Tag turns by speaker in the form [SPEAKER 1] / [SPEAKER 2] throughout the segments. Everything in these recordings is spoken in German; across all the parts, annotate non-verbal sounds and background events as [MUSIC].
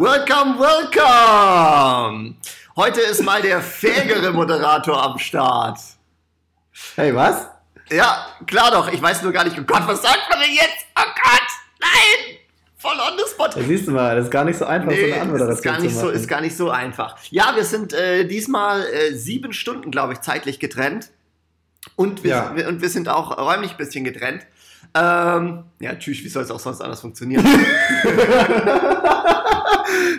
[SPEAKER 1] Welcome, welcome! Heute ist mal der fähigere Moderator am Start.
[SPEAKER 2] Hey, was?
[SPEAKER 1] Ja, klar doch. Ich weiß nur gar nicht. Oh Gott, was sagt man denn jetzt? Oh Gott, nein! Voll on the spot.
[SPEAKER 2] Da siehst du mal, das ist gar nicht so einfach,
[SPEAKER 1] Nee,
[SPEAKER 2] so eine Antwort
[SPEAKER 1] das ist gar, nicht so, ist gar nicht so einfach. Ja, wir sind äh, diesmal äh, sieben Stunden, glaube ich, zeitlich getrennt. Und wir,
[SPEAKER 2] Ja.
[SPEAKER 1] und wir sind auch räumlich ein bisschen getrennt. Ähm, ja, tschüss, wie soll es auch sonst anders funktionieren? [LAUGHS]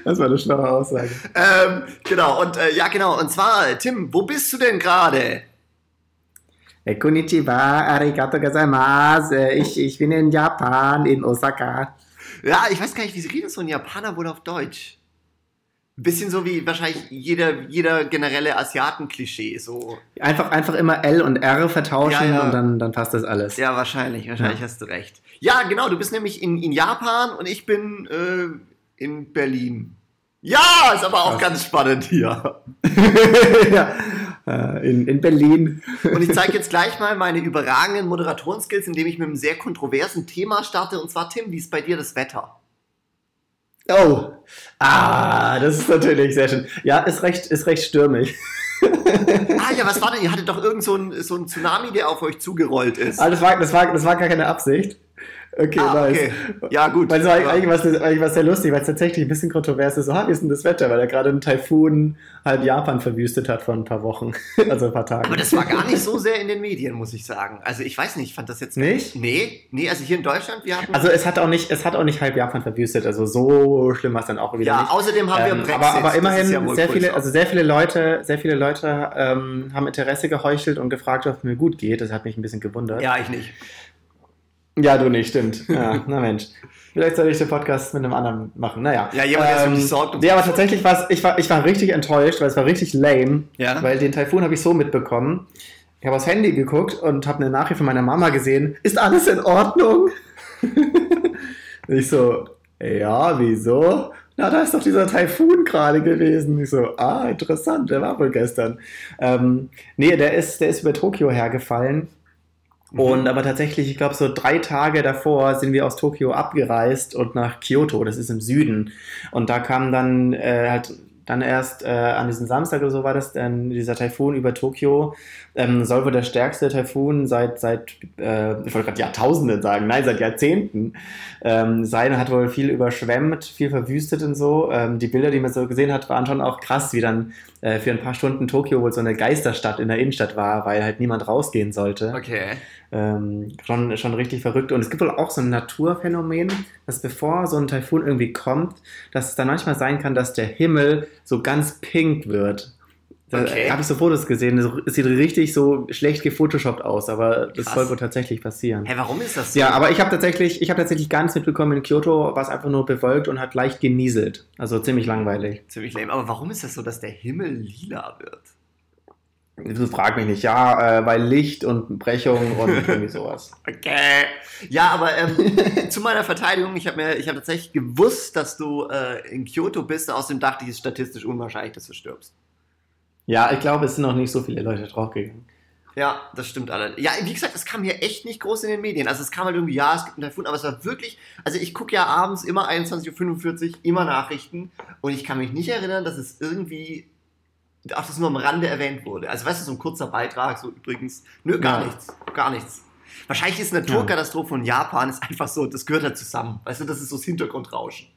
[SPEAKER 2] Das war eine schlaue Aussage.
[SPEAKER 1] ähm, genau, und äh, ja, genau. Und zwar, Tim, wo bist du denn gerade?
[SPEAKER 2] Hey, konnichiwa, arigato gozaimasu. Äh, Ich, ich bin in Japan, in Osaka.
[SPEAKER 1] Ja, ich weiß gar nicht, wie sie reden, so ein Japaner wohl auf Deutsch. Bisschen so wie wahrscheinlich jeder, jeder generelle Asiaten-Klischee. So.
[SPEAKER 2] Einfach, einfach immer L und R vertauschen
[SPEAKER 1] Ja, ja.
[SPEAKER 2] und dann, dann passt das alles.
[SPEAKER 1] Ja, wahrscheinlich, wahrscheinlich
[SPEAKER 2] Ja.
[SPEAKER 1] hast du recht. Ja, genau, du bist nämlich in, in Japan und ich bin äh, in Berlin. Ja, ist aber auch
[SPEAKER 2] Krass.
[SPEAKER 1] ganz spannend hier. [LAUGHS]
[SPEAKER 2] ja. Äh, in, in Berlin.
[SPEAKER 1] Und ich zeige [LAUGHS] jetzt gleich mal meine überragenden Moderatorenskills, indem ich mit einem sehr kontroversen Thema starte. Und zwar, Tim, wie ist bei dir das Wetter?
[SPEAKER 2] Oh. Ah, das ist natürlich sehr schön. Ja, ist recht, ist recht stürmig.
[SPEAKER 1] Ah ja, was war denn? Ihr hattet doch irgend so ein, so Tsunami, der auf euch zugerollt ist.
[SPEAKER 2] Aber das war, das war, das war gar keine Absicht. Okay,
[SPEAKER 1] Ah,
[SPEAKER 2] nice.
[SPEAKER 1] okay. Ja, gut.
[SPEAKER 2] Weil es war
[SPEAKER 1] Ja.
[SPEAKER 2] eigentlich was, eigentlich was sehr lustig, weil es tatsächlich ein bisschen kontrovers ist. So, ha, wie ist denn das Wetter? Weil er gerade ein Taifun halb Japan verwüstet hat vor ein paar Wochen. [LAUGHS] also ein paar Tagen.
[SPEAKER 1] Aber das war gar nicht so sehr in den Medien, muss ich sagen. Also ich weiß nicht, ich fand das jetzt
[SPEAKER 2] Nicht?
[SPEAKER 1] Nee, nee, also hier in Deutschland, wir hatten.
[SPEAKER 2] Also es hat auch nicht, es hat auch nicht halb Japan verwüstet. Also so schlimm war es dann auch wieder
[SPEAKER 1] ja,
[SPEAKER 2] nicht.
[SPEAKER 1] außerdem haben wir
[SPEAKER 2] Ähm,
[SPEAKER 1] Brexit.
[SPEAKER 2] aber, aber immerhin
[SPEAKER 1] ja
[SPEAKER 2] sehr viele, also sehr viele Leute, sehr viele Leute ähm, haben Interesse geheuchelt und gefragt, ob es mir gut geht. Das hat mich ein bisschen gewundert.
[SPEAKER 1] Ja, ich nicht.
[SPEAKER 2] Ja, du nicht, stimmt. [LAUGHS] Ja, na Mensch. Vielleicht soll ich den Podcast mit einem anderen machen. Naja.
[SPEAKER 1] Ja, jemand, der sich um dich sorgt
[SPEAKER 2] Ja, aber tatsächlich war ich war, ich war richtig enttäuscht, weil es war richtig lame.
[SPEAKER 1] Ja.
[SPEAKER 2] Weil den Taifun habe ich so mitbekommen. Ich habe aufs Handy geguckt und habe eine Nachricht von meiner Mama gesehen. Ist alles in Ordnung? [LAUGHS] Ich so, ja, wieso? Na, da ist doch dieser Taifun gerade gewesen. Ich so, ah, interessant, der war wohl gestern. Ähm, nee, der ist, der ist über Tokio hergefallen. Und aber tatsächlich, ich glaube, so drei Tage davor sind wir aus Tokio abgereist und nach Kyoto, das ist im Süden. Und da kam dann äh, halt dann erst äh, an diesem Samstag oder so war das dann dieser Taifun über Tokio. Ähm, soll wohl der stärkste Taifun seit, seit äh, ich wollte gerade Jahrtausenden sagen, nein, seit Jahrzehnten ähm, sein. Hat wohl viel überschwemmt, viel verwüstet und so. Ähm, die Bilder, die man so gesehen hat, waren schon auch krass, wie dann äh, für ein paar Stunden Tokio wohl so eine Geisterstadt in der Innenstadt war, weil halt niemand rausgehen sollte.
[SPEAKER 1] Okay.
[SPEAKER 2] Ähm, schon, schon richtig verrückt. Und es gibt wohl auch so ein Naturphänomen, dass bevor so ein Taifun irgendwie kommt, dass es dann manchmal sein kann, dass der Himmel so ganz pink wird. Da
[SPEAKER 1] Okay.
[SPEAKER 2] habe ich so Fotos gesehen. Es sieht richtig so schlecht gefotoshoppt aus, aber das
[SPEAKER 1] Krass.
[SPEAKER 2] soll wohl tatsächlich passieren.
[SPEAKER 1] Hä, warum ist das so?
[SPEAKER 2] Ja, aber ich habe tatsächlich, ich habe tatsächlich gar nichts mitbekommen. In Kyoto war es einfach nur bewölkt und hat leicht genieselt. Also ziemlich langweilig.
[SPEAKER 1] Ziemlich lame. Aber warum ist das so, dass der Himmel lila wird?
[SPEAKER 2] Du frag mich nicht. Ja, äh, weil Licht und Brechung und [LAUGHS] irgendwie sowas.
[SPEAKER 1] Okay. Ja, aber ähm, [LAUGHS] zu meiner Verteidigung, ich habe mir, ich habe tatsächlich gewusst, dass du äh, in Kyoto bist. Außerdem dachte ich, es ist statistisch unwahrscheinlich, dass du stirbst.
[SPEAKER 2] Ja, ich glaube, es sind noch nicht so viele Leute draufgegangen.
[SPEAKER 1] Ja, das stimmt alle. Ja, wie gesagt, es kam hier echt nicht groß in den Medien. Also es kam halt irgendwie, ja, es gibt einen Taifun, aber es war wirklich, also ich gucke ja abends immer 21.45 Uhr, immer Nachrichten und ich kann mich nicht erinnern, dass es irgendwie, auch das nur am Rande erwähnt wurde. Also weißt du, so ein kurzer Beitrag, so übrigens, nö, gar
[SPEAKER 2] Ja.
[SPEAKER 1] nichts, gar nichts. Wahrscheinlich ist Naturkatastrophe von Japan ist einfach so, das gehört halt zusammen. Weißt du, das ist so das Hintergrundrauschen.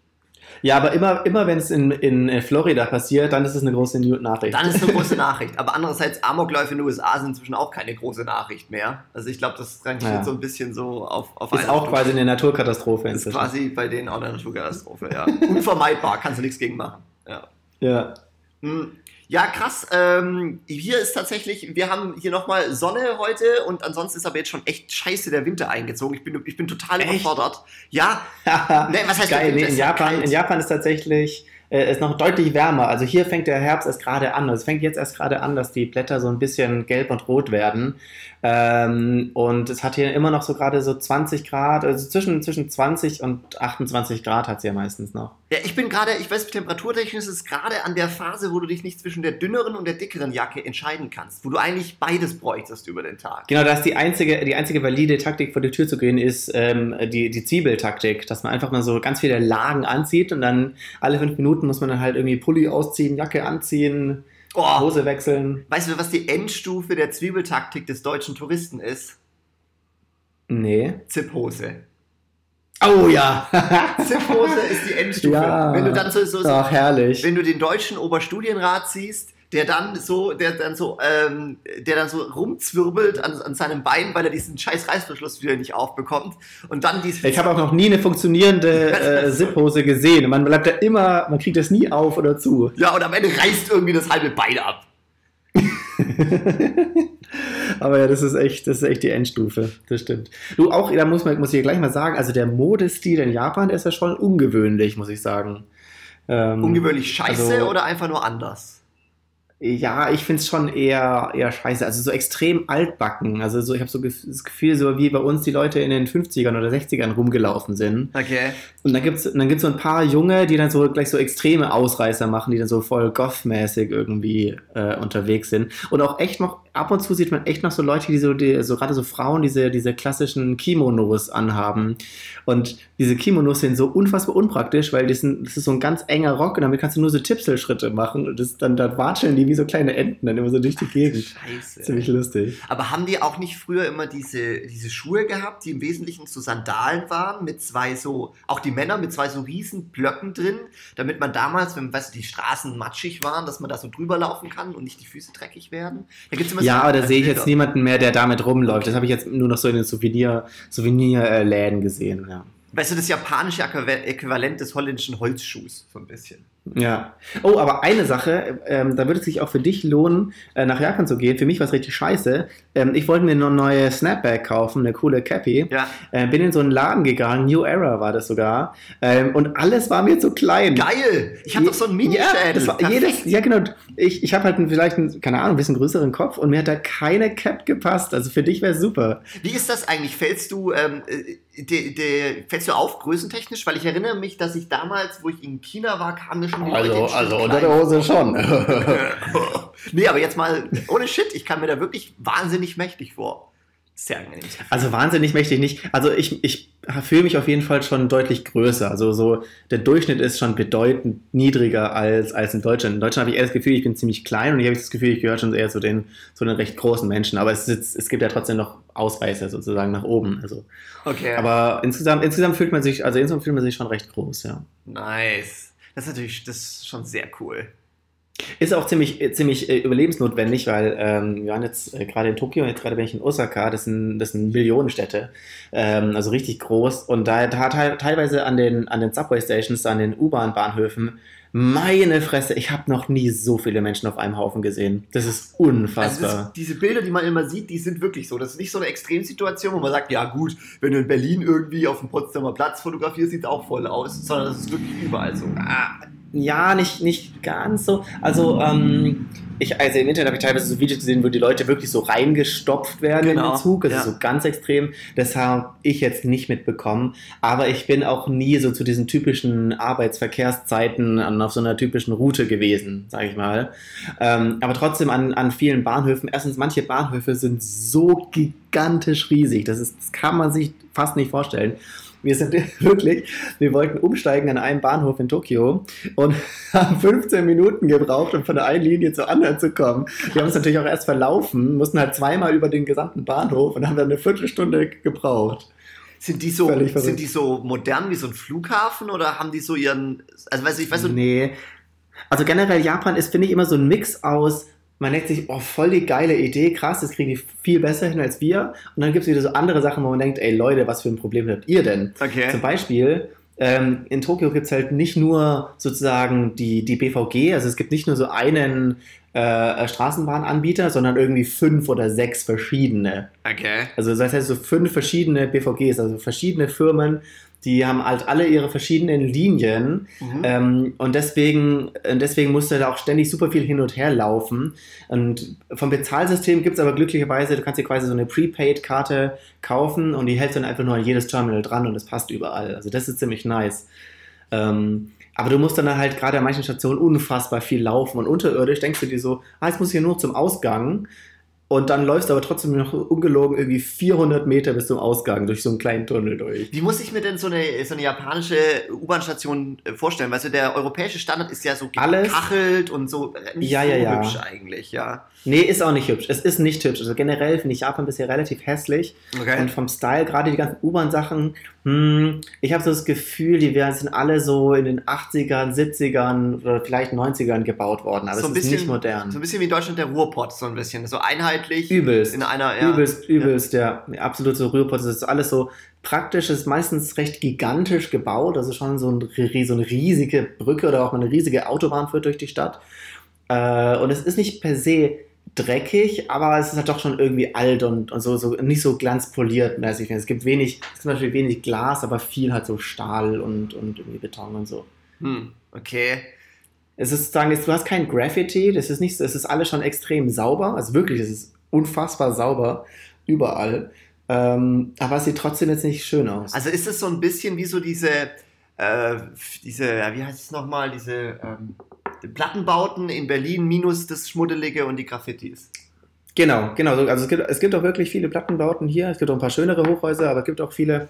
[SPEAKER 2] Ja, aber immer, immer wenn es in, in äh, Florida passiert, dann ist es eine große Nachricht.
[SPEAKER 1] Dann ist es eine große [LAUGHS] Nachricht. Aber andererseits, Amokläufe in den USA sind inzwischen auch keine große Nachricht mehr. Also ich glaube, das rangiert
[SPEAKER 2] Ja.
[SPEAKER 1] so ein bisschen so auf, auf
[SPEAKER 2] ist auch quasi eine Naturkatastrophe
[SPEAKER 1] Ist
[SPEAKER 2] inzwischen.
[SPEAKER 1] quasi bei denen auch eine Naturkatastrophe, ja. Unvermeidbar, kannst du nichts gegen machen. Ja.
[SPEAKER 2] Ja.
[SPEAKER 1] Hm. Ja, krass. Ähm, hier ist tatsächlich, wir haben hier nochmal Sonne heute und ansonsten ist aber jetzt schon echt scheiße der Winter eingezogen. Ich bin, ich bin total
[SPEAKER 2] Echt?
[SPEAKER 1] überfordert. Ja, [LAUGHS] Nee, was heißt
[SPEAKER 2] Geil, nee, in,
[SPEAKER 1] ja
[SPEAKER 2] Japan, in Japan ist tatsächlich äh, ist noch deutlich wärmer. Also hier fängt der Herbst erst gerade an. Also Es fängt jetzt erst gerade an, dass die Blätter so ein bisschen gelb und rot werden. Ähm, und es hat hier immer noch so gerade so 20 Grad, also zwischen, zwischen 20 und 28 Grad hat es ja meistens noch.
[SPEAKER 1] Ja, ich bin gerade, ich weiß, temperaturtechnisch ist es gerade an der Phase, wo du dich nicht zwischen der dünneren und der dickeren Jacke entscheiden kannst, wo du eigentlich beides bräuchtest über den Tag.
[SPEAKER 2] Genau, das ist die einzige, die einzige valide Taktik, vor die Tür zu gehen, ist ähm, die, die Zwiebeltaktik, dass man einfach mal so ganz viele Lagen anzieht und dann alle fünf Minuten muss man dann halt irgendwie Pulli ausziehen, Jacke anziehen,
[SPEAKER 1] Oh,
[SPEAKER 2] Hose wechseln.
[SPEAKER 1] weißt du, was die Endstufe der Zwiebeltaktik des deutschen Touristen ist?
[SPEAKER 2] Nee.
[SPEAKER 1] Zipphose.
[SPEAKER 2] Oh ja. [LAUGHS]
[SPEAKER 1] Zipphose ist die Endstufe.
[SPEAKER 2] Ja.
[SPEAKER 1] Wenn du dann so, so,
[SPEAKER 2] Ach, herrlich.
[SPEAKER 1] wenn du den deutschen Oberstudienrat siehst, der dann so, der dann so, ähm, der dann so rumzwirbelt an, an seinem Bein, weil er diesen scheiß Reißverschluss wieder nicht aufbekommt und dann diese
[SPEAKER 2] Ich habe auch noch nie eine funktionierende äh, [LAUGHS] Zip-Hose gesehen. Man bleibt da immer, man kriegt das nie auf oder zu.
[SPEAKER 1] ja und am Ende reißt irgendwie das halbe Bein ab. [LAUGHS]
[SPEAKER 2] Aber ja, das ist echt, das ist echt die Endstufe. Das stimmt. Du auch, da muss man, muss ich gleich mal sagen, also der Modestil in Japan, der ist ja schon ungewöhnlich, muss ich sagen. Ähm,
[SPEAKER 1] Ungewöhnlich scheiße
[SPEAKER 2] also-
[SPEAKER 1] oder einfach nur anders?
[SPEAKER 2] Ja, ich finde es schon eher, eher scheiße. Also so extrem altbacken. Also so, ich habe so das Gefühl, so wie bei uns die Leute in den 50ern oder 60ern rumgelaufen sind.
[SPEAKER 1] Okay.
[SPEAKER 2] Und dann gibt's dann gibt's so ein paar Junge, die dann so gleich so extreme Ausreißer machen, die dann so voll goth-mäßig irgendwie äh, unterwegs sind. Und auch echt noch, ab und zu sieht man echt noch so Leute, die so, die, so gerade so Frauen, diese, diese klassischen Kimonos anhaben. Und diese Kimonos sind so unfassbar unpraktisch, weil die sind, das ist so ein ganz enger Rock und damit kannst du nur so Tipselschritte machen. Und das, dann, dann watscheln die wie so kleine Enten dann immer so durch die Gegend.
[SPEAKER 1] Scheiße.
[SPEAKER 2] Ziemlich lustig.
[SPEAKER 1] Aber haben die auch nicht früher immer diese, diese Schuhe gehabt, die im Wesentlichen so Sandalen waren, mit zwei so, auch die Männer mit zwei so riesen Blöcken drin, damit man damals, wenn weißt du, die Straßen matschig waren, dass man da so drüber laufen kann und nicht die Füße dreckig werden? Da gibt's immer
[SPEAKER 2] Ja, aber da sehe ich jetzt niemanden mehr, der damit rumläuft. Das habe ich jetzt nur noch so in den Souvenir, Souvenirläden gesehen. Ja.
[SPEAKER 1] Weißt du, das japanische Äquiva- Äquivalent des holländischen Holzschuhs, so ein bisschen.
[SPEAKER 2] Ja. Oh, aber eine Sache, ähm, da würde es sich auch für dich lohnen, äh, nach Japan zu gehen. Für mich war es richtig scheiße. Ähm, ich wollte mir eine neue Snapback kaufen, eine coole Cappy.
[SPEAKER 1] Ja.
[SPEAKER 2] Äh, bin in so einen Laden gegangen, New Era war das sogar. Ähm, und alles war mir zu klein.
[SPEAKER 1] Geil! Ich habe doch so einen Mini-Schädel.
[SPEAKER 2] Ja, das war
[SPEAKER 1] Perfekt.
[SPEAKER 2] jedes, ja genau. Ich, ich habe halt vielleicht einen, keine Ahnung, ein bisschen größeren Kopf und mir hat da keine Cap gepasst. Also für dich wäre super.
[SPEAKER 1] Wie ist das eigentlich? Fällst du, ähm, äh, de, de, fällst du auf größentechnisch? Weil ich erinnere mich, dass ich damals, wo ich in China war, kam mir schon die Leute
[SPEAKER 2] Also,
[SPEAKER 1] in
[SPEAKER 2] also
[SPEAKER 1] Schritt
[SPEAKER 2] unter der Hose schon. [LAUGHS]
[SPEAKER 1] nee, aber jetzt mal ohne Shit, ich kam mir da wirklich wahnsinnig mächtig vor. Sehr angenehm.
[SPEAKER 2] Also wahnsinnig mächtig nicht. Also ich, ich fühle mich auf jeden Fall schon deutlich größer. Also so der Durchschnitt ist schon bedeutend niedriger als, als in Deutschland. In Deutschland habe ich eher das Gefühl, ich bin ziemlich klein und hier habe ich das Gefühl, ich gehöre schon eher zu den, zu den recht großen Menschen. Aber es, ist, es gibt ja trotzdem noch Ausreißer sozusagen nach oben. Also,
[SPEAKER 1] Okay.
[SPEAKER 2] aber insgesamt, insgesamt fühlt man sich, also insgesamt fühlt man sich schon recht groß, ja.
[SPEAKER 1] nice. Das ist natürlich, das ist schon sehr cool.
[SPEAKER 2] Ist auch ziemlich, äh, ziemlich äh, überlebensnotwendig, weil ähm, wir waren jetzt äh, gerade in Tokio, jetzt gerade bin ich in Osaka, das sind, das sind Millionenstädte, ähm, also richtig groß. Und da, da te teilweise an den, an den Subway Stations, an den U-Bahn-Bahnhöfen, meine Fresse, ich habe noch nie so viele Menschen auf einem Haufen gesehen. Das ist
[SPEAKER 1] Also
[SPEAKER 2] unfassbar.
[SPEAKER 1] das, diese Bilder, die man immer sieht, die sind wirklich so. Das ist nicht so eine Extremsituation, wo man sagt, ja gut, wenn du in Berlin irgendwie auf dem Potsdamer Platz fotografierst, sieht es auch voll aus, sondern das ist wirklich überall so.
[SPEAKER 2] Ah, ja, nicht, nicht ganz so. Also, ähm, ich, also im Internet habe ich teilweise so Videos gesehen, wo die Leute wirklich so reingestopft werden in
[SPEAKER 1] Genau,
[SPEAKER 2] den Zug. Das
[SPEAKER 1] ja.
[SPEAKER 2] ist so ganz extrem. Das habe ich jetzt nicht mitbekommen. Aber ich bin auch nie so zu diesen typischen Arbeitsverkehrszeiten an, auf so einer typischen Route gewesen, sage ich mal. Ähm, aber trotzdem an, an vielen Bahnhöfen. Erstens, manche Bahnhöfe sind so gigantisch riesig. Das, ist, das kann man sich fast nicht vorstellen. Wir sind [LAUGHS] wirklich, wir wollten umsteigen an einem Bahnhof in Tokio und [LAUGHS] haben 15 Minuten gebraucht, um von der einen Linie zur anderen zu kommen. Wir haben uns natürlich auch erst verlaufen, mussten halt zweimal über den gesamten Bahnhof und haben dann eine Viertelstunde gebraucht.
[SPEAKER 1] Sind die so, sind die so modern wie so ein Flughafen oder haben die so ihren, also weiß ich, weißt du,
[SPEAKER 2] Nee. Also generell Japan ist, finde ich, immer so ein Mix aus, man denkt sich, oh, voll die geile Idee, krass, das kriegen die viel besser hin als wir. Und dann gibt es wieder so andere Sachen, wo man denkt, ey Leute, was für ein Problem habt ihr denn?
[SPEAKER 1] okay.
[SPEAKER 2] Zum Beispiel, ähm, in Tokio gibt es halt nicht nur sozusagen die, die BVG, also es gibt nicht nur so einen äh, Straßenbahnanbieter, sondern irgendwie fünf oder sechs verschiedene.
[SPEAKER 1] Okay.
[SPEAKER 2] Also das heißt so fünf verschiedene BVGs, also verschiedene Firmen, die haben halt alle ihre verschiedenen Linien
[SPEAKER 1] Mhm.
[SPEAKER 2] ähm, und deswegen, deswegen musste da auch ständig super viel hin und her laufen. Und vom Bezahlsystem gibt es aber glücklicherweise, du kannst dir quasi so eine Prepaid-Karte kaufen und die hältst dann einfach nur an jedes Terminal dran und es passt überall. Also das ist ziemlich nice. Ähm, aber du musst dann halt gerade an manchen Stationen unfassbar viel laufen und unterirdisch denkst du dir so, ah, jetzt muss ich hier nur zum Ausgang. Und dann läufst du aber trotzdem noch ungelogen irgendwie 400 Meter bis zum Ausgang durch so einen kleinen Tunnel durch.
[SPEAKER 1] Wie muss ich mir denn so eine, so eine japanische U-Bahn-Station äh, vorstellen? Weißt du, der europäische Standard ist ja so
[SPEAKER 2] Alles-
[SPEAKER 1] gekachelt und so äh, nicht
[SPEAKER 2] Ja,
[SPEAKER 1] so
[SPEAKER 2] ja, ja.
[SPEAKER 1] hübsch eigentlich, ja.
[SPEAKER 2] Nee, ist auch nicht hübsch. Es ist nicht hübsch. Also generell finde ich Japan bisher relativ hässlich.
[SPEAKER 1] Okay.
[SPEAKER 2] Und vom Style, gerade die ganzen U-Bahn-Sachen, hm, ich habe so das Gefühl, die werden- sind alle so in den 80ern, 70ern oder vielleicht 90ern gebaut worden. Aber
[SPEAKER 1] So
[SPEAKER 2] es
[SPEAKER 1] ein
[SPEAKER 2] ist
[SPEAKER 1] bisschen-
[SPEAKER 2] nicht modern.
[SPEAKER 1] So ein bisschen wie in Deutschland der Ruhrpott, so ein bisschen. So einheitlich.
[SPEAKER 2] Übelst.
[SPEAKER 1] In einer, ja.
[SPEAKER 2] Übelst, übelst, ja. Absolut so Rührpott. Das ist alles so praktisch, ist meistens recht gigantisch gebaut. Also schon so, ein, so eine riesige Brücke oder auch mal eine riesige Autobahn führt durch die Stadt. Äh, und es ist nicht per se dreckig, aber es ist halt doch schon irgendwie alt und, und so, so nicht so glanzpoliert mäßig. Es gibt wenig, es gibt natürlich wenig Glas, aber viel halt so Stahl und, und irgendwie Beton und so.
[SPEAKER 1] Hm, okay.
[SPEAKER 2] Es ist sozusagen, es- du hast kein Graffiti, das ist nicht, es ist alles schon extrem sauber, also wirklich, es ist unfassbar sauber, überall. Ähm, aber es sieht trotzdem jetzt nicht schön aus.
[SPEAKER 1] Also ist es so ein bisschen wie so diese, äh, diese, wie heißt es nochmal, diese ähm, Plattenbauten in Berlin minus das Schmuddelige und die Graffitis.
[SPEAKER 2] genau, genau. so- Also es gibt, es gibt auch wirklich viele Plattenbauten hier, es gibt auch ein paar schönere Hochhäuser, aber es gibt auch viele,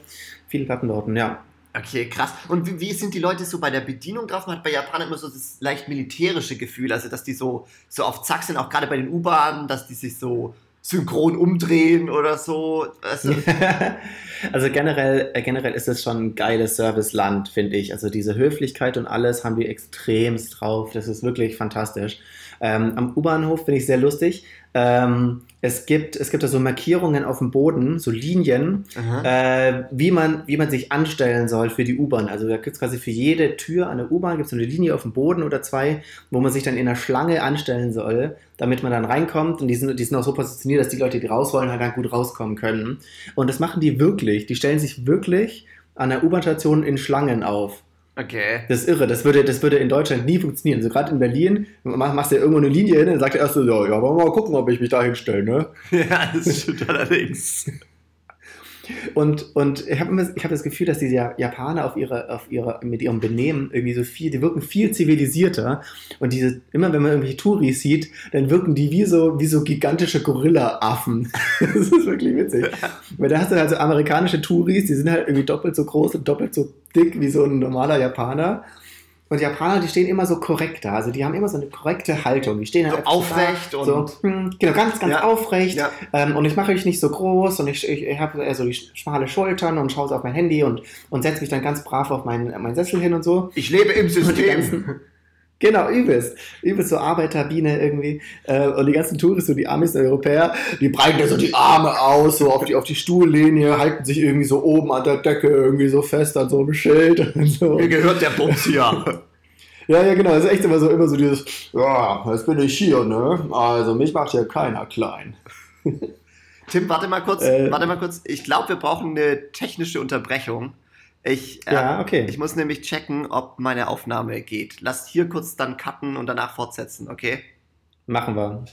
[SPEAKER 2] viele Plattenbauten, ja.
[SPEAKER 1] Okay, krass. Und wie, wie sind die Leute so bei der Bedienung drauf? Man hat bei Japanern immer so das leicht militärische Gefühl, also dass die so, so auf Zack sind, auch gerade bei den U-Bahnen, dass die sich so synchron umdrehen oder so. Weißt [LAUGHS]
[SPEAKER 2] also generell, äh, generell ist es schon ein geiles Serviceland, finde ich. Also diese Höflichkeit und alles haben die extremst drauf. Das ist wirklich fantastisch. Ähm, am U-Bahnhof finde ich sehr lustig. Ähm, es gibt, es gibt da so Markierungen auf dem Boden, so Linien, äh, wie, man, wie man sich anstellen soll für die U-Bahn. Also da gibt es quasi für jede Tür an der U-Bahn gibt es so eine Linie auf dem Boden oder zwei, wo man sich dann in der Schlange anstellen soll, damit man dann reinkommt. Und die sind, die sind auch so positioniert, dass die Leute, die raus wollen, halt dann gut rauskommen können. Und das machen die wirklich. Die stellen sich wirklich an der U-Bahn-Station in Schlangen auf.
[SPEAKER 1] Okay.
[SPEAKER 2] Das ist irre. Das würde, das würde in Deutschland nie funktionieren. Also gerade in Berlin mach- machst du ja irgendwo eine Linie hin, dann sagt der erste, ja, ja, aber mal gucken, ob ich mich da hinstelle, ne? [LAUGHS]
[SPEAKER 1] Ja, das stimmt allerdings.
[SPEAKER 2] Und, und ich habe hab das Gefühl, dass diese Japaner auf ihre, auf ihre, mit ihrem Benehmen irgendwie so viel, die wirken viel zivilisierter. Und diese, immer wenn man irgendwelche Touris sieht, dann wirken die wie so, wie so gigantische Gorilla-Affen. [LAUGHS] das ist wirklich witzig. Weil da hast du halt so amerikanische Touris, die sind halt irgendwie doppelt so groß und doppelt so dick wie so ein normaler Japaner. Und Japaner, die stehen immer so korrekt da. Also die haben immer so eine korrekte Haltung. Die stehen
[SPEAKER 1] So
[SPEAKER 2] halt
[SPEAKER 1] aufrecht
[SPEAKER 2] da,
[SPEAKER 1] und-
[SPEAKER 2] so, hm, genau, ganz, ganz
[SPEAKER 1] Ja.
[SPEAKER 2] aufrecht.
[SPEAKER 1] Ja.
[SPEAKER 2] Ähm, und ich mache mich nicht so groß und ich, ich, ich habe eher so die schmale Schultern und schaue so auf mein Handy und, und setze mich dann ganz brav auf meinen, meinen Sessel hin und so.
[SPEAKER 1] Ich lebe im System.
[SPEAKER 2] Genau, übelst. Übelst so Arbeiterbiene irgendwie. Äh, und die ganzen Touristen, so die Amis Europäer, die breiten da so die Arme aus, so auf die, auf die Stuhllinie, halten sich irgendwie so oben an der Decke irgendwie so fest an so einem Schild [LAUGHS] und so.
[SPEAKER 1] Mir gehört der Bums hier. [LAUGHS]
[SPEAKER 2] Ja, ja, genau. Das ist echt immer so, immer so dieses, ja, jetzt bin ich hier, ne? Also mich macht hier keiner klein.
[SPEAKER 1] Tim, warte mal kurz.
[SPEAKER 2] Äh.
[SPEAKER 1] warte mal kurz. Ich glaube, wir brauchen eine technische Unterbrechung. Ich, äh,
[SPEAKER 2] Ja, okay.
[SPEAKER 1] ich muss nämlich checken, ob meine Aufnahme geht. Lass hier kurz dann cutten und danach fortsetzen, okay?
[SPEAKER 2] Machen wir.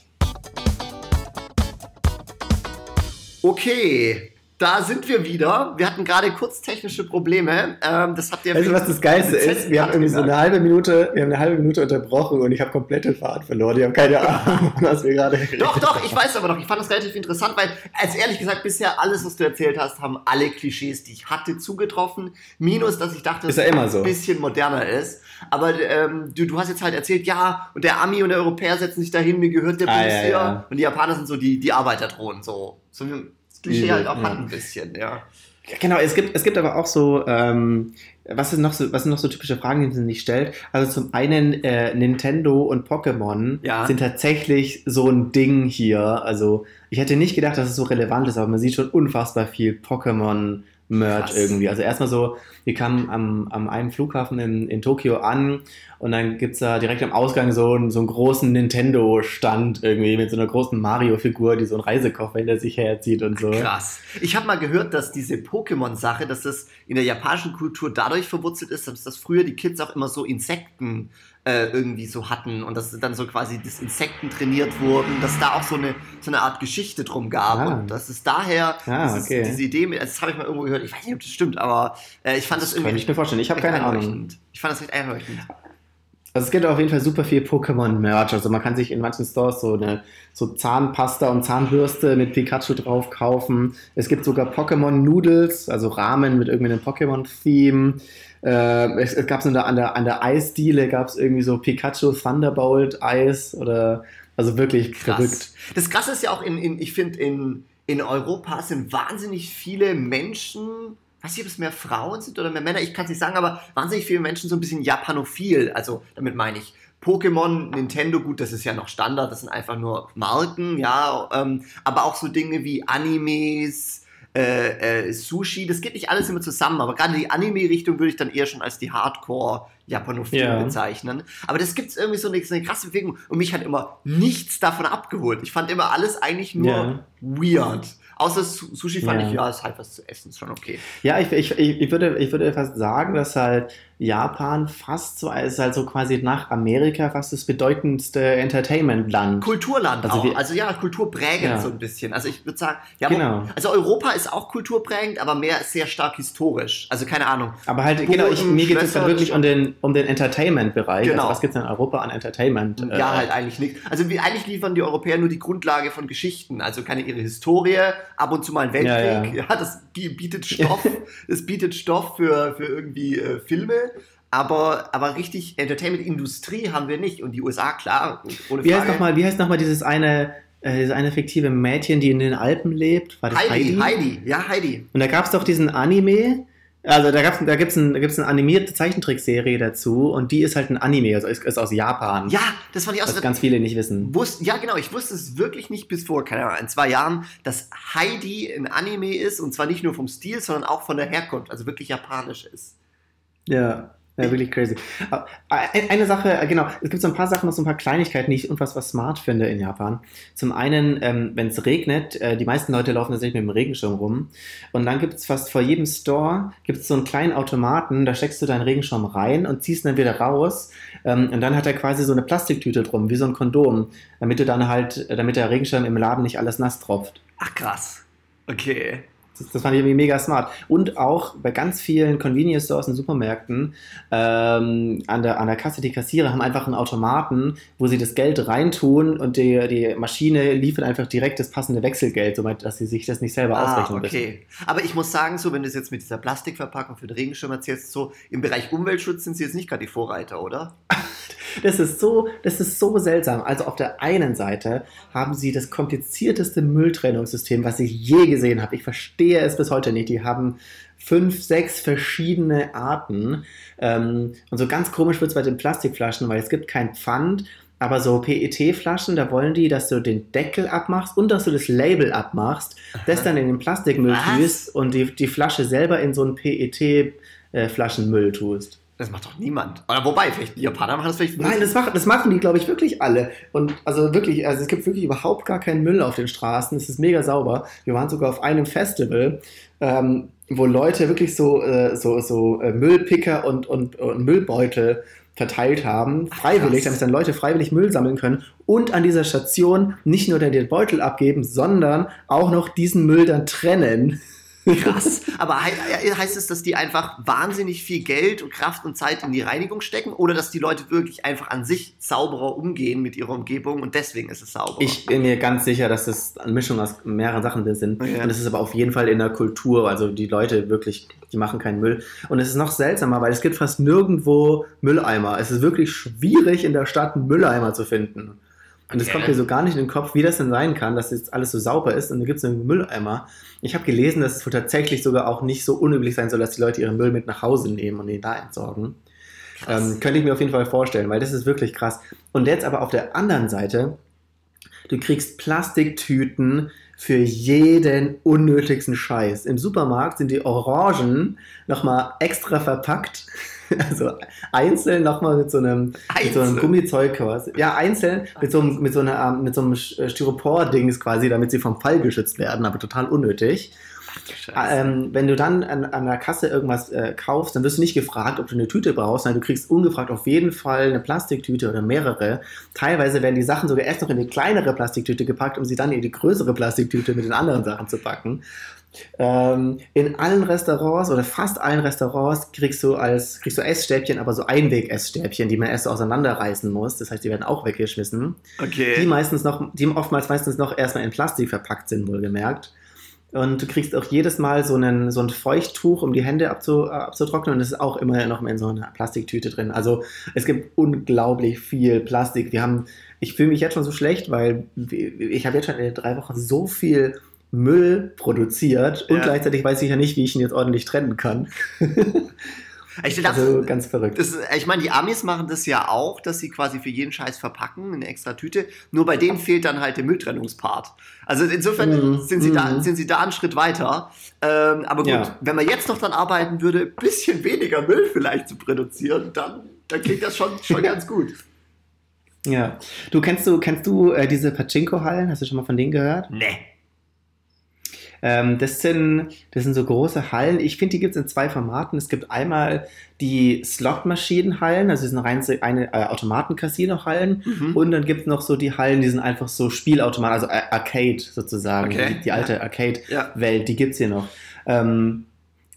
[SPEAKER 1] Okay, da sind wir wieder. Wir hatten gerade kurz technische Probleme. Ähm, das habt ihr
[SPEAKER 2] Weißt du, was das Geilste ist? Wir haben irgendwie so eine halbe Minute, wir haben eine halbe Minute unterbrochen und ich habe komplett den Faden verloren. Ich habe keine Ahnung, [LAUGHS] was wir gerade
[SPEAKER 1] Doch, doch, ich weiß aber noch. Ich fand das relativ interessant, weil, als ehrlich gesagt, bisher alles, was du erzählt hast, haben alle Klischees, die ich hatte, zugetroffen. Minus, dass ich dachte,
[SPEAKER 2] Ist ja immer
[SPEAKER 1] ein
[SPEAKER 2] so.
[SPEAKER 1] bisschen moderner ist. Aber ähm, du, du hast jetzt halt erzählt, ja, und der Ami und der Europäer setzen sich dahin, mir gehört der
[SPEAKER 2] Ah,
[SPEAKER 1] Bums
[SPEAKER 2] ja,
[SPEAKER 1] hier.
[SPEAKER 2] ja.
[SPEAKER 1] Und die Japaner sind so die, die Arbeiterdrohnen, so. So Klischee
[SPEAKER 2] Übel,
[SPEAKER 1] halt auch
[SPEAKER 2] ja.
[SPEAKER 1] hat ein bisschen, ja.
[SPEAKER 2] Genau, es gibt, es gibt aber auch so, ähm, was, ist noch so, was sind noch so typische Fragen, die man sich stellt? Also zum einen äh, Nintendo und Pokémon
[SPEAKER 1] Ja.
[SPEAKER 2] sind tatsächlich so ein Ding hier. Also ich hätte nicht gedacht, dass es so relevant ist, aber man sieht schon unfassbar viel Pokémon Merch
[SPEAKER 1] Krass.
[SPEAKER 2] irgendwie. Also erstmal so, wir kamen am, am einen Flughafen in, in Tokio an und dann gibt es da direkt am Ausgang so, einen- so einen großen Nintendo-Stand irgendwie mit so einer großen Mario-Figur, die so einen Reisekoffer hinter sich herzieht und so.
[SPEAKER 1] Krass. Ich habe mal gehört, dass diese Pokémon-Sache, dass das in der japanischen Kultur dadurch verwurzelt ist, dass das früher die Kids auch immer so Insekten äh, irgendwie so hatten und dass dann so quasi das Insekten trainiert wurden, dass da auch so eine, so eine Art Geschichte drum gab
[SPEAKER 2] Ah.
[SPEAKER 1] und dass es daher
[SPEAKER 2] Ah,
[SPEAKER 1] dieses,
[SPEAKER 2] okay.
[SPEAKER 1] diese Idee, mit, das habe ich mal irgendwo gehört, ich weiß nicht, ob das stimmt, aber äh, ich fand das,
[SPEAKER 2] Das
[SPEAKER 1] irgendwie
[SPEAKER 2] kann ich mir vorstellen. Ich habe keine Ahnung.
[SPEAKER 1] Ich fand das recht einleuchtend.
[SPEAKER 2] Also es gibt auf jeden Fall super viel Pokémon-Merch. Also man kann sich in manchen Stores so eine so Zahnpasta und Zahnbürste mit Pikachu drauf kaufen. Es gibt sogar Pokémon-Noodles, also Ramen mit irgendeinem Pokémon-Theme. Äh, es, es gab so an der, an der, Eisdiele gab es irgendwie so Pikachu Thunderbolt Eis oder also wirklich verrückt.
[SPEAKER 1] Krass. Das Krasse ist ja auch, in, in, ich finde, in, in Europa sind wahnsinnig viele Menschen, weiß nicht, ob es mehr Frauen sind oder mehr Männer, ich kann es nicht sagen, aber wahnsinnig viele Menschen so ein bisschen japanophil. Also damit meine ich Pokémon, Nintendo, gut, das ist ja noch Standard, das sind einfach nur Marken, ja, ähm, aber auch so Dinge wie Animes, äh, äh, Sushi, das geht nicht alles immer zusammen, aber gerade die Anime-Richtung würde ich dann eher schon als die Hardcore-Japanophil
[SPEAKER 2] Ja.
[SPEAKER 1] bezeichnen. Aber das gibt es irgendwie so eine, so eine krasse Bewegung und mich hat immer nichts davon abgeholt. Ich fand immer alles eigentlich nur
[SPEAKER 2] Ja.
[SPEAKER 1] weird. Außer Su- Sushi fand
[SPEAKER 2] Ja.
[SPEAKER 1] ich, ja, ist halt was zu essen, ist schon okay.
[SPEAKER 2] Ja, ich, ich, ich, ich, würde, ich würde fast sagen, dass halt Japan fast so, ist halt so quasi nach Amerika fast das bedeutendste Entertainment-Land.
[SPEAKER 1] Kulturland
[SPEAKER 2] Also
[SPEAKER 1] auch.
[SPEAKER 2] wir-
[SPEAKER 1] also ja, kulturprägend
[SPEAKER 2] Ja.
[SPEAKER 1] so ein bisschen. Also ich würde sagen, ja,
[SPEAKER 2] Genau.
[SPEAKER 1] also Europa ist auch kulturprägend, aber mehr sehr stark historisch. Also keine Ahnung.
[SPEAKER 2] Aber halt, genau, ich,
[SPEAKER 1] Burgen,
[SPEAKER 2] mir geht es halt wirklich um den, um den Entertainment-Bereich.
[SPEAKER 1] Genau.
[SPEAKER 2] Also was gibt es in Europa an Entertainment? Äh,
[SPEAKER 1] Ja, halt eigentlich nicht. Also wir, eigentlich liefern die Europäer nur die Grundlage von Geschichten. Also keine ihre Historie, ab und zu mal ein Weltkrieg.
[SPEAKER 2] Ja,
[SPEAKER 1] Ja,
[SPEAKER 2] ja.
[SPEAKER 1] das bi- bietet Stoff. [LAUGHS] das bietet Stoff für, für irgendwie äh, Filme. Aber, aber richtig Entertainment-Industrie haben wir nicht. Und die USA, klar, ohne
[SPEAKER 2] Wie heißt
[SPEAKER 1] Frage.
[SPEAKER 2] nochmal, wie heißt noch mal dieses eine, äh, dieses eine fiktive Mädchen, die in den Alpen lebt? War das
[SPEAKER 1] Heidi,
[SPEAKER 2] Heidi?
[SPEAKER 1] Heidi, ja, Heidi.
[SPEAKER 2] Und da gab es doch diesen Anime. Also da, gab's, da gibt es ein, eine animierte Zeichentrickserie dazu und die ist halt ein Anime, also ist, ist aus Japan.
[SPEAKER 1] Ja, das fand ich auch
[SPEAKER 2] was
[SPEAKER 1] so.
[SPEAKER 2] ganz viele nicht wissen.
[SPEAKER 1] Wusst, ja, genau, ich wusste es wirklich nicht bis vor, keine Ahnung, in zwei Jahren, dass Heidi ein Anime ist und zwar nicht nur vom Stil, sondern auch von der Herkunft, also wirklich japanisch ist.
[SPEAKER 2] Ja, ja, wirklich crazy. Aber ein- Eine Sache, äh, genau, es gibt so ein paar Sachen, noch so ein paar Kleinigkeiten, die ich unfassbar smart finde in Japan. Zum einen, ähm, wenn es regnet, äh, die meisten Leute laufen tatsächlich mit dem Regenschirm rum. Und dann gibt es fast vor jedem Store gibt's so einen kleinen Automaten, da steckst du deinen Regenschirm rein und ziehst ihn dann wieder raus. Ähm, und dann hat er quasi so eine Plastiktüte drum, wie so ein Kondom, damit du dann halt, äh, damit der Regenschirm im Laden nicht alles nass tropft.
[SPEAKER 1] Ach krass. Okay.
[SPEAKER 2] Das, das fand ich irgendwie mega smart. Und auch bei ganz vielen Convenience Stores und Supermärkten ähm, an, der, an der Kasse, die Kassierer haben einfach einen Automaten, wo sie das Geld reintun und die, die Maschine liefert einfach direkt das passende Wechselgeld, somit dass sie sich das nicht selber
[SPEAKER 1] Ah,
[SPEAKER 2] ausrechnen müssen.
[SPEAKER 1] okay. Aber ich muss sagen, so wenn du es jetzt mit dieser Plastikverpackung für den Regenschirm erzählst, so im Bereich Umweltschutz sind sie jetzt nicht gerade die Vorreiter, oder? [LAUGHS]
[SPEAKER 2] Das ist so, das ist so seltsam. Also auf der einen Seite haben sie das komplizierteste Mülltrennungssystem, was ich je gesehen habe. Ich verstehe es bis heute nicht. Die haben fünf, sechs verschiedene Arten. Ähm, und so ganz komisch wird es bei den Plastikflaschen, weil es gibt kein Pfand. Aber so PET-Flaschen, da wollen die, dass du den Deckel abmachst und dass du das Label abmachst, das dann in den Plastikmüll
[SPEAKER 1] Was?
[SPEAKER 2] tust und die, die Flasche selber in so einen PET-Flaschenmüll tust.
[SPEAKER 1] Das macht doch niemand. Oder wobei, vielleicht die Japaner machen das vielleicht
[SPEAKER 2] Nein, das machen, das machen die, glaube ich, wirklich alle. Und also wirklich, also es gibt wirklich überhaupt gar keinen Müll auf den Straßen. Es ist mega sauber. Wir waren sogar auf einem Festival, ähm, wo Leute wirklich so, äh, so, so äh, Müllpicker und, und, und Müllbeutel verteilt haben, freiwillig,
[SPEAKER 1] krass.
[SPEAKER 2] damit dann Leute freiwillig Müll sammeln können und an dieser Station nicht nur den Beutel abgeben, sondern auch noch diesen Müll dann trennen.
[SPEAKER 1] Krass. Aber hei- heißt es, dass die einfach wahnsinnig viel Geld und Kraft und Zeit in die Reinigung stecken oder dass die Leute wirklich einfach an sich sauberer umgehen mit ihrer Umgebung und deswegen ist es sauberer?
[SPEAKER 2] Ich bin mir ganz sicher, dass das eine Mischung aus mehreren Sachen sind.
[SPEAKER 1] Ja.
[SPEAKER 2] Und es ist aber auf jeden Fall in der Kultur. Also die Leute wirklich, die machen keinen Müll. Und es ist noch seltsamer, weil es gibt fast nirgendwo Mülleimer. Es ist wirklich schwierig, in der Stadt einen Mülleimer zu finden. Und es
[SPEAKER 1] Okay.
[SPEAKER 2] kommt mir so gar nicht in den Kopf, wie das denn sein kann, dass jetzt alles so sauber ist und da gibt es einen Mülleimer. Ich habe gelesen, dass es wohl tatsächlich sogar auch nicht so unüblich sein soll, dass die Leute ihren Müll mit nach Hause nehmen und ihn da entsorgen. Ähm, könnte ich mir auf jeden Fall vorstellen, weil das ist wirklich krass. Und jetzt aber auf der anderen Seite, du kriegst Plastiktüten für jeden unnötigsten Scheiß. Im Supermarkt sind die Orangen nochmal extra verpackt. [LAUGHS] Also einzeln nochmal mit so einem, mit so einem? Gummizeug quasi. Ja, einzeln mit so einem, mit so einer, ähm, mit so einem Styropor-Dings quasi, damit sie vom Fall geschützt werden, aber total unnötig.
[SPEAKER 1] Scheiße.
[SPEAKER 2] Ähm, wenn du dann an, an der Kasse irgendwas äh, kaufst, dann wirst du nicht gefragt, ob du eine Tüte brauchst, sondern du kriegst ungefragt auf jeden Fall eine Plastiktüte oder mehrere. Teilweise werden die Sachen sogar erst noch in eine kleinere Plastiktüte gepackt, um sie dann in die größere Plastiktüte mit den anderen Sachen zu packen. Ähm, in allen Restaurants oder fast allen Restaurants kriegst du als kriegst du Essstäbchen, aber so Einweg-Essstäbchen, die man erst so auseinanderreißen muss. Das heißt, die werden auch weggeschmissen. Die
[SPEAKER 1] okay.
[SPEAKER 2] meistens noch, die oftmals meistens noch erstmal in Plastik verpackt sind, wohlgemerkt. Und du kriegst auch jedes Mal so, einen, so ein Feuchttuch, um die Hände abzu, äh, abzutrocknen. Und das ist auch immer noch in so einer Plastiktüte drin. Also es gibt unglaublich viel Plastik. Wir haben, ich fühle mich jetzt schon so schlecht, weil ich habe jetzt schon in drei Wochen so viel Müll produziert und
[SPEAKER 1] Ja.
[SPEAKER 2] gleichzeitig weiß ich ja nicht, wie ich ihn jetzt ordentlich trennen kann. [LAUGHS]
[SPEAKER 1] Ich dachte,
[SPEAKER 2] Also ganz verrückt.
[SPEAKER 1] Das, ich meine, die Amis machen das ja auch, dass sie quasi für jeden Scheiß verpacken, in eine extra Tüte. Nur bei denen fehlt dann halt der Mülltrennungspart. Also insofern
[SPEAKER 2] Mhm.
[SPEAKER 1] sind, sie da,
[SPEAKER 2] Mhm.
[SPEAKER 1] sind sie da einen Schritt weiter. Ähm, aber gut,
[SPEAKER 2] Ja.
[SPEAKER 1] wenn man jetzt noch dann arbeiten würde, ein bisschen weniger Müll vielleicht zu produzieren, dann, dann klingt das schon, schon [LAUGHS] ganz gut.
[SPEAKER 2] Ja. Du kennst du, kennst du äh, diese Pachinko-Hallen? Hast du schon mal von denen gehört?
[SPEAKER 1] Nee.
[SPEAKER 2] Ähm, das, sind, das sind so große Hallen. Ich finde, die gibt es in zwei Formaten. Es gibt einmal die Slot-Maschinen-Hallen, also sind rein so eine äh, Automaten-Casino-Hallen.
[SPEAKER 1] Mhm.
[SPEAKER 2] Und dann gibt es noch so die Hallen, die sind einfach so Spielautomaten, also Ar- Arcade sozusagen.
[SPEAKER 1] Okay.
[SPEAKER 2] Die, die alte
[SPEAKER 1] Ja.
[SPEAKER 2] Arcade-Welt, die gibt es hier noch. Ähm,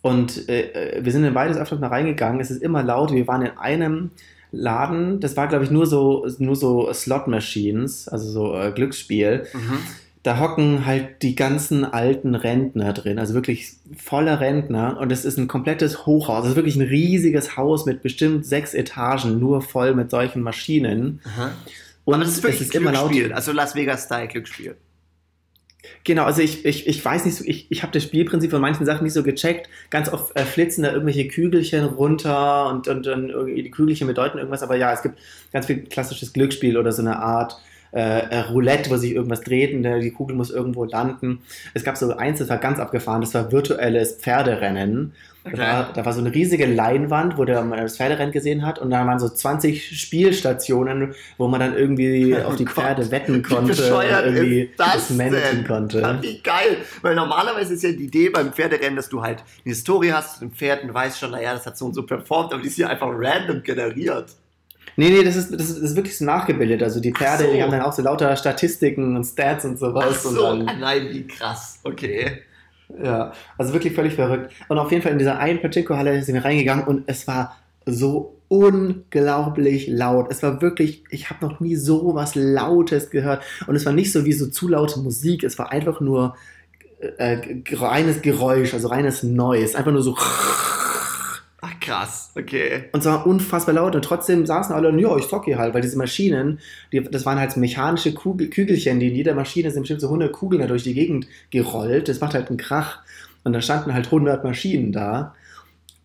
[SPEAKER 2] und äh, wir sind in beides öfter mal reingegangen. Es ist immer laut. Wir waren in einem Laden, das war, glaube ich, nur so, nur so Slot-Machines, also so äh, Glücksspiel
[SPEAKER 1] Mhm.
[SPEAKER 2] Da hocken halt die ganzen alten Rentner drin, also wirklich voller Rentner und es ist ein komplettes Hochhaus, es ist wirklich ein riesiges Haus mit bestimmt sechs Etagen, nur voll mit solchen Maschinen.
[SPEAKER 1] Aha.
[SPEAKER 2] Und
[SPEAKER 1] Aber das ist wirklich
[SPEAKER 2] es ist immer laut.
[SPEAKER 1] Glücksspiel, also Las Vegas-Style Glücksspiel.
[SPEAKER 2] Genau, also ich, ich, ich weiß nicht, so, ich, ich habe das Spielprinzip von manchen Sachen nicht so gecheckt. Ganz oft äh, flitzen da irgendwelche Kügelchen runter und, und dann irgendwie die Kügelchen bedeuten irgendwas, aber ja, es gibt ganz viel klassisches Glücksspiel oder so eine Art äh, äh, Roulette, wo sich irgendwas dreht und der, die Kugel muss irgendwo landen. Es gab so eins, das war ganz abgefahren, das war virtuelles Pferderennen.
[SPEAKER 1] Okay.
[SPEAKER 2] Da, war, da war so eine riesige Leinwand, wo der, man das Pferderennen gesehen hat und da waren so 20 Spielstationen, wo man dann irgendwie
[SPEAKER 1] Oh
[SPEAKER 2] auf die
[SPEAKER 1] Gott.
[SPEAKER 2] Pferde wetten konnte und irgendwie
[SPEAKER 1] ist das
[SPEAKER 2] managen
[SPEAKER 1] denn?
[SPEAKER 2] konnte.
[SPEAKER 1] Ja, wie geil. Weil normalerweise ist ja die Idee beim Pferderennen, dass du halt eine Story hast zu dem Pferd und weißt schon, naja, das hat so und so performt, aber die ist hier einfach random generiert.
[SPEAKER 2] Nee, nee, das ist, das ist, das ist wirklich so nachgebildet. Also die Pferde,
[SPEAKER 1] Ach so.
[SPEAKER 2] die haben dann auch so lauter Statistiken und Stats und
[SPEAKER 1] Ach
[SPEAKER 2] sowas.
[SPEAKER 1] so,
[SPEAKER 2] und
[SPEAKER 1] ah,
[SPEAKER 2] dann,
[SPEAKER 1] nein, wie krass. Okay.
[SPEAKER 2] ja, also wirklich völlig verrückt. Und auf jeden Fall in dieser einen Pachinko-Halle sind wir reingegangen und es war so unglaublich laut. Es war wirklich, ich habe noch nie so was Lautes gehört. Und es war nicht so wie so zu laute Musik, es war einfach nur äh, reines Geräusch, also reines Noise. Einfach nur so.
[SPEAKER 1] Ach krass, okay.
[SPEAKER 2] Und zwar unfassbar laut und trotzdem saßen alle, und ja, ich zocke hier halt, weil diese Maschinen, die, das waren halt mechanische Kugel, Kügelchen, die in jeder Maschine sind bestimmt so 100 Kugeln da durch die Gegend gerollt. Das macht halt einen Krach. Und da standen halt 100 Maschinen da.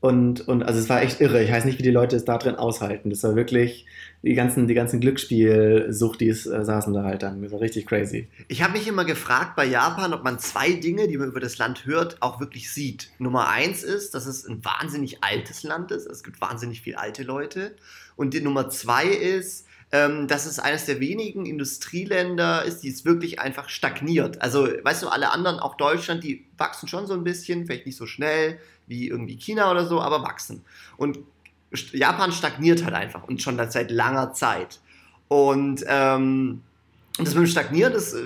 [SPEAKER 2] Und, und also es war echt irre. Ich weiß nicht, wie die Leute es da drin aushalten. Das war wirklich, die ganzen, die ganzen Glücksspiel-Suchtis äh, saßen da halt dann. Das war richtig crazy.
[SPEAKER 1] Ich habe mich immer gefragt bei Japan, ob man zwei Dinge, die man über das Land hört, auch wirklich sieht. Nummer eins ist, dass es ein wahnsinnig altes Land ist. Es gibt wahnsinnig viele alte Leute. Und die Nummer zwei ist, ähm, dass es eines der wenigen Industrieländer ist, die es wirklich einfach stagniert. Also, weißt du, alle anderen, auch Deutschland, die wachsen schon so ein bisschen, vielleicht nicht so schnell wie irgendwie China oder so, aber wachsen. Und Japan stagniert halt einfach und schon seit langer Zeit. Und ähm, das mit dem Stagnieren, das äh,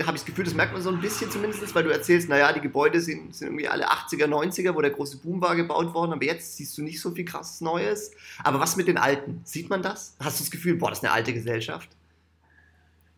[SPEAKER 1] habe ich das Gefühl, das merkt man so ein bisschen zumindest, weil du erzählst, naja, die Gebäude sind, sind irgendwie alle 80er, 90er, wo der große Boom war, gebaut worden, aber jetzt siehst du nicht so viel krasses Neues. Aber was mit den Alten? Sieht man das? Hast du das Gefühl, boah, das ist eine alte Gesellschaft?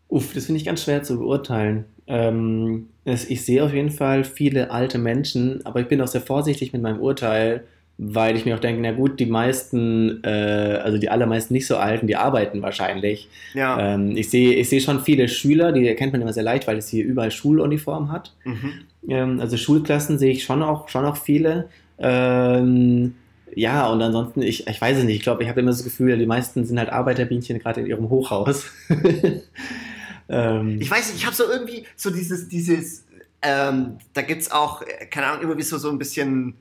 [SPEAKER 2] Uff, das finde ich ganz schwer zu beurteilen. Ähm, ich sehe auf jeden Fall viele alte Menschen, aber ich bin auch sehr vorsichtig mit meinem Urteil, weil ich mir auch denke, na gut, die meisten, äh, also die allermeisten nicht so alten, die arbeiten wahrscheinlich.
[SPEAKER 1] Ja.
[SPEAKER 2] Ähm, ich sehe ich sehe schon viele Schüler, die erkennt man immer sehr leicht, weil es hier überall Schuluniform hat.
[SPEAKER 1] Mhm.
[SPEAKER 2] Ähm, also Schulklassen sehe ich schon auch, schon auch viele. Ähm, ja, und ansonsten, ich, ich weiß es nicht, ich glaube, ich habe immer das Gefühl, die meisten sind halt Arbeiterbienchen gerade in ihrem Hochhaus. [LAUGHS] ähm,
[SPEAKER 1] Ich weiß nicht, ich habe so irgendwie so dieses, dieses ähm, da gibt es auch, keine Ahnung, immer wie so, so ein bisschen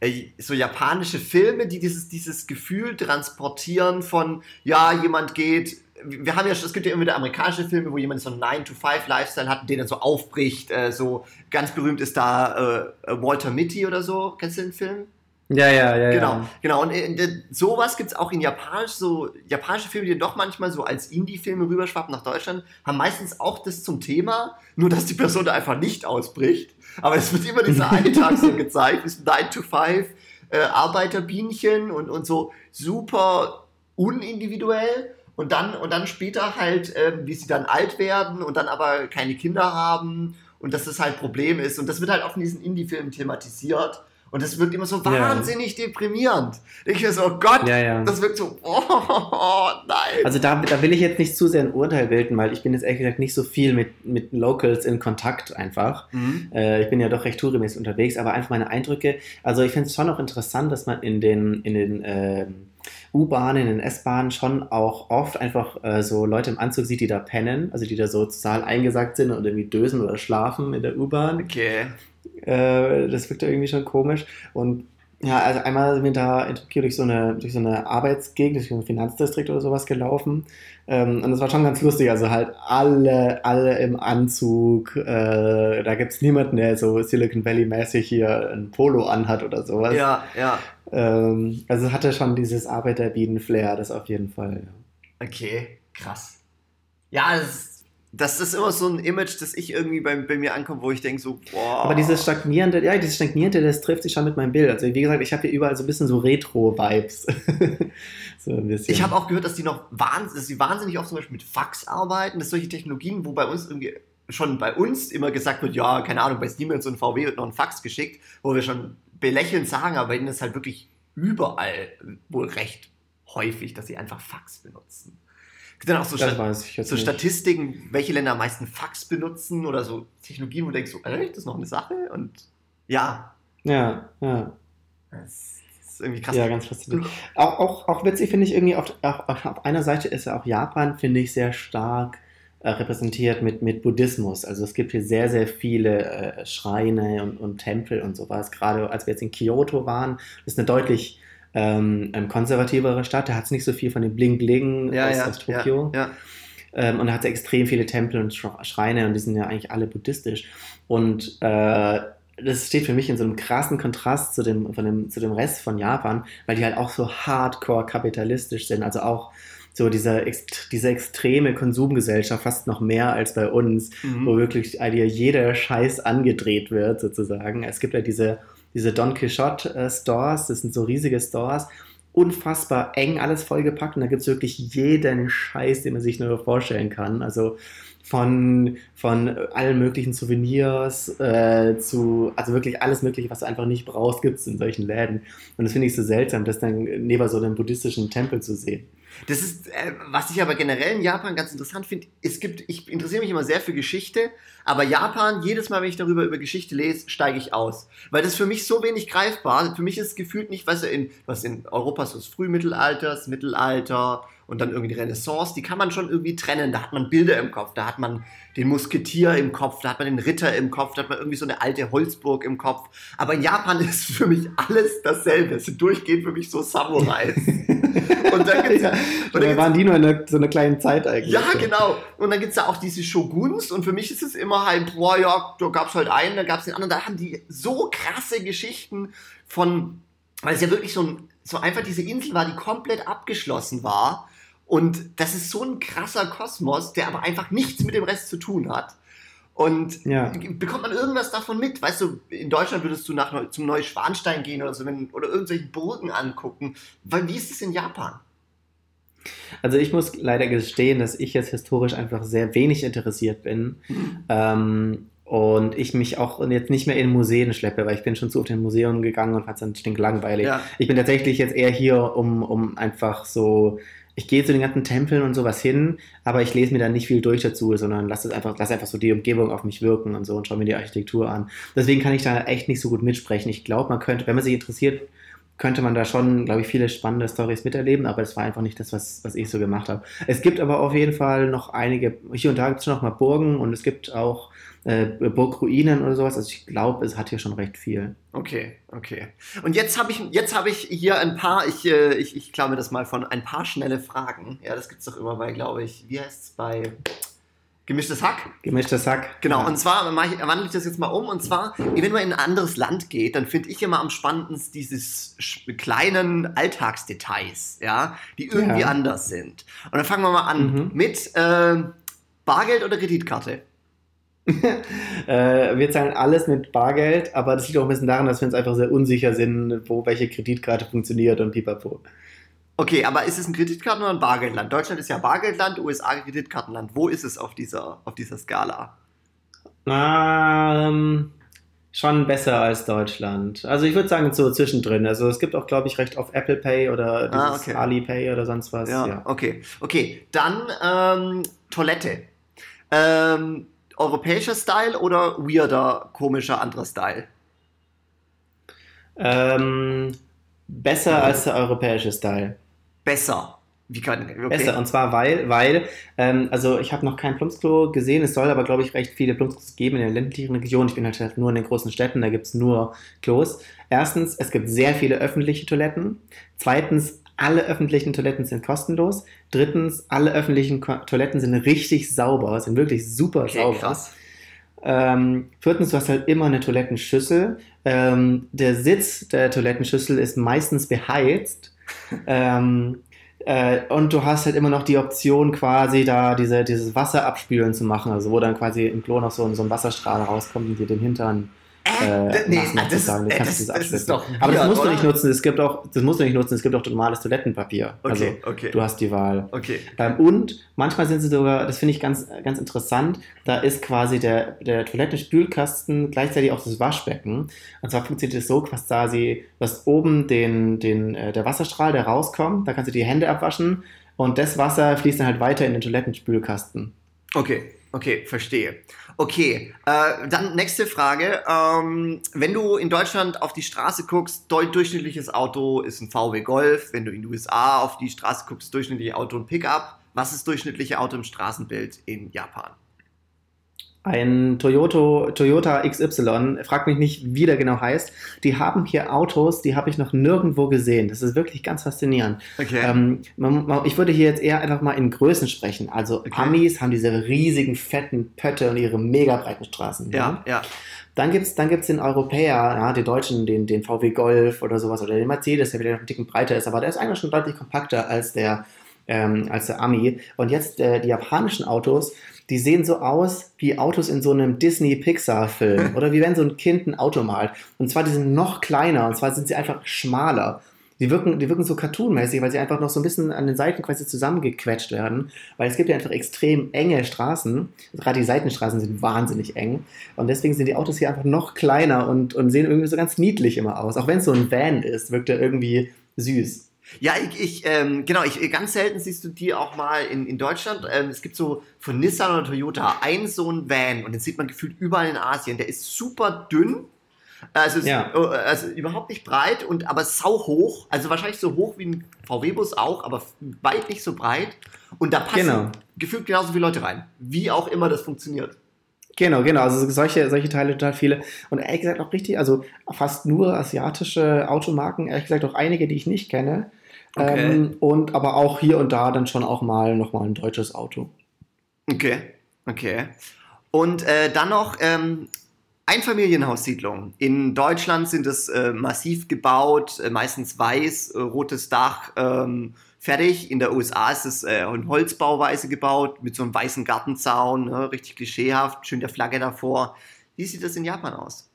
[SPEAKER 1] äh, so japanische Filme, die dieses, dieses Gefühl transportieren von, ja, jemand geht wir haben ja schon, es gibt ja immer wieder amerikanische Filme, wo jemand so einen 9-to-5-Lifestyle hat, den er so aufbricht. Äh, so ganz berühmt ist da äh, Walter Mitty oder so. Kennst du den Film?
[SPEAKER 2] Ja, ja, ja.
[SPEAKER 1] Genau,
[SPEAKER 2] ja.
[SPEAKER 1] genau. Und äh, sowas gibt es auch in Japanisch, so japanische Filme, die doch manchmal so als Indie-Filme rüberschwappen nach Deutschland, haben meistens auch das zum Thema, nur dass die Person da einfach nicht ausbricht. Aber es wird immer dieser Alltag [LAUGHS] so gezeigt, ist 9 to 5 äh, Arbeiterbienchen und, und so super unindividuell. Und dann, und dann später halt, äh, wie sie dann alt werden und dann aber keine Kinder haben und dass das halt Problem ist. Und das wird halt auch in diesen Indie-Filmen thematisiert. Und das wirkt immer so wahnsinnig ja. deprimierend. Ich mir so, oh Gott, ja, ja. das wirkt so, oh, [LAUGHS] oh, nein.
[SPEAKER 2] Also da, da will ich jetzt nicht zu sehr ein Urteil bilden, weil ich bin jetzt ehrlich gesagt nicht so viel mit, mit Locals in Kontakt einfach. Mhm. Äh, ich bin ja doch recht tourimäßig unterwegs, aber einfach meine Eindrücke. Also ich finde es schon auch interessant, dass man in den, in den äh, U-Bahnen, in den S-Bahnen schon auch oft einfach äh, so Leute im Anzug sieht, die da pennen, also die da so total eingesackt sind und irgendwie dösen oder schlafen in der U-Bahn.
[SPEAKER 1] Okay.
[SPEAKER 2] Äh, das wirkt irgendwie schon komisch. Und ja, also einmal sind wir da in Tokio durch so eine, durch so eine Arbeitsgegend, durch so einen Finanzdistrikt oder sowas gelaufen. Ähm, und das war schon ganz lustig. Also halt alle, alle im Anzug. Äh, da gibt es niemanden, der so Silicon Valley-mäßig hier ein Polo anhat oder sowas.
[SPEAKER 1] Ja, ja.
[SPEAKER 2] Ähm, also hatte schon dieses Arbeiterbienen-Flair, das auf jeden Fall.
[SPEAKER 1] Okay, krass. Ja, das ist das ist immer so ein Image, das ich irgendwie bei, bei mir ankomme, wo ich denke so, boah.
[SPEAKER 2] Aber dieses stagnierende, ja, dieses stagnierende, das trifft sich schon mit meinem Bild. Also wie gesagt, ich habe hier überall so ein bisschen so Retro-Vibes. [LAUGHS]
[SPEAKER 1] so ein bisschen. Ich habe auch gehört, dass die noch wahnsinnig, dass die wahnsinnig oft zum Beispiel mit Fax arbeiten, dass solche Technologien, wo bei uns irgendwie schon bei uns immer gesagt wird, ja, keine Ahnung, bei Siemens und VW wird noch ein Fax geschickt, wo wir schon belächelnd sagen, aber denen ist halt wirklich überall wohl recht häufig, dass sie einfach Fax benutzen. Gibt dann auch so, Stat so Statistiken, welche Länder am meisten Fax benutzen oder so Technologien, wo du denkst, so, echt, das ist noch eine Sache? Und ja.
[SPEAKER 2] Ja, ja.
[SPEAKER 1] Das ist irgendwie krass.
[SPEAKER 2] Ja, ganz faszinierend. Auch, auch, auch witzig finde ich irgendwie, auf, auf, auf einer Seite ist ja auch Japan, finde ich, sehr stark äh, repräsentiert mit, mit Buddhismus. Also es gibt hier sehr, sehr viele äh, Schreine und, und Tempel und sowas. Gerade als wir jetzt in Kyoto waren, ist eine deutlich ähm, ähm, konservativere Stadt. Da hat es nicht so viel von dem Bling-Bling
[SPEAKER 1] ja, aus,
[SPEAKER 2] ja, aus, Tokio. Ja, ähm, und da hat es extrem viele Tempel und Schreine und die sind ja eigentlich alle buddhistisch. Und äh, das steht für mich in so einem krassen Kontrast zu dem, von dem, zu dem Rest von Japan, weil die halt auch so hardcore kapitalistisch sind. Also auch so diese, diese extreme Konsumgesellschaft, fast noch mehr als bei uns, mhm. wo wirklich dir jeder Scheiß angedreht wird, sozusagen. Es gibt ja diese diese Don Quixote äh, Stores, das sind so riesige Stores, unfassbar eng, alles vollgepackt und da gibt es wirklich jeden Scheiß, den man sich nur vorstellen kann. Also von, von allen möglichen Souvenirs äh, zu, also wirklich alles Mögliche, was du einfach nicht brauchst, gibt es in solchen Läden. Und das finde ich so seltsam, das dann neben so einem buddhistischen Tempel zu sehen.
[SPEAKER 1] Das ist, äh, was ich aber generell in Japan ganz interessant finde, es gibt, ich interessiere mich immer sehr für Geschichte, aber Japan, jedes Mal, wenn ich darüber über Geschichte lese, steige ich aus. Weil das für mich so wenig greifbar, für mich ist es gefühlt nicht, was in, was in Europa so das Frühmittelalter, das Mittelalter, und dann irgendwie die Renaissance, die kann man schon irgendwie trennen. Da hat man Bilder im Kopf, da hat man den Musketier im Kopf, da hat man den Ritter im Kopf, da hat man irgendwie so eine alte Holzburg im Kopf. Aber in Japan [LAUGHS] ist für mich alles dasselbe. Es sind durchgehend für mich so Samurais.
[SPEAKER 2] und dann gibt's [LAUGHS] ja, und dann waren die nur in so einer kleinen Zeit eigentlich.
[SPEAKER 1] Ja, genau. Und dann gibt es da auch diese Shoguns und für mich ist es immer halt, boah, ja, da gab es halt einen, da gab es den anderen. Da haben die so krasse Geschichten von, weil es ja wirklich so ein so einfach diese Insel war, die komplett abgeschlossen war und das ist so ein krasser Kosmos, der aber einfach nichts mit dem Rest zu tun hat. Und ja. bekommt man irgendwas davon mit? Weißt du, in Deutschland würdest du nach, zum Neuschwanstein gehen oder so, wenn, oder irgendwelche Burgen angucken. Weil, wie ist es in Japan?
[SPEAKER 2] Also ich muss leider gestehen, dass ich jetzt historisch einfach sehr wenig interessiert bin. Mhm. Ähm, und ich mich auch jetzt nicht mehr in Museen schleppe, weil ich bin schon zu oft in Museum gegangen und fand es dann stinklangweilig. Ja. Ich bin tatsächlich jetzt eher hier, um, um einfach so ich gehe zu den ganzen Tempeln und sowas hin, aber ich lese mir da nicht viel durch dazu, sondern lasse einfach, lasse einfach so die Umgebung auf mich wirken und so und schaue mir die Architektur an. Deswegen kann ich da echt nicht so gut mitsprechen. Ich glaube, man könnte, wenn man sich interessiert, könnte man da schon, glaube ich, viele spannende Stories miterleben, aber das war einfach nicht das, was, was ich so gemacht habe. Es gibt aber auf jeden Fall noch einige, hier und da gibt es noch mal Burgen und es gibt auch äh, Burgruinen oder sowas. Also ich glaube, es hat hier schon recht viel.
[SPEAKER 1] Okay, okay. Und jetzt habe ich, jetzt habe ich hier ein paar, ich, äh, ich, ich klaue mir das mal von, ein paar schnelle Fragen. Ja, das gibt es doch immer bei, glaube ich, wie heißt es bei Gemischtes Hack?
[SPEAKER 2] Gemischtes Hack.
[SPEAKER 1] Genau,
[SPEAKER 2] Ja.
[SPEAKER 1] und zwar ich, wandle ich das jetzt mal um. Und zwar, wenn man in ein anderes Land geht, dann finde ich immer am spannendsten dieses sch- kleinen Alltagsdetails, ja, die irgendwie
[SPEAKER 2] Ja.
[SPEAKER 1] anders sind. Und dann fangen wir mal an
[SPEAKER 2] Mhm.
[SPEAKER 1] mit äh, Bargeld oder Kreditkarte? [LAUGHS]
[SPEAKER 2] Äh, wir zahlen alles mit Bargeld, aber das liegt auch ein bisschen daran, dass wir uns einfach sehr unsicher sind, wo welche Kreditkarte funktioniert und pipapo.
[SPEAKER 1] Okay, aber ist es ein Kreditkarten- oder ein Bargeldland? Deutschland ist ja Bargeldland, USA Kreditkartenland. Wo ist es auf dieser, auf dieser Skala?
[SPEAKER 2] Ähm, schon besser als Deutschland. Also ich würde sagen so zwischendrin. Also es gibt auch, glaube ich, recht auf Apple Pay oder dieses
[SPEAKER 1] Ah, okay.
[SPEAKER 2] Alipay oder sonst was.
[SPEAKER 1] Ja,
[SPEAKER 2] Ja.
[SPEAKER 1] okay. Okay, dann ähm, Toilette. Ähm, europäischer Style oder weirder, komischer, anderer Style?
[SPEAKER 2] Ähm, besser als der europäische Style.
[SPEAKER 1] Besser. Wie kann okay.
[SPEAKER 2] Besser. Und zwar weil, weil, ähm, also ich habe noch kein Plumpsklo gesehen. Es soll aber, glaube ich, recht viele Plumpsklos geben in der ländlichen Region. Ich bin halt nur in den großen Städten, da gibt es nur Klos. Erstens, es gibt sehr viele öffentliche Toiletten. Zweitens, alle öffentlichen Toiletten sind kostenlos. Drittens, alle öffentlichen Ko Toiletten sind richtig sauber, sind wirklich super
[SPEAKER 1] Okay,
[SPEAKER 2] sauber.
[SPEAKER 1] krass.
[SPEAKER 2] Ähm, viertens, du hast halt immer eine Toilettenschüssel. Ähm, der Sitz der Toilettenschüssel ist meistens beheizt. [LAUGHS] ähm, äh, und du hast halt immer noch die Option, quasi da diese, dieses Wasser abspülen zu machen. Also wo dann quasi im Klo noch so, ein- so ein Wasserstrahl rauskommt und dir den Hintern äh,
[SPEAKER 1] d- nee, das- äh,
[SPEAKER 2] kannst
[SPEAKER 1] das- das
[SPEAKER 2] Aber das musst du nicht
[SPEAKER 1] oder?
[SPEAKER 2] nutzen. Es gibt auch, das musst du nicht nutzen. Es gibt auch normales Toilettenpapier.
[SPEAKER 1] Okay,
[SPEAKER 2] Also
[SPEAKER 1] okay.
[SPEAKER 2] du hast die Wahl.
[SPEAKER 1] Okay.
[SPEAKER 2] Ähm, und manchmal sind sie sogar, das finde ich ganz, ganz interessant, da ist quasi der, der Toilettenspülkasten gleichzeitig auch das Waschbecken. Und zwar funktioniert es so, quasi, du hast oben den, den, äh, der Wasserstrahl, der rauskommt, da kannst du die Hände abwaschen und das Wasser fließt dann halt weiter in den Toilettenspülkasten.
[SPEAKER 1] Okay, okay, verstehe. Okay, äh, dann nächste Frage. Ähm, wenn du in Deutschland auf die Straße guckst, durchschnittliches Auto ist ein VW Golf. Wenn du in den USA auf die Straße guckst, durchschnittliches Auto ein Pickup. Was ist durchschnittliche Auto im Straßenbild in Japan?
[SPEAKER 2] Ein Toyota, Toyota XY, frag mich nicht, wie der genau heißt. Die haben hier Autos, die habe ich noch nirgendwo gesehen. Das ist wirklich ganz faszinierend.
[SPEAKER 1] Okay.
[SPEAKER 2] Ähm, man, man, ich würde hier jetzt eher einfach mal in Größen sprechen. Also
[SPEAKER 1] Okay.
[SPEAKER 2] Amis haben diese riesigen, fetten Pötte und ihre mega breiten Straßen.
[SPEAKER 1] ja, ja.
[SPEAKER 2] Dann gibt es dann gibt's den Europäer, ja, den Deutschen, den, den VW Golf oder sowas, oder den Mercedes, der wieder noch einen Ticken breiter ist, aber der ist eigentlich schon deutlich kompakter als der, ähm, als der Ami. Und jetzt äh, die japanischen Autos, die sehen so aus wie Autos in so einem Disney-Pixar-Film [LAUGHS] oder wie wenn so ein Kind ein Auto malt. Und zwar die sind noch kleiner und zwar sind sie einfach schmaler. Die wirken, die wirken so cartoonmäßig, weil sie einfach noch so ein bisschen an den Seiten quasi zusammengequetscht werden. Weil es gibt ja einfach extrem enge Straßen. Gerade die Seitenstraßen sind wahnsinnig eng. Und deswegen sind die Autos hier einfach noch kleiner und, und sehen irgendwie so ganz niedlich immer aus. Auch wenn es so ein Van ist, wirkt er irgendwie süß.
[SPEAKER 1] Ja, ich, ich ähm, genau, ich, ganz selten siehst du die auch mal in, in Deutschland. Ähm, es gibt so von Nissan oder Toyota ein so ein Van und den sieht man gefühlt überall in Asien. Der ist super dünn, also, ist,
[SPEAKER 2] Ja.
[SPEAKER 1] äh, also überhaupt nicht breit und aber sau hoch. Also wahrscheinlich so hoch wie ein VW-Bus auch, aber weit nicht so breit. Und da passen
[SPEAKER 2] Genau.
[SPEAKER 1] gefühlt genauso viele Leute rein. Wie auch immer das funktioniert.
[SPEAKER 2] Genau, genau. Also solche, solche Teile total viele. Und ehrlich gesagt auch richtig, also fast nur asiatische Automarken, ehrlich gesagt auch einige, die ich nicht kenne.
[SPEAKER 1] Okay.
[SPEAKER 2] Ähm, und aber auch hier und da dann schon auch mal nochmal ein deutsches Auto.
[SPEAKER 1] Okay, okay. Und äh, dann noch ähm, Einfamilienhaussiedlungen. In Deutschland sind es äh, massiv gebaut, äh, meistens weiß, äh, rotes Dach, ähm, fertig. In der USA ist es äh, in Holzbauweise gebaut, mit so einem weißen Gartenzaun, ne, richtig klischeehaft, schön der Flagge davor. Wie sieht das in Japan aus?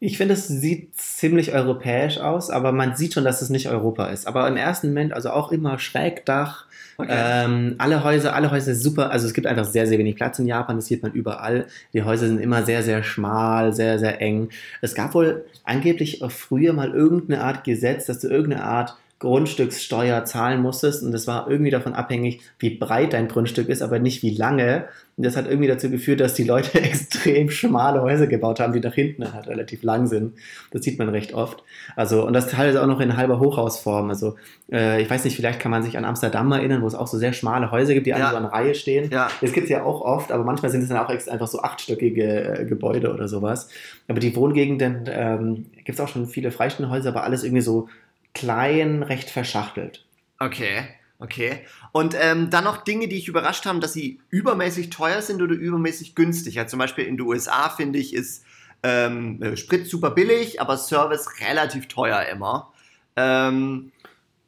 [SPEAKER 2] Ich finde, es sieht ziemlich europäisch aus, aber man sieht schon, dass es nicht Europa ist. Aber im ersten Moment, also auch immer Schrägdach, ähm, alle Häuser, alle Häuser super, also es gibt einfach sehr, sehr wenig Platz in Japan, das sieht man überall. Die Häuser sind immer sehr, sehr schmal, sehr, sehr eng. Es gab wohl angeblich früher mal irgendeine Art Gesetz, dass du irgendeine Art Grundstückssteuer zahlen musstest und das war irgendwie davon abhängig, wie breit dein Grundstück ist, aber nicht wie lange. Und das hat irgendwie dazu geführt, dass die Leute [LAUGHS] extrem schmale Häuser gebaut haben, die nach hinten halt relativ lang sind. Das sieht man recht oft. Also, und das teilweise auch noch in halber Hochhausform. Also, äh, ich weiß nicht, vielleicht kann man sich an Amsterdam erinnern, wo es auch so sehr schmale Häuser gibt, die
[SPEAKER 1] Ja.
[SPEAKER 2] alle so in Reihe stehen.
[SPEAKER 1] Ja.
[SPEAKER 2] Das gibt es ja auch oft, aber manchmal sind es dann auch einfach so achtstöckige äh, Gebäude oder sowas. Aber die Wohngegenden ähm, gibt es auch schon viele freistehende Häuser, aber alles irgendwie so klein, recht verschachtelt.
[SPEAKER 1] Okay, okay. Und ähm, dann noch Dinge, die ich überrascht haben, dass sie übermäßig teuer sind oder übermäßig günstig. Ja, zum Beispiel in den USA finde ich ist ähm, äh, Sprit super billig, aber Service relativ teuer immer. Ähm,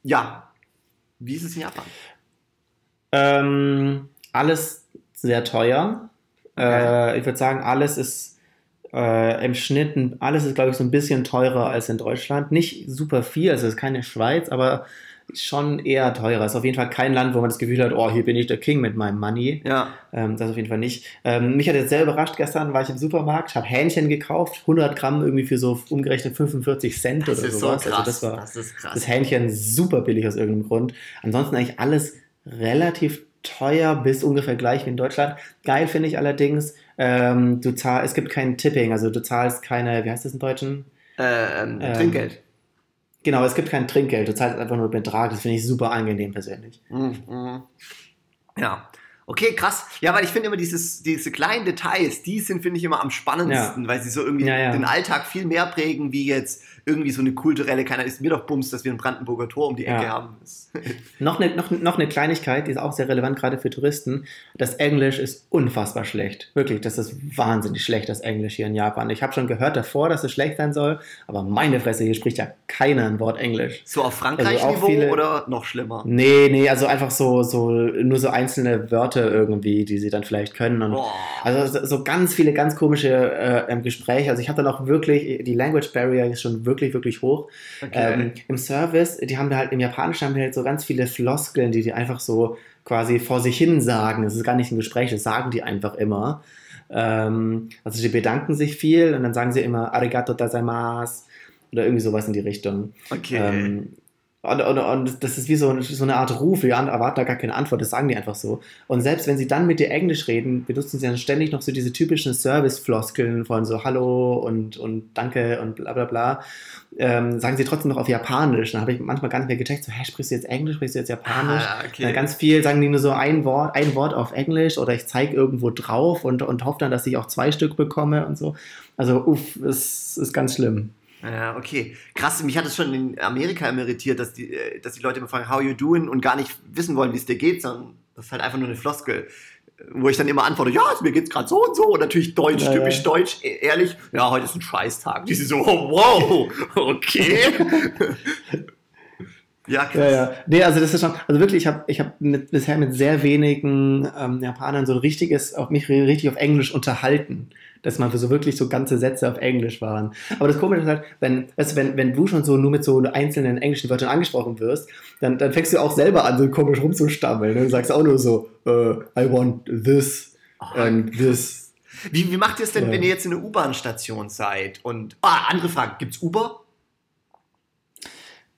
[SPEAKER 1] ja, wie ist es in Japan?
[SPEAKER 2] Ähm, alles sehr teuer.
[SPEAKER 1] Okay.
[SPEAKER 2] Äh, ich würde sagen, alles ist äh, im Schnitt, alles ist, glaube ich, so ein bisschen teurer als in Deutschland. Nicht super viel, also es ist keine Schweiz, aber schon eher teurer. Es ist auf jeden Fall kein Land, wo man das Gefühl hat, oh, hier bin ich der King mit meinem Money.
[SPEAKER 1] Ja,
[SPEAKER 2] Ähm, das auf jeden Fall nicht. Ähm, mich hat jetzt sehr überrascht, gestern war ich im Supermarkt, habe Hähnchen gekauft, 100 Gramm irgendwie für so umgerechnet 45 Cent
[SPEAKER 1] das
[SPEAKER 2] oder
[SPEAKER 1] ist so
[SPEAKER 2] sowas.
[SPEAKER 1] krass.
[SPEAKER 2] Also das war
[SPEAKER 1] das ist krass.
[SPEAKER 2] das Hähnchen super billig aus irgendeinem Grund. Ansonsten eigentlich alles relativ teuer bis ungefähr gleich wie in Deutschland. Geil finde ich allerdings, ähm, du zahl, es gibt kein Tipping, also du zahlst keine, wie heißt das im Deutschen?
[SPEAKER 1] Äh, ähm,
[SPEAKER 2] Ähm,
[SPEAKER 1] Trinkgeld.
[SPEAKER 2] Genau, es gibt kein Trinkgeld, du zahlst einfach nur Betrag, das finde ich super angenehm persönlich.
[SPEAKER 1] Mhm, mhm. Ja. Okay, krass. Ja, weil ich finde immer dieses, diese kleinen Details, die sind, finde ich, immer am spannendsten, weil sie so irgendwie
[SPEAKER 2] Ja, ja.
[SPEAKER 1] den Alltag viel mehr prägen, wie jetzt irgendwie so eine kulturelle, keiner ist mir doch Bums, dass wir ein Brandenburger Tor um die Ecke
[SPEAKER 2] Ja.
[SPEAKER 1] haben. [LAUGHS]
[SPEAKER 2] Noch eine, noch, noch eine Kleinigkeit, die ist auch sehr relevant, gerade für Touristen. Das Englisch ist unfassbar schlecht. Wirklich, das ist wahnsinnig schlecht, das Englisch hier in Japan. Ich habe schon gehört davor, dass es schlecht sein soll, aber meine Fresse, hier spricht ja keiner ein Wort Englisch.
[SPEAKER 1] So auf
[SPEAKER 2] Also
[SPEAKER 1] Frankreich-Niveau
[SPEAKER 2] viele-
[SPEAKER 1] oder noch schlimmer?
[SPEAKER 2] Nee, nee, also einfach so, so, nur so einzelne Wörter irgendwie, die sie dann vielleicht können. Und
[SPEAKER 1] Boah.
[SPEAKER 2] also so- ganz viele ganz komische äh, Gespräche. Also ich habe dann auch wirklich, die Language Barrier ist schon wirklich, wirklich hoch.
[SPEAKER 1] Okay.
[SPEAKER 2] Ähm, Im Service, die haben da halt, im Japanischen haben wir halt so ganz viele Floskeln, die die einfach so quasi vor sich hin sagen. Das ist gar nicht ein Gespräch, das sagen die einfach immer. Ähm, also die bedanken sich viel und dann sagen sie immer Arigato gozaimasu oder irgendwie sowas in die Richtung.
[SPEAKER 1] okay.
[SPEAKER 2] Ähm, und, und, und das ist wie so, so eine Art Ruf, wir erwarten da gar keine Antwort, das sagen die einfach so. Und selbst wenn sie dann mit dir Englisch reden, benutzen sie dann ständig noch so diese typischen Service-Floskeln von so Hallo und, und Danke und bla bla bla. Ähm, sagen sie trotzdem noch auf Japanisch. Dann habe ich manchmal gar nicht mehr gecheckt, so, hä, sprichst du jetzt Englisch, sprichst du jetzt Japanisch?
[SPEAKER 1] Ah,
[SPEAKER 2] Dann
[SPEAKER 1] okay.
[SPEAKER 2] ganz viel sagen die nur so ein Wort, ein Wort auf Englisch oder ich zeige irgendwo drauf und, und hoffe dann, dass ich auch zwei Stück bekomme und so. Also, uff, es ist ganz schlimm.
[SPEAKER 1] Ja, okay. Krass, mich hat es schon in Amerika immer irritiert, dass die, äh, dass die Leute immer fragen, how you doing und gar nicht wissen wollen, wie es dir geht, sondern das ist halt einfach nur eine Floskel. Wo ich dann immer antworte, ja, mir geht's gerade so und so. Und natürlich deutsch,
[SPEAKER 2] Ja,
[SPEAKER 1] typisch
[SPEAKER 2] ja.
[SPEAKER 1] deutsch, e- ehrlich, ja, heute ist ein Scheißtag. Die sind so, oh, wow, okay. [LAUGHS] ja, krass.
[SPEAKER 2] Ja, ja. Nee, also das ist schon, also wirklich, ich habe ich hab mit, bisher mit sehr wenigen ähm, Japanern so ein richtiges, auf mich richtig auf Englisch unterhalten. Dass man für so wirklich so ganze Sätze auf Englisch waren. Aber das Komische ist halt, wenn, weißt du, wenn, wenn du schon so nur mit so einzelnen englischen Wörtern angesprochen wirst, dann, dann fängst du auch selber an, so komisch rumzustammeln. Ne? Du sagst auch nur so, äh, I want this and this.
[SPEAKER 1] Wie, wie macht ihr es denn,
[SPEAKER 2] Ja.
[SPEAKER 1] wenn ihr jetzt in einer U-Bahn-Station seid? Und, ah, andere Frage, gibt's Uber?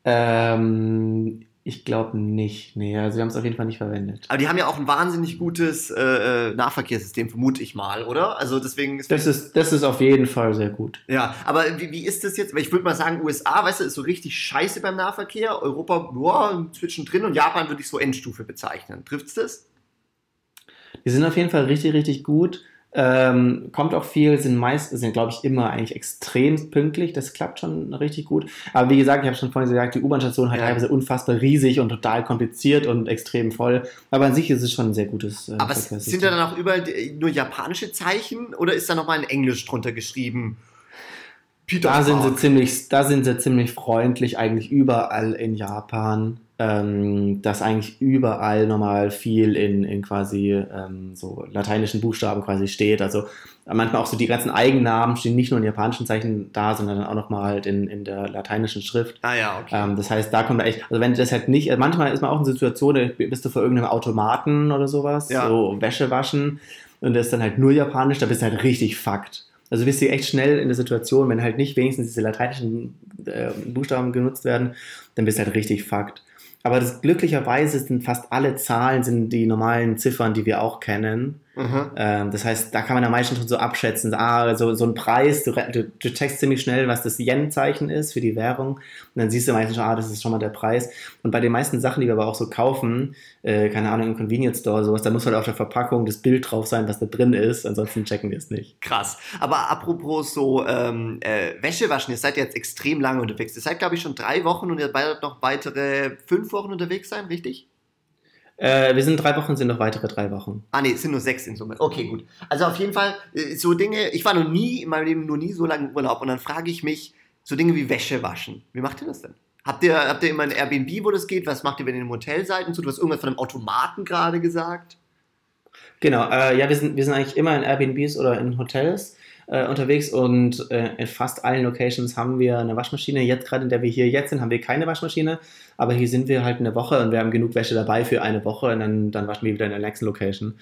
[SPEAKER 2] Ähm, ich glaube nicht. Nee, also wir haben es auf jeden Fall nicht verwendet.
[SPEAKER 1] Aber die haben ja auch ein wahnsinnig gutes äh, äh, Nahverkehrssystem, vermute ich mal, oder? Also deswegen ist
[SPEAKER 2] Das ist, das ist auf jeden Fall sehr gut.
[SPEAKER 1] Ja, aber wie, wie ist das jetzt? Weil ich würde mal sagen, USA, weißt du, ist so richtig scheiße beim Nahverkehr. Europa, ja, zwischendrin und Japan würde ich so Endstufe bezeichnen. Trifft's das?
[SPEAKER 2] Die sind auf jeden Fall richtig, richtig gut. Ähm, kommt auch viel, sind meist, sind glaube ich immer eigentlich extrem pünktlich. Das klappt schon richtig gut. Aber wie gesagt, ich habe schon vorhin gesagt, die U-Bahn-Station hat
[SPEAKER 1] Ja.
[SPEAKER 2] teilweise unfassbar riesig und total kompliziert und extrem voll. Aber an sich ist es schon ein sehr gutes äh,
[SPEAKER 1] Aber sind da dann auch überall nur japanische Zeichen oder ist da nochmal in Englisch drunter geschrieben? Peter
[SPEAKER 2] Da sind, sie ziemlich, da sind sie ziemlich freundlich, eigentlich überall in Japan. Ähm, dass eigentlich überall nochmal viel in, in quasi ähm, so lateinischen Buchstaben quasi steht. Also manchmal auch so die ganzen Eigennamen stehen nicht nur in japanischen Zeichen da, sondern auch nochmal halt in, in der lateinischen Schrift.
[SPEAKER 1] Ah ja, okay.
[SPEAKER 2] Ähm, das heißt, da kommt echt, also wenn du das halt nicht, also manchmal ist man auch in Situationen, bist du vor irgendeinem Automaten oder sowas,
[SPEAKER 1] Ja.
[SPEAKER 2] so Wäsche waschen und das ist dann halt nur japanisch, da bist du halt richtig fucked. Also bist du echt schnell in der Situation, wenn halt nicht wenigstens diese lateinischen äh, Buchstaben genutzt werden, dann bist du halt richtig fucked. Aber das, glücklicherweise sind fast alle Zahlen sind die normalen Ziffern, die wir auch kennen.
[SPEAKER 1] Mhm.
[SPEAKER 2] Ähm, das heißt, da kann man am meisten schon so abschätzen. Ah, so, so ein Preis, du, du, du checkst ziemlich schnell, was das Yen-Zeichen ist für die Währung. Und dann siehst du meistens schon, ah, das ist schon mal der Preis. Und bei den meisten Sachen, die wir aber auch so kaufen, äh, keine Ahnung, im Convenience Store, sowas, da muss halt auf der Verpackung das Bild drauf sein, was da drin ist. Ansonsten checken wir es nicht.
[SPEAKER 1] Krass. Aber apropos so ähm, äh, Wäsche waschen, ihr seid jetzt extrem lange unterwegs. Ihr seid, glaube ich, schon drei Wochen und ihr werdet noch weitere fünf Wochen unterwegs sein, richtig?
[SPEAKER 2] Äh, wir sind drei Wochen, sind noch weitere drei Wochen.
[SPEAKER 1] Ah, nee, es sind nur sechs in Summe. Okay, gut. Also auf jeden Fall, äh, so Dinge, ich war noch nie in meinem Leben noch nie so lange im Urlaub und dann frage ich mich, so Dinge wie Wäsche waschen. Wie macht ihr das denn? Habt ihr, habt ihr immer ein Airbnb, wo das geht? Was macht ihr, wenn ihr im Hotel seid? Und so, du hast irgendwas von einem Automaten gerade gesagt.
[SPEAKER 2] Genau, äh, ja, wir sind, wir sind eigentlich immer in Airbnbs oder in Hotels äh, unterwegs und äh, in fast allen Locations haben wir eine Waschmaschine. Jetzt gerade, in der wir hier jetzt sind, haben wir keine Waschmaschine, aber hier sind wir halt eine Woche und wir haben genug Wäsche dabei für eine Woche und dann, dann waschen wir wieder in der nächsten Location.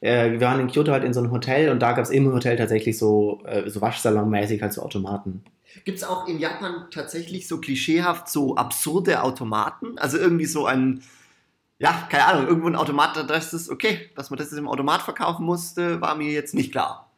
[SPEAKER 2] Äh, wir waren in Kyoto halt in so einem Hotel und da gab es im Hotel tatsächlich so, äh, so Waschsalonmäßig halt so Automaten.
[SPEAKER 1] Gibt es auch in Japan tatsächlich so klischeehaft so absurde Automaten? Also irgendwie so ein, ja, keine Ahnung, irgendwo ein Automat, da ist okay, dass man das im Automat verkaufen musste, war mir jetzt nicht klar.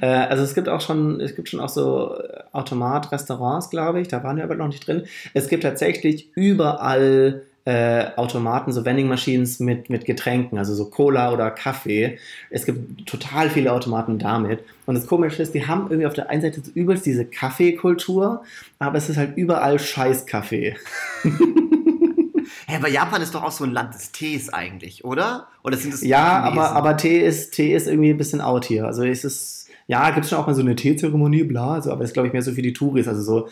[SPEAKER 2] Äh, also es gibt auch schon, es gibt schon auch so Automat-Restaurants, glaube ich, da waren wir aber noch nicht drin. Es gibt tatsächlich überall äh, Automaten, so Vending Machines mit, mit Getränken, also so Cola oder Kaffee. Es gibt total viele Automaten damit. Und das Komische ist, die haben irgendwie auf der einen Seite übelst diese Kaffeekultur, aber es ist halt überall Scheiß-Kaffee. [LAUGHS]
[SPEAKER 1] Hä, aber Japan ist doch auch so ein Land des Tees eigentlich, oder? Oder sind es
[SPEAKER 2] Ja, aber, aber Tee, ist, Tee ist irgendwie ein bisschen out hier. Also ist es, ja, gibt es schon auch mal so eine Teezeremonie, bla, also, aber das ist, glaube ich, mehr so für die Touris. Also so,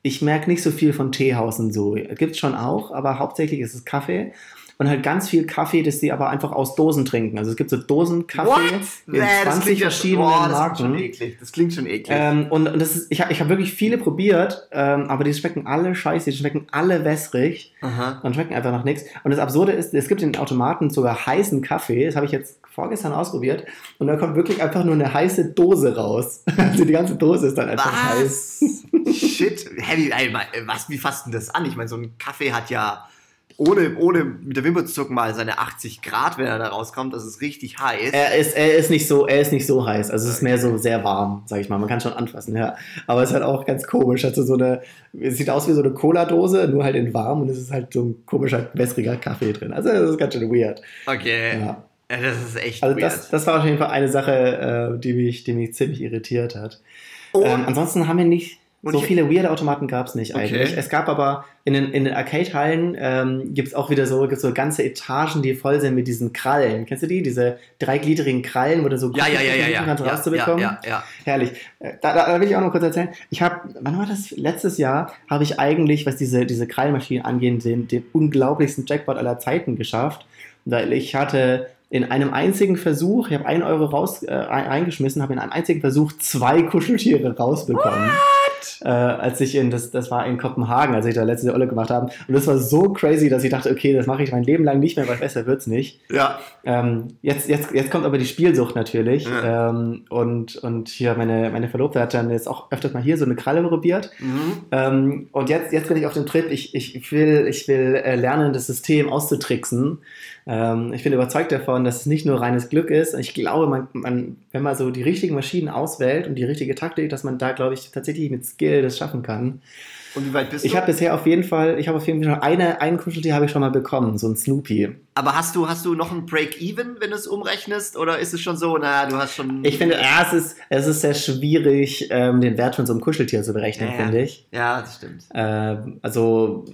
[SPEAKER 2] ich merke nicht so viel von Teehausen so. Gibt es schon auch, aber hauptsächlich ist es Kaffee und halt ganz viel Kaffee, das die aber einfach aus Dosen trinken. Also es gibt so Dosenkaffee in
[SPEAKER 1] Nee, das
[SPEAKER 2] 20
[SPEAKER 1] klingt ja-
[SPEAKER 2] verschiedenen
[SPEAKER 1] boah, das
[SPEAKER 2] Marken.
[SPEAKER 1] klingt schon eklig. Das klingt schon eklig.
[SPEAKER 2] Ähm, und, und das ist, ich habe ich hab wirklich viele probiert, ähm, aber die schmecken alle scheiße, die schmecken alle wässrig
[SPEAKER 1] Aha.
[SPEAKER 2] und schmecken einfach nach nichts. Und das Absurde ist, es gibt in den Automaten sogar heißen Kaffee, das habe ich jetzt vorgestern ausprobiert, und da kommt wirklich einfach nur eine heiße Dose raus. [LAUGHS] Also die ganze Dose ist dann einfach heiß.
[SPEAKER 1] Was? Shit. Ey, mal, äh, was, wie fasst denn das an? Ich meine, so ein Kaffee hat ja ohne, ohne mit der Wimper zu zucken mal seine 80 Grad, wenn er da rauskommt. Das ist richtig heiß.
[SPEAKER 2] Er ist, er, ist nicht so, er ist nicht so heiß, also es ist mehr so sehr warm, sag ich mal. Man kann schon anfassen, ja. Aber es ist halt auch ganz komisch. Also so eine, es sieht aus wie so eine Cola-Dose, nur halt in warm und es ist halt so ein komischer, wässriger Kaffee drin. Also das ist ganz schön weird.
[SPEAKER 1] Okay.
[SPEAKER 2] Ja.
[SPEAKER 1] Ja, das ist echt
[SPEAKER 2] Also
[SPEAKER 1] weird.
[SPEAKER 2] das, das war auf jeden Fall eine Sache, äh, die, mich, die mich ziemlich irritiert hat.
[SPEAKER 1] Oh.
[SPEAKER 2] Ähm, ansonsten haben wir nicht,
[SPEAKER 1] Und
[SPEAKER 2] so
[SPEAKER 1] ich-
[SPEAKER 2] viele weirde Automaten gab es nicht
[SPEAKER 1] Okay.
[SPEAKER 2] eigentlich. Es gab aber in den, in den Arcade-Hallen ähm, gibt es auch wieder so, gibt's so ganze Etagen, die voll sind mit diesen Krallen. Kennst du die? Diese dreigliedrigen Krallen, wo du so
[SPEAKER 1] ja, ja, ja, ja, ja.
[SPEAKER 2] kannst,
[SPEAKER 1] ja,
[SPEAKER 2] rauszubekommen.
[SPEAKER 1] ja, ja, ja.
[SPEAKER 2] Herrlich. Äh, Da, da, da will ich auch noch kurz erzählen. Ich habe, wann war das? Letztes Jahr habe ich eigentlich, was diese, diese Krallmaschinen angeht, den, den unglaublichsten Jackpot aller Zeiten geschafft. Weil ich hatte in einem einzigen Versuch, ich habe einen Euro raus, äh, ein- reingeschmissen, habe in einem einzigen Versuch zwei Kuscheltiere rausbekommen. Äh, als ich in, das, das war in Kopenhagen, als ich da letzte Olle gemacht habe. Und das war so crazy, dass ich dachte, okay, das mache ich mein Leben lang nicht mehr, weil besser wird's nicht.
[SPEAKER 1] ja.
[SPEAKER 2] Ähm, jetzt, jetzt, jetzt kommt aber die Spielsucht natürlich.
[SPEAKER 1] Ja.
[SPEAKER 2] Ähm, und, und hier meine, meine Verlobte hat dann jetzt auch öfters mal hier so eine Kralle probiert.
[SPEAKER 1] Mhm.
[SPEAKER 2] Ähm, und jetzt, jetzt bin ich auf dem Trip. Ich, ich will, ich will äh, lernen, das System auszutricksen. Ähm, ich bin überzeugt davon, dass es nicht nur reines Glück ist. Ich glaube, man, man, wenn man so die richtigen Maschinen auswählt und die richtige Taktik, dass man da, glaube ich, tatsächlich mit Skill das schaffen kann.
[SPEAKER 1] Und wie weit bist
[SPEAKER 2] Ich
[SPEAKER 1] du?
[SPEAKER 2] habe bisher auf jeden Fall, ich habe auf jeden Fall schon eine, ein Kuscheltier habe ich schon mal bekommen, so ein Snoopy.
[SPEAKER 1] Aber hast du, hast du noch ein Break-Even, wenn du es umrechnest? Oder ist es schon so, naja, du hast schon.
[SPEAKER 2] Ich finde, ja, es, ist, es ist sehr schwierig, ähm, den Wert von so einem Kuscheltier zu berechnen,
[SPEAKER 1] Ja,
[SPEAKER 2] finde ich.
[SPEAKER 1] Ja, das stimmt.
[SPEAKER 2] Ähm, also,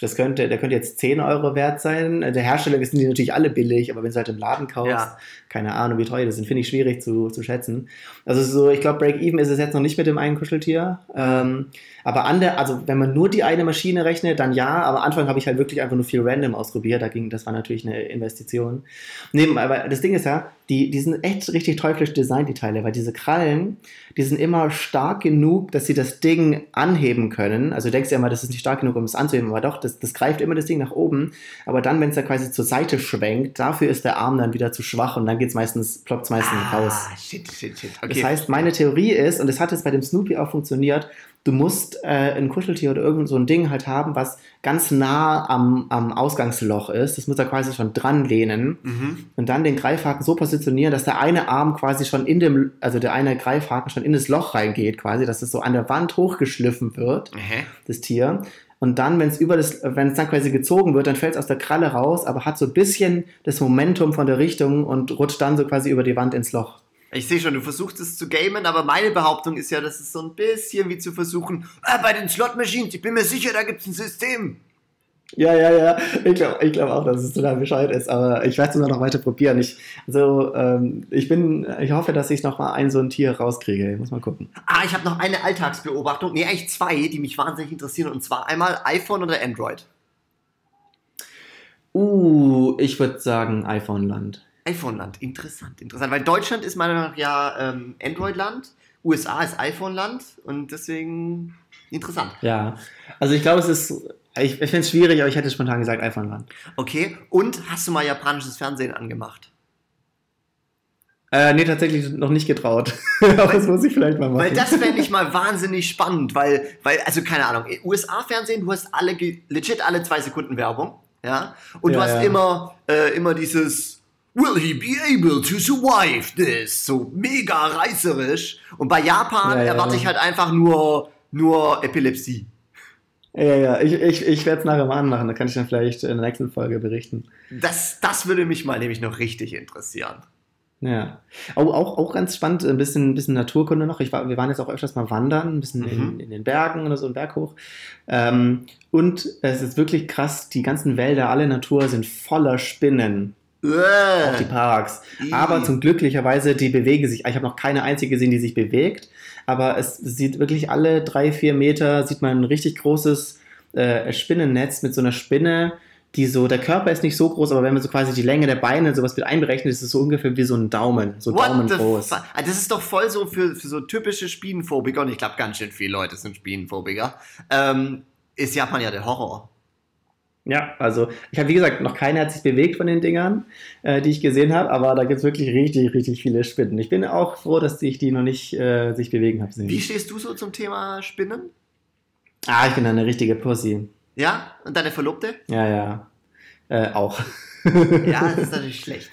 [SPEAKER 2] das könnte, der könnte jetzt 10 Euro wert sein. Der Hersteller sind die natürlich alle billig, aber wenn du es halt im Laden kaufst,
[SPEAKER 1] Ja.
[SPEAKER 2] keine Ahnung, wie teuer das sind, finde ich schwierig zu, zu schätzen. Also, so, ich glaube, Break-Even ist es jetzt noch nicht mit dem einen Kuscheltier. Ähm, aber an der, also wenn man nur die eine Maschine rechnet, dann ja, aber am Anfang habe ich halt wirklich einfach nur viel random ausprobiert, da ging, das war natürlich eine Investition. Nee, aber das Ding ist ja, die, die sind echt richtig teuflisch designt, die Teile, weil diese Krallen, die sind immer stark genug, dass sie das Ding anheben können. Also du denkst ja immer, das ist nicht stark genug, um es anzuheben, aber doch, das, das greift immer das Ding nach oben. Aber dann, wenn es da quasi zur Seite schwenkt, dafür ist der Arm dann wieder zu schwach und dann geht's meistens, ploppt es meistens
[SPEAKER 1] ah,
[SPEAKER 2] raus.
[SPEAKER 1] shit, shit, shit.
[SPEAKER 2] Das
[SPEAKER 1] Okay.
[SPEAKER 2] heißt, meine Theorie ist, und es hat jetzt bei dem Snoopy auch funktioniert, du musst äh, ein Kuscheltier oder irgend so ein Ding halt haben, was ganz nah am, am Ausgangsloch ist. Das muss er quasi schon dran lehnen
[SPEAKER 1] mhm.
[SPEAKER 2] und dann den Greifhaken so positionieren, dass der eine Arm quasi schon in dem, also der eine Greifhaken schon in das Loch reingeht, quasi, dass es so an der Wand hochgeschliffen wird,
[SPEAKER 1] Hä?
[SPEAKER 2] das Tier. Und dann, wenn es über das, wenn es dann quasi gezogen wird, dann fällt es aus der Kralle raus, aber hat so ein bisschen das Momentum von der Richtung und rutscht dann so quasi über die Wand ins Loch.
[SPEAKER 1] Ich sehe schon, du versuchst es zu gamen, aber meine Behauptung ist ja, das ist so ein bisschen wie zu versuchen, ah, bei den Slot Machines, ich bin mir sicher, da gibt es ein System.
[SPEAKER 2] Ja, ja, ja. Ich glaube ich glaub auch, dass es total bescheuert ist, aber ich werde es immer noch weiter probieren. Ich, also, ähm, ich bin, ich hoffe, dass ich noch mal ein so ein Tier rauskriege. Ich muss mal gucken.
[SPEAKER 1] Ah, ich habe noch eine Alltagsbeobachtung, nee, eigentlich zwei, die mich wahnsinnig interessieren, und zwar einmal iPhone oder Android.
[SPEAKER 2] Uh, ich würde sagen iPhone-Land.
[SPEAKER 1] iPhone-Land, interessant, interessant, weil Deutschland ist meiner Meinung nach ja ähm, Android-Land, USA ist iPhone-Land und deswegen interessant.
[SPEAKER 2] Ja, also ich glaube, es ist, ich, ich finde es schwierig, aber ich hätte spontan gesagt iPhone-Land.
[SPEAKER 1] Okay, und hast du mal japanisches Fernsehen angemacht?
[SPEAKER 2] Äh, nee, tatsächlich noch nicht getraut. [LAUGHS] aber das muss ich vielleicht mal machen.
[SPEAKER 1] Weil das fände ich mal wahnsinnig spannend, weil, weil, also keine Ahnung, USA-Fernsehen, du hast alle, legit alle zwei Sekunden Werbung, ja, und du
[SPEAKER 2] Ja,
[SPEAKER 1] hast
[SPEAKER 2] ja.
[SPEAKER 1] immer, äh, immer dieses Will he be able to survive this? So mega reißerisch. Und bei Japan
[SPEAKER 2] Ja,
[SPEAKER 1] erwarte ich halt einfach nur, nur Epilepsie.
[SPEAKER 2] Ja, ja, ich, ich, ich werde es nachher mal anmachen, da kann ich dann vielleicht in der nächsten Folge berichten.
[SPEAKER 1] Das, das würde mich mal nämlich noch richtig interessieren.
[SPEAKER 2] Ja. Auch, auch, auch ganz spannend, ein bisschen, ein bisschen Naturkunde noch. Ich war, wir waren jetzt auch öfters mal wandern, ein bisschen in,
[SPEAKER 1] Mhm.
[SPEAKER 2] in den Bergen oder so, einen Berg hoch. Ähm, und es ist wirklich krass, die ganzen Wälder, alle Natur sind voller Spinnen, auch die
[SPEAKER 1] Äh,
[SPEAKER 2] Parks.
[SPEAKER 1] Ih.
[SPEAKER 2] Aber zum glücklicherweise, die bewegen sich. Ich habe noch keine einzige gesehen, die sich bewegt. Aber es sieht wirklich alle drei, vier Meter, sieht man ein richtig großes äh, Spinnennetz mit so einer Spinne, die so, der Körper ist nicht so groß, aber wenn man so quasi die Länge der Beine sowas mit einberechnet, ist es so ungefähr wie so ein Daumen, so
[SPEAKER 1] What
[SPEAKER 2] Daumen groß.
[SPEAKER 1] Ah, Das ist doch voll so für, für so typische Spinnenphobiker, und ich glaube, ganz schön viele Leute sind Spinnenphobiker. Ähm, ist Japan ja der Horror.
[SPEAKER 2] Ja, also ich habe wie gesagt, noch keine hat sich bewegt von den Dingern, äh, die ich gesehen habe, aber da gibt es wirklich richtig, richtig viele Spinnen. Ich bin auch froh, dass ich die noch nicht äh, sich bewegen habe.
[SPEAKER 1] Wie stehst du so zum Thema Spinnen?
[SPEAKER 2] Ah, ich bin eine richtige Pussy.
[SPEAKER 1] Ja? Und deine Verlobte?
[SPEAKER 2] Ja, ja. Äh, auch.
[SPEAKER 1] Ja, das ist [LAUGHS] natürlich schlecht.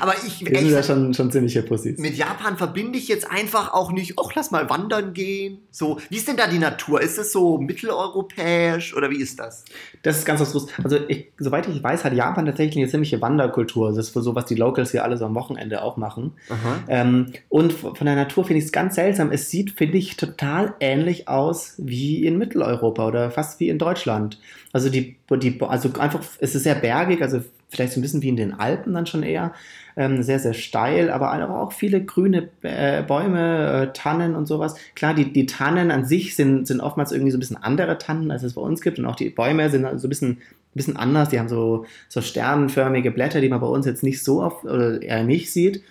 [SPEAKER 1] Aber ich,
[SPEAKER 2] Wir sind ja schon, schon ziemliche Pussys.
[SPEAKER 1] mit Japan verbinde ich jetzt einfach auch nicht, ach, lass mal wandern gehen. So, wie ist denn da die Natur? Ist es so mitteleuropäisch oder wie ist das?
[SPEAKER 2] Das ist ganz was Großes. Also, ich, soweit ich weiß, hat Japan tatsächlich eine ziemliche Wanderkultur. Das ist so, was die Locals hier alle so am Wochenende auch machen. Ähm, und von der Natur finde ich es ganz seltsam. Es sieht, finde ich, total ähnlich aus wie in Mitteleuropa oder fast wie in Deutschland. Also die, die also einfach, es ist sehr bergig, also vielleicht so ein bisschen wie in den Alpen dann schon eher. Ähm, sehr, sehr steil, aber auch viele grüne äh, Bäume, äh, Tannen und sowas. Klar, die, die Tannen an sich sind, sind oftmals irgendwie so ein bisschen andere Tannen, als es bei uns gibt. Und auch die Bäume sind so ein bisschen, bisschen anders. Die haben so, so sternenförmige Blätter, die man bei uns jetzt nicht so oft oder eher nicht sieht.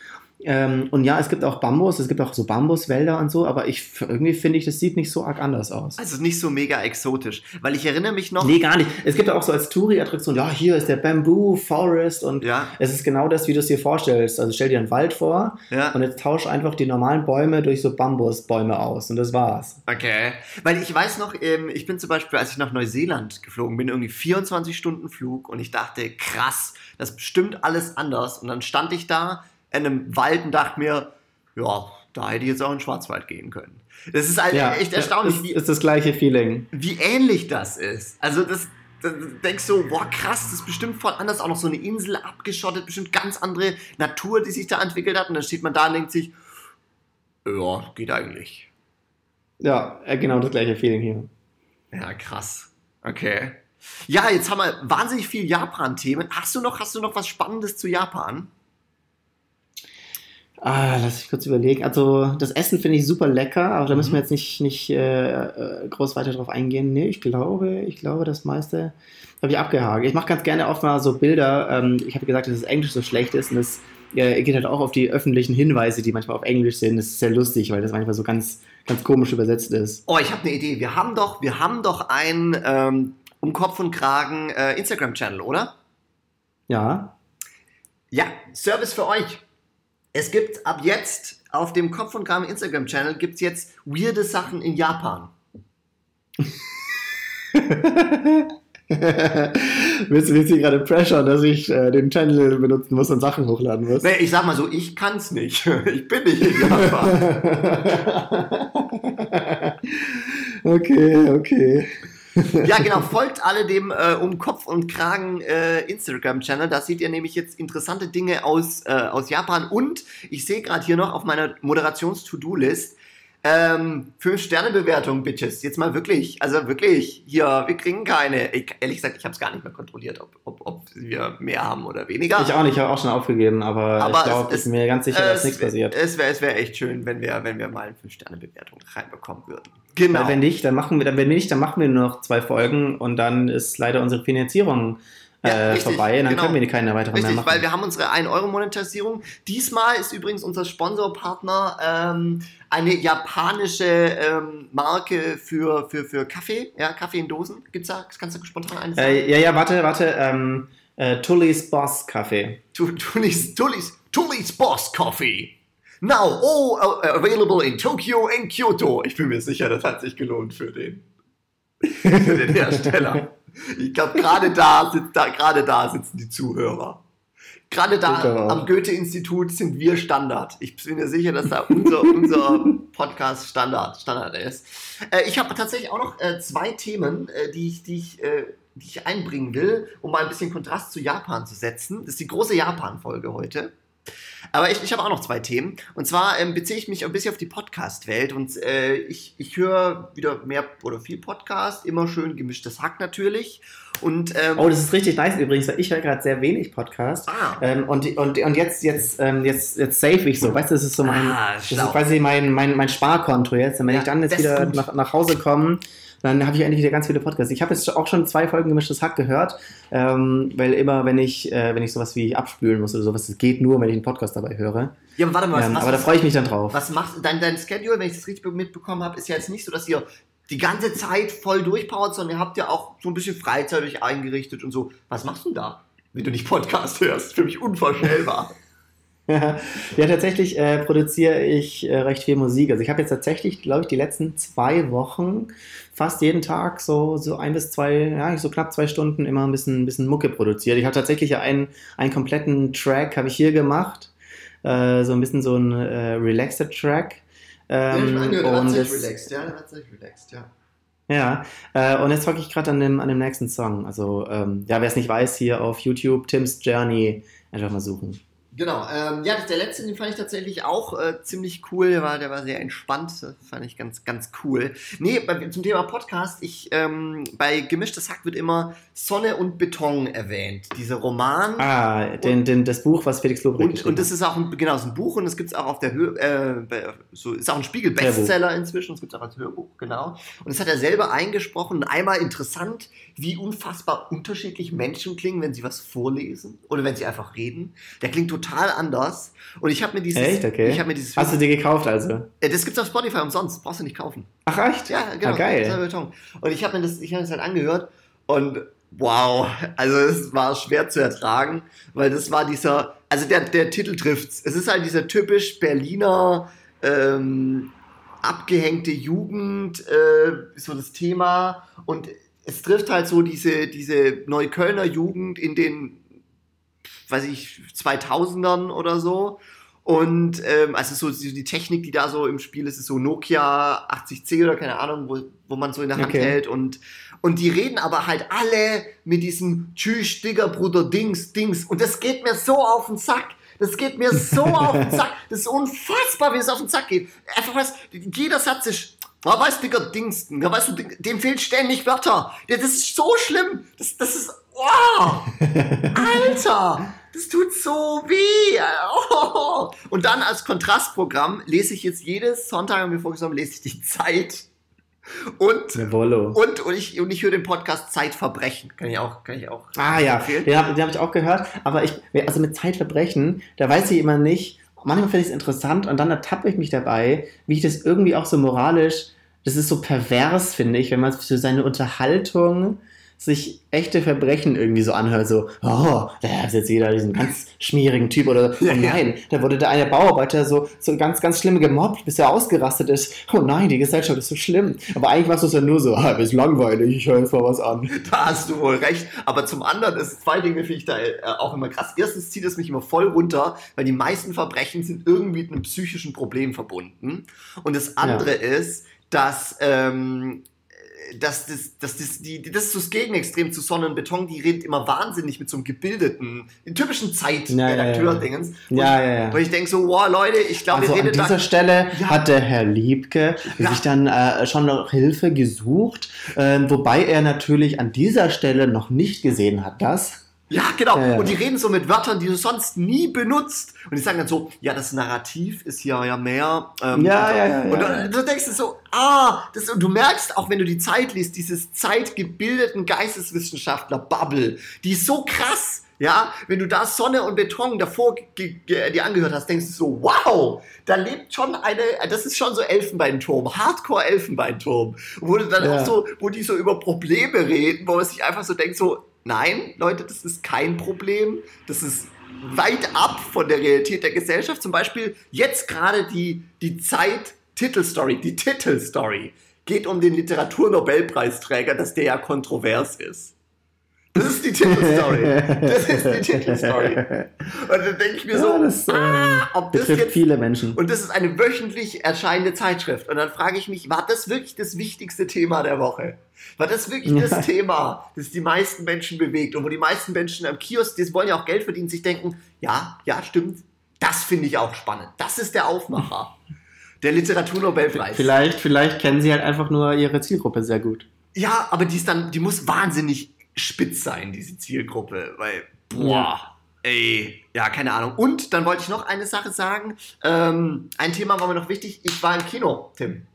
[SPEAKER 2] Ähm, und ja, es gibt auch Bambus, es gibt auch so Bambuswälder und so, aber ich irgendwie finde ich, das sieht nicht so arg anders aus.
[SPEAKER 1] Also nicht so mega exotisch. Weil ich erinnere mich noch.
[SPEAKER 2] Nee, gar nicht. Es gibt auch so als Touri-Attraktion, ja, hier ist der Bamboo Forest und
[SPEAKER 1] Ja,
[SPEAKER 2] es ist genau das, wie du es dir vorstellst. Also stell dir einen Wald vor
[SPEAKER 1] ja.
[SPEAKER 2] und jetzt tausch einfach die normalen Bäume durch so Bambusbäume aus und das war's.
[SPEAKER 1] Okay. Weil ich weiß noch, ähm, ich bin zum Beispiel, als ich nach Neuseeland geflogen bin, irgendwie 24 Stunden Flug und ich dachte, krass, das ist bestimmt alles anders. Und dann stand ich da in einem Wald und dachte mir, ja, da hätte ich jetzt auch in den Schwarzwald gehen können. Das ist halt echt erstaunlich,
[SPEAKER 2] Ist,
[SPEAKER 1] wie,
[SPEAKER 2] ist das gleiche Feeling.
[SPEAKER 1] wie ähnlich das ist. Also das, das du denkst so, boah krass, das ist bestimmt voll anders, auch noch so eine Insel abgeschottet, bestimmt ganz andere Natur, die sich da entwickelt hat. Und dann steht man da und denkt sich, ja, geht eigentlich.
[SPEAKER 2] Ja, äh, genau das gleiche Feeling hier.
[SPEAKER 1] Ja, krass. Okay. Ja, jetzt haben wir wahnsinnig viel Japan-Themen. Hast du noch, hast du noch was Spannendes zu Japan?
[SPEAKER 2] Ah, lass ich kurz überlegen. Also, das Essen finde ich super lecker, aber da müssen
[SPEAKER 1] Mhm.
[SPEAKER 2] wir jetzt nicht, nicht äh, äh, groß weiter drauf eingehen. Nee, ich glaube, ich glaube, das meiste habe ich abgehakt. Ich mache ganz gerne oft mal so Bilder. Ähm, ich habe gesagt, dass das Englisch so schlecht ist und das äh, geht halt auch auf die öffentlichen Hinweise, die manchmal auf Englisch sind. Das ist sehr lustig, weil das manchmal so ganz, ganz komisch übersetzt ist.
[SPEAKER 1] Oh, ich habe eine Idee. Wir haben doch, wir haben doch ein ähm, um Kopf und Kragen äh, Instagram-Channel, oder?
[SPEAKER 2] Ja.
[SPEAKER 1] Ja, Service für euch. Es gibt ab jetzt auf dem Kopf und Kragen Instagram-Channel gibt's jetzt weirde Sachen in Japan. [LAUGHS]
[SPEAKER 2] Willst du mich hier gerade pressure, dass ich äh, den Channel benutzen muss und Sachen hochladen muss?
[SPEAKER 1] Nee, ich sag mal so, ich kann's nicht. [LAUGHS] Ich bin nicht in Japan. [LAUGHS]
[SPEAKER 2] okay, okay.
[SPEAKER 1] Ja, genau, folgt alle dem äh, um Kopf und Kragen äh, Instagram-Channel. Da seht ihr nämlich jetzt interessante Dinge aus, äh, aus Japan. Und ich sehe gerade hier noch auf meiner Moderations-To-Do-List ähm, Fünf-Sterne-Bewertung, Bitches. Jetzt mal wirklich, also wirklich, hier, wir kriegen keine. Ich, ehrlich gesagt, ich habe es gar nicht mehr kontrolliert, ob, ob, ob wir mehr haben oder weniger.
[SPEAKER 2] Ich auch nicht, ich habe auch schon aufgegeben, aber,
[SPEAKER 1] Aber
[SPEAKER 2] ich glaube,
[SPEAKER 1] es-
[SPEAKER 2] ich bin mir ganz sicher, dass nichts passiert.
[SPEAKER 1] Es wäre es wär echt schön, wenn wir, wenn wir mal eine Fünf-Sterne-Bewertung reinbekommen würden. Genau.
[SPEAKER 2] Weil wenn nicht, dann machen wir, dann, wenn nicht, dann machen wir nur noch zwei Folgen und dann ist leider unsere Finanzierung
[SPEAKER 1] Ja,
[SPEAKER 2] äh,
[SPEAKER 1] richtig,
[SPEAKER 2] vorbei und dann
[SPEAKER 1] genau.
[SPEAKER 2] können wir keine weiteren mehr
[SPEAKER 1] Richtig,
[SPEAKER 2] machen.
[SPEAKER 1] weil wir haben unsere 1-Euro-Monetisierung. Diesmal ist übrigens unser Sponsorpartner ähm, eine japanische ähm, Marke für, für, für Kaffee. Ja, Kaffee in Dosen. Gibt's da? Kannst du spontan eines sagen?
[SPEAKER 2] äh, ja, ja, warte, warte. Ähm, äh, Tully's Boss Kaffee.
[SPEAKER 1] Tu- Tully's, Tully's, Tully's Boss Coffee. Now all available in Tokyo and Kyoto. Ich bin mir sicher, das hat sich gelohnt für den, für den [LAUGHS] Hersteller. Ich glaube, gerade da, sitzt- da, gerade da sitzen die Zuhörer. Gerade da am Goethe-Institut sind wir Standard. Ich bin mir sicher, dass da unser, unser Podcast Standard, Standard ist. Äh, ich habe tatsächlich auch noch äh, zwei Themen, äh, die, ich, die, ich, äh, die ich einbringen will, um mal ein bisschen Kontrast zu Japan zu setzen. Das ist die große Japan-Folge heute. Aber ich, ich habe auch noch zwei Themen. Und zwar ähm, beziehe ich mich ein bisschen auf die Podcast-Welt. Und äh, ich, ich höre wieder mehr oder viel Podcast, immer schön gemischtes Hack natürlich. Und ähm,
[SPEAKER 2] Oh, das ist richtig nice übrigens, weil ich höre gerade sehr wenig Podcast.
[SPEAKER 1] ah,
[SPEAKER 2] Ähm, und, und, und jetzt, jetzt, ähm, jetzt, jetzt save ich so. Weißt du, das ist so mein,
[SPEAKER 1] Ah,
[SPEAKER 2] das ist quasi mein, mein, mein Sparkonto jetzt. Und wenn
[SPEAKER 1] Ja,
[SPEAKER 2] ich dann jetzt wieder nach, nach Hause komme, dann habe ich endlich wieder ganz viele Podcasts. Ich habe jetzt auch schon zwei Folgen gemischtes Hack gehört, ähm, weil immer, wenn ich, äh, wenn ich sowas wie abspülen muss oder sowas, das geht nur, wenn ich einen Podcast dabei höre.
[SPEAKER 1] ja, aber warte mal, was,
[SPEAKER 2] Ähm,
[SPEAKER 1] was,
[SPEAKER 2] aber da freue ich mich dann drauf.
[SPEAKER 1] was macht dein, dein Schedule, wenn ich das richtig mitbekommen habe, ist ja jetzt nicht so, dass ihr die ganze Zeit voll durchpowert, sondern ihr habt ja auch so ein bisschen Freizeit euch eingerichtet und so. Was machst du denn da, wenn du nicht Podcast hörst? Für mich unvorstellbar. [LAUGHS]
[SPEAKER 2] ja, tatsächlich äh, produziere ich äh, recht viel Musik. Also ich habe jetzt tatsächlich, glaube ich, die letzten zwei Wochen fast jeden Tag so, so ein bis zwei, ja, so knapp zwei Stunden immer ein bisschen, ein bisschen Mucke produziert. Ich habe tatsächlich einen, einen kompletten Track habe ich hier gemacht. Äh, so ein bisschen so ein äh, relaxed Track. Ähm, und das-
[SPEAKER 1] relaxed, ja, der hat sich relaxed, ja.
[SPEAKER 2] ja, äh, und jetzt zocke ich gerade an dem, an dem nächsten Song. Also, ähm, ja, wer es nicht weiß, hier auf YouTube, Tim's Journey, einfach mal suchen.
[SPEAKER 1] Genau, ähm, ja, der letzte, den fand ich tatsächlich auch äh, ziemlich cool. Der war, der war sehr entspannt. Das fand ich ganz, ganz cool. Nee, bei, zum Thema Podcast, ich, ähm, bei Gemischtes Hack wird immer Sonne und Beton erwähnt. Dieser Roman.
[SPEAKER 2] Ah, den, den, das Buch, was Felix Lobrecht
[SPEAKER 1] Und,
[SPEAKER 2] geschrieben
[SPEAKER 1] und das ist auch ein, genau, ist ein Buch und das gibt es auch auf der Höhe, äh, so, ist auch ein Spiegel-Bestseller inzwischen, das gibt es auch als Hörbuch, genau. Und das hat er selber eingesprochen und einmal interessant, wie unfassbar unterschiedlich Menschen klingen, wenn sie was vorlesen oder wenn sie einfach reden. Der klingt total anders. Und ich habe mir dieses.
[SPEAKER 2] Echt? Okay.
[SPEAKER 1] Ich habe mir dieses.
[SPEAKER 2] Hast du dir gekauft also?
[SPEAKER 1] Äh, das gibt's auf Spotify umsonst, brauchst du nicht kaufen.
[SPEAKER 2] Ach echt?
[SPEAKER 1] Ja, genau.
[SPEAKER 2] Ah, geil.
[SPEAKER 1] Und ich habe mir das, ich habe das halt angehört und wow, also es war schwer zu ertragen, weil das war dieser, also der, der Titel trifft's. Es ist halt dieser typisch Berliner ähm, abgehängte Jugend, äh, so das Thema und es trifft halt so diese, diese Neuköllner Jugend in den, weiß ich, 2000ern oder so. Und ähm, also so die Technik, die da so im Spiel ist, ist so Nokia 80C oder keine Ahnung, wo, wo man so in der Hand
[SPEAKER 2] Okay.
[SPEAKER 1] hält. Und, und die reden aber halt alle mit diesem Tschüss, Digger, Bruder, Dings, Dings. Und das geht mir so auf den Sack. Das geht mir so [LAUGHS] auf den Sack. Das ist unfassbar, wie es auf den Sack geht. Einfach was, jeder Satz ist, oh, weißt du, Digga, Dings, ja, weißt du, dem fehlt ständig Wörter. Ja, das ist so schlimm. Das, das ist, wow, [LAUGHS] Alter. Das tut so weh. Oh. [LAUGHS] Und dann als Kontrastprogramm lese ich jetzt jedes Sonntag, haben wir vorgenommen, lese ich die Zeit. Und, und, und, ich, und ich höre den Podcast Zeitverbrechen. Kann ich auch, kann ich auch.
[SPEAKER 2] Ah ja, empfehlen. den habe hab ich auch gehört. Aber ich, also mit Zeitverbrechen, da weiß ich immer nicht, manchmal finde ich es interessant und dann ertappe ich mich dabei, wie ich das irgendwie auch so moralisch, das ist so pervers, finde ich, wenn man für seine Unterhaltung sich echte Verbrechen irgendwie so anhört, so, oh, da ist jetzt jeder diesen ganz schmierigen Typ oder oh nein, da wurde der eine Bauarbeiter so, so ganz, ganz schlimm gemobbt, bis er ausgerastet ist. Oh nein, die Gesellschaft ist so schlimm. Aber eigentlich machst du es ja nur so, ah, ist langweilig, ich höre jetzt mal was an.
[SPEAKER 1] Da hast du wohl recht. Aber zum anderen ist zwei Dinge finde ich da äh, auch immer krass. Erstens zieht es mich immer voll runter, weil die meisten Verbrechen sind irgendwie mit einem psychischen Problem verbunden. Und das andere ja. ist, dass ähm, dass das, dass das, die, das ist das Gegenextrem zu Sonne und Beton, die redet immer wahnsinnig mit so einem gebildeten, typischen Zeitredakteur-Dingens.
[SPEAKER 2] Ja, ja, ja.
[SPEAKER 1] ja, Weil ich denke so, wow, Leute, ich glaube,
[SPEAKER 2] also
[SPEAKER 1] ihr
[SPEAKER 2] redet An dieser da, Stelle ja. hat der Herr Liebke ja. sich dann äh, schon noch Hilfe gesucht, äh, wobei er natürlich an dieser Stelle noch nicht gesehen hat, dass
[SPEAKER 1] ja, genau. Ja, ja. Und die reden so mit Wörtern, die du sonst nie benutzt. Und die sagen dann so, ja, das Narrativ ist hier ja mehr.
[SPEAKER 2] Ähm, ja, ja, ja,
[SPEAKER 1] Und du, du denkst so, ah, das, und du merkst, auch wenn du die Zeit liest, dieses zeitgebildeten Geisteswissenschaftler-Bubble, die ist so krass. Ja, wenn du da Sonne und Beton davor dir angehört hast, denkst du so, wow, da lebt schon eine, das ist schon so Elfenbeinturm, Hardcore-Elfenbeinturm, wo du dann ja. auch so, wo die so über Probleme reden, wo man sich einfach so denkt, so, Nein, Leute, das ist kein Problem. Das ist weit ab von der Realität der Gesellschaft. Zum Beispiel jetzt gerade die, die Zeit-Titelstory, die Titelstory geht um den Literaturnobelpreisträger, dass der ja kontrovers ist. Das ist die Titelstory. Das ist die Titelstory. [LAUGHS] Und dann denke ich mir ja, so,
[SPEAKER 2] das, ah, ob das jetzt, viele Menschen.
[SPEAKER 1] Und das ist eine wöchentlich erscheinende Zeitschrift. Und dann frage ich mich, war das wirklich das wichtigste Thema der Woche? War das wirklich ja. das Thema, das die meisten Menschen bewegt und wo die meisten Menschen am Kiosk, die wollen ja auch Geld verdienen, sich denken, ja, ja, stimmt, das finde ich auch spannend. Das ist der Aufmacher. Der Literaturnobelpreis.
[SPEAKER 2] Vielleicht, vielleicht kennen sie halt einfach nur ihre Zielgruppe sehr gut.
[SPEAKER 1] Ja, aber die ist dann, die muss wahnsinnig spitz sein, diese Zielgruppe, weil, boah, ja. ey, ja, keine Ahnung. Und dann wollte ich noch eine Sache sagen. Ähm, ein Thema war mir noch wichtig. Ich war im Kino, Tim.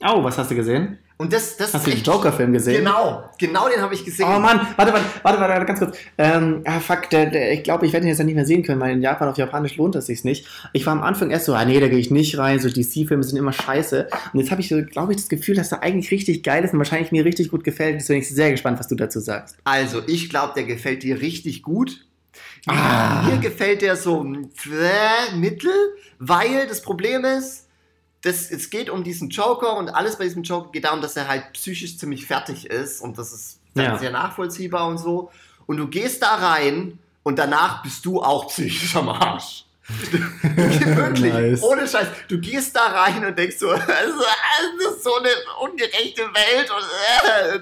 [SPEAKER 2] Oh, was hast du gesehen?
[SPEAKER 1] Und das, das
[SPEAKER 2] Hast du den Joker-Film gesehen?
[SPEAKER 1] Genau, genau den habe ich gesehen.
[SPEAKER 2] Oh Mann, warte, warte, warte, warte ganz kurz. Ähm, ah, fuck, der, der, ich glaube, ich werde ihn jetzt ja nicht mehr sehen können, weil in Japan auf Japanisch lohnt es sich nicht. Ich war am Anfang erst so, ah nee, da gehe ich nicht rein, so DC-Filme sind immer scheiße. Und jetzt habe ich so, glaube ich, das Gefühl, dass er eigentlich richtig geil ist und wahrscheinlich mir richtig gut gefällt. Deswegen bin ich sehr gespannt, was du dazu sagst.
[SPEAKER 1] Also, ich glaube, der gefällt dir richtig gut. Ah. Mir gefällt der so mittel, weil das Problem ist, das, es geht um diesen Joker und alles bei diesem Joker geht darum, dass er halt psychisch ziemlich fertig ist und das ist ja. sehr nachvollziehbar und so. Und du gehst da rein und danach bist du auch psychisch am Arsch. [LAUGHS] Wirklich, nice. ohne Scheiß. Du gehst da rein und denkst so, [LAUGHS] das ist so eine ungerechte Welt und, äh,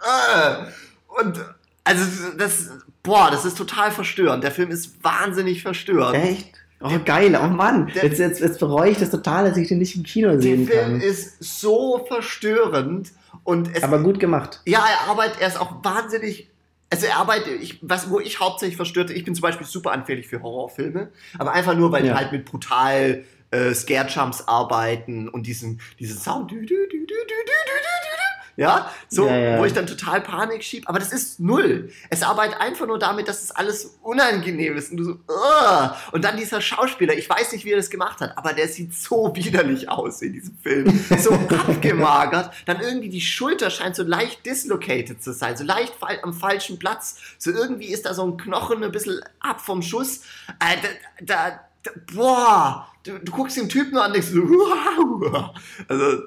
[SPEAKER 1] äh, und also das, boah, das ist total verstörend. Der Film ist wahnsinnig verstörend.
[SPEAKER 2] Echt? Oh, geil, oh Mann. Jetzt, jetzt, jetzt bereue ich das total, dass ich den nicht im Kino sehen kann. Der Film
[SPEAKER 1] ist so verstörend. Und es,
[SPEAKER 2] Aber gut gemacht.
[SPEAKER 1] Ja, er arbeitet, er ist auch wahnsinnig. Also er arbeitet, ich, was, wo ich hauptsächlich verstörte, ich bin zum Beispiel super anfällig für Horrorfilme, aber einfach nur, weil ja. die halt mit brutal äh, Scare-Jumps arbeiten und diesen, diesen Sound. Ja, so, ja, ja. wo ich dann total Panik schieb. Aber das ist null. Es arbeitet einfach nur damit, dass es alles unangenehm ist. Und du so, Ugh! und dann dieser Schauspieler, ich weiß nicht, wie er das gemacht hat, aber der sieht so widerlich aus in diesem Film. So [LAUGHS] abgemagert. Dann irgendwie die Schulter scheint so leicht dislocated zu sein, so leicht am falschen Platz. So irgendwie ist da so ein Knochen ein bisschen ab vom Schuss. Äh, da, da, da, boah, du, du guckst den Typen an und denkst so, [LAUGHS] wow. Also,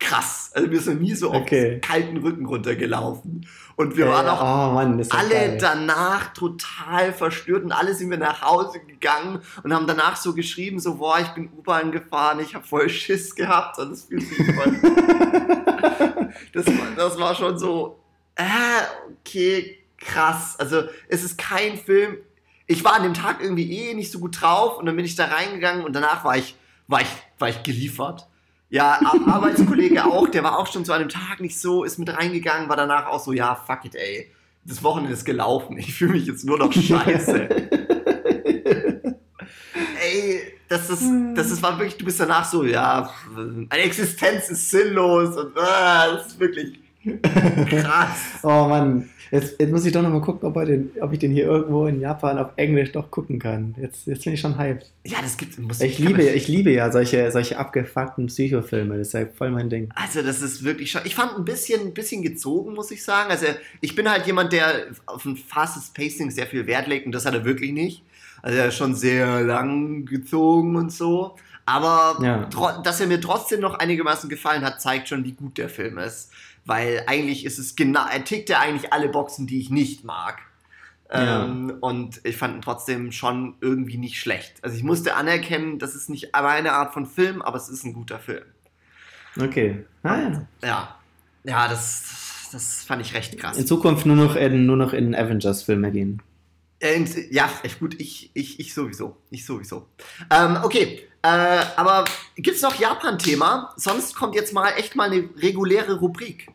[SPEAKER 1] krass. Also wir sind nie so okay. auf kalten Rücken runtergelaufen. Und wir äh, waren auch
[SPEAKER 2] oh Mann,
[SPEAKER 1] alle danach total verstört und alle sind wir nach Hause gegangen und haben danach so geschrieben, so, boah, ich bin U-Bahn gefahren, ich habe voll Schiss gehabt und das fühlt sich voll. [LAUGHS] das, war, das war schon so, äh, okay, krass. Also es ist kein Film. Ich war an dem Tag irgendwie eh nicht so gut drauf und dann bin ich da reingegangen und danach war ich, war ich, war ich geliefert. Ja, Arbeitskollege auch, der war auch schon zu einem Tag nicht so, ist mit reingegangen, war danach auch so, ja, fuck it, ey. Das Wochenende ist gelaufen. [LAUGHS] Ich fühle mich jetzt nur noch scheiße. [LAUGHS] Ey, das ist, das ist war wirklich, du bist danach so, ja, eine Existenz ist sinnlos und ah, das ist wirklich krass. [LAUGHS]
[SPEAKER 2] Oh Mann, jetzt, jetzt muss ich doch nochmal gucken, ob, den, ob ich den hier irgendwo in Japan auf Englisch doch gucken kann. Jetzt, jetzt bin ich schon hyped.
[SPEAKER 1] Ja, das gibt muss
[SPEAKER 2] Ich liebe, ich liebe ja solche, solche abgefuckten Psychofilme. Das ist ja voll mein Ding.
[SPEAKER 1] Also das ist wirklich schon. Ich fand ein bisschen, ein bisschen gezogen, muss ich sagen. Also ich bin halt jemand, der auf ein fastes Pacing sehr viel Wert legt und das hat er wirklich nicht. Also er ist schon sehr lang gezogen und so. Aber
[SPEAKER 2] Ja.
[SPEAKER 1] dass er mir trotzdem noch einigermaßen gefallen hat, zeigt schon, wie gut der Film ist. Weil eigentlich ist es genau, er tickt ja eigentlich alle Boxen, die ich nicht mag.
[SPEAKER 2] Ja.
[SPEAKER 1] Ähm, und ich fand ihn trotzdem schon irgendwie nicht schlecht. Also ich musste anerkennen, das ist nicht meine Art von Film, aber es ist ein guter Film.
[SPEAKER 2] Okay. Ah, ja.
[SPEAKER 1] Ja, ja, das, das fand ich recht krass.
[SPEAKER 2] In Zukunft nur noch in, nur noch in Avengers-Filme gehen.
[SPEAKER 1] Äh, in- ja, echt gut, ich, ich, ich sowieso. Ich sowieso. Ähm, okay, äh, aber gibt's noch Japan-Thema? Sonst kommt jetzt mal echt mal eine reguläre Rubrik.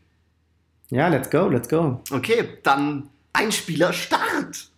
[SPEAKER 2] Ja, let's go, let's go.
[SPEAKER 1] Okay, dann Einspieler Start.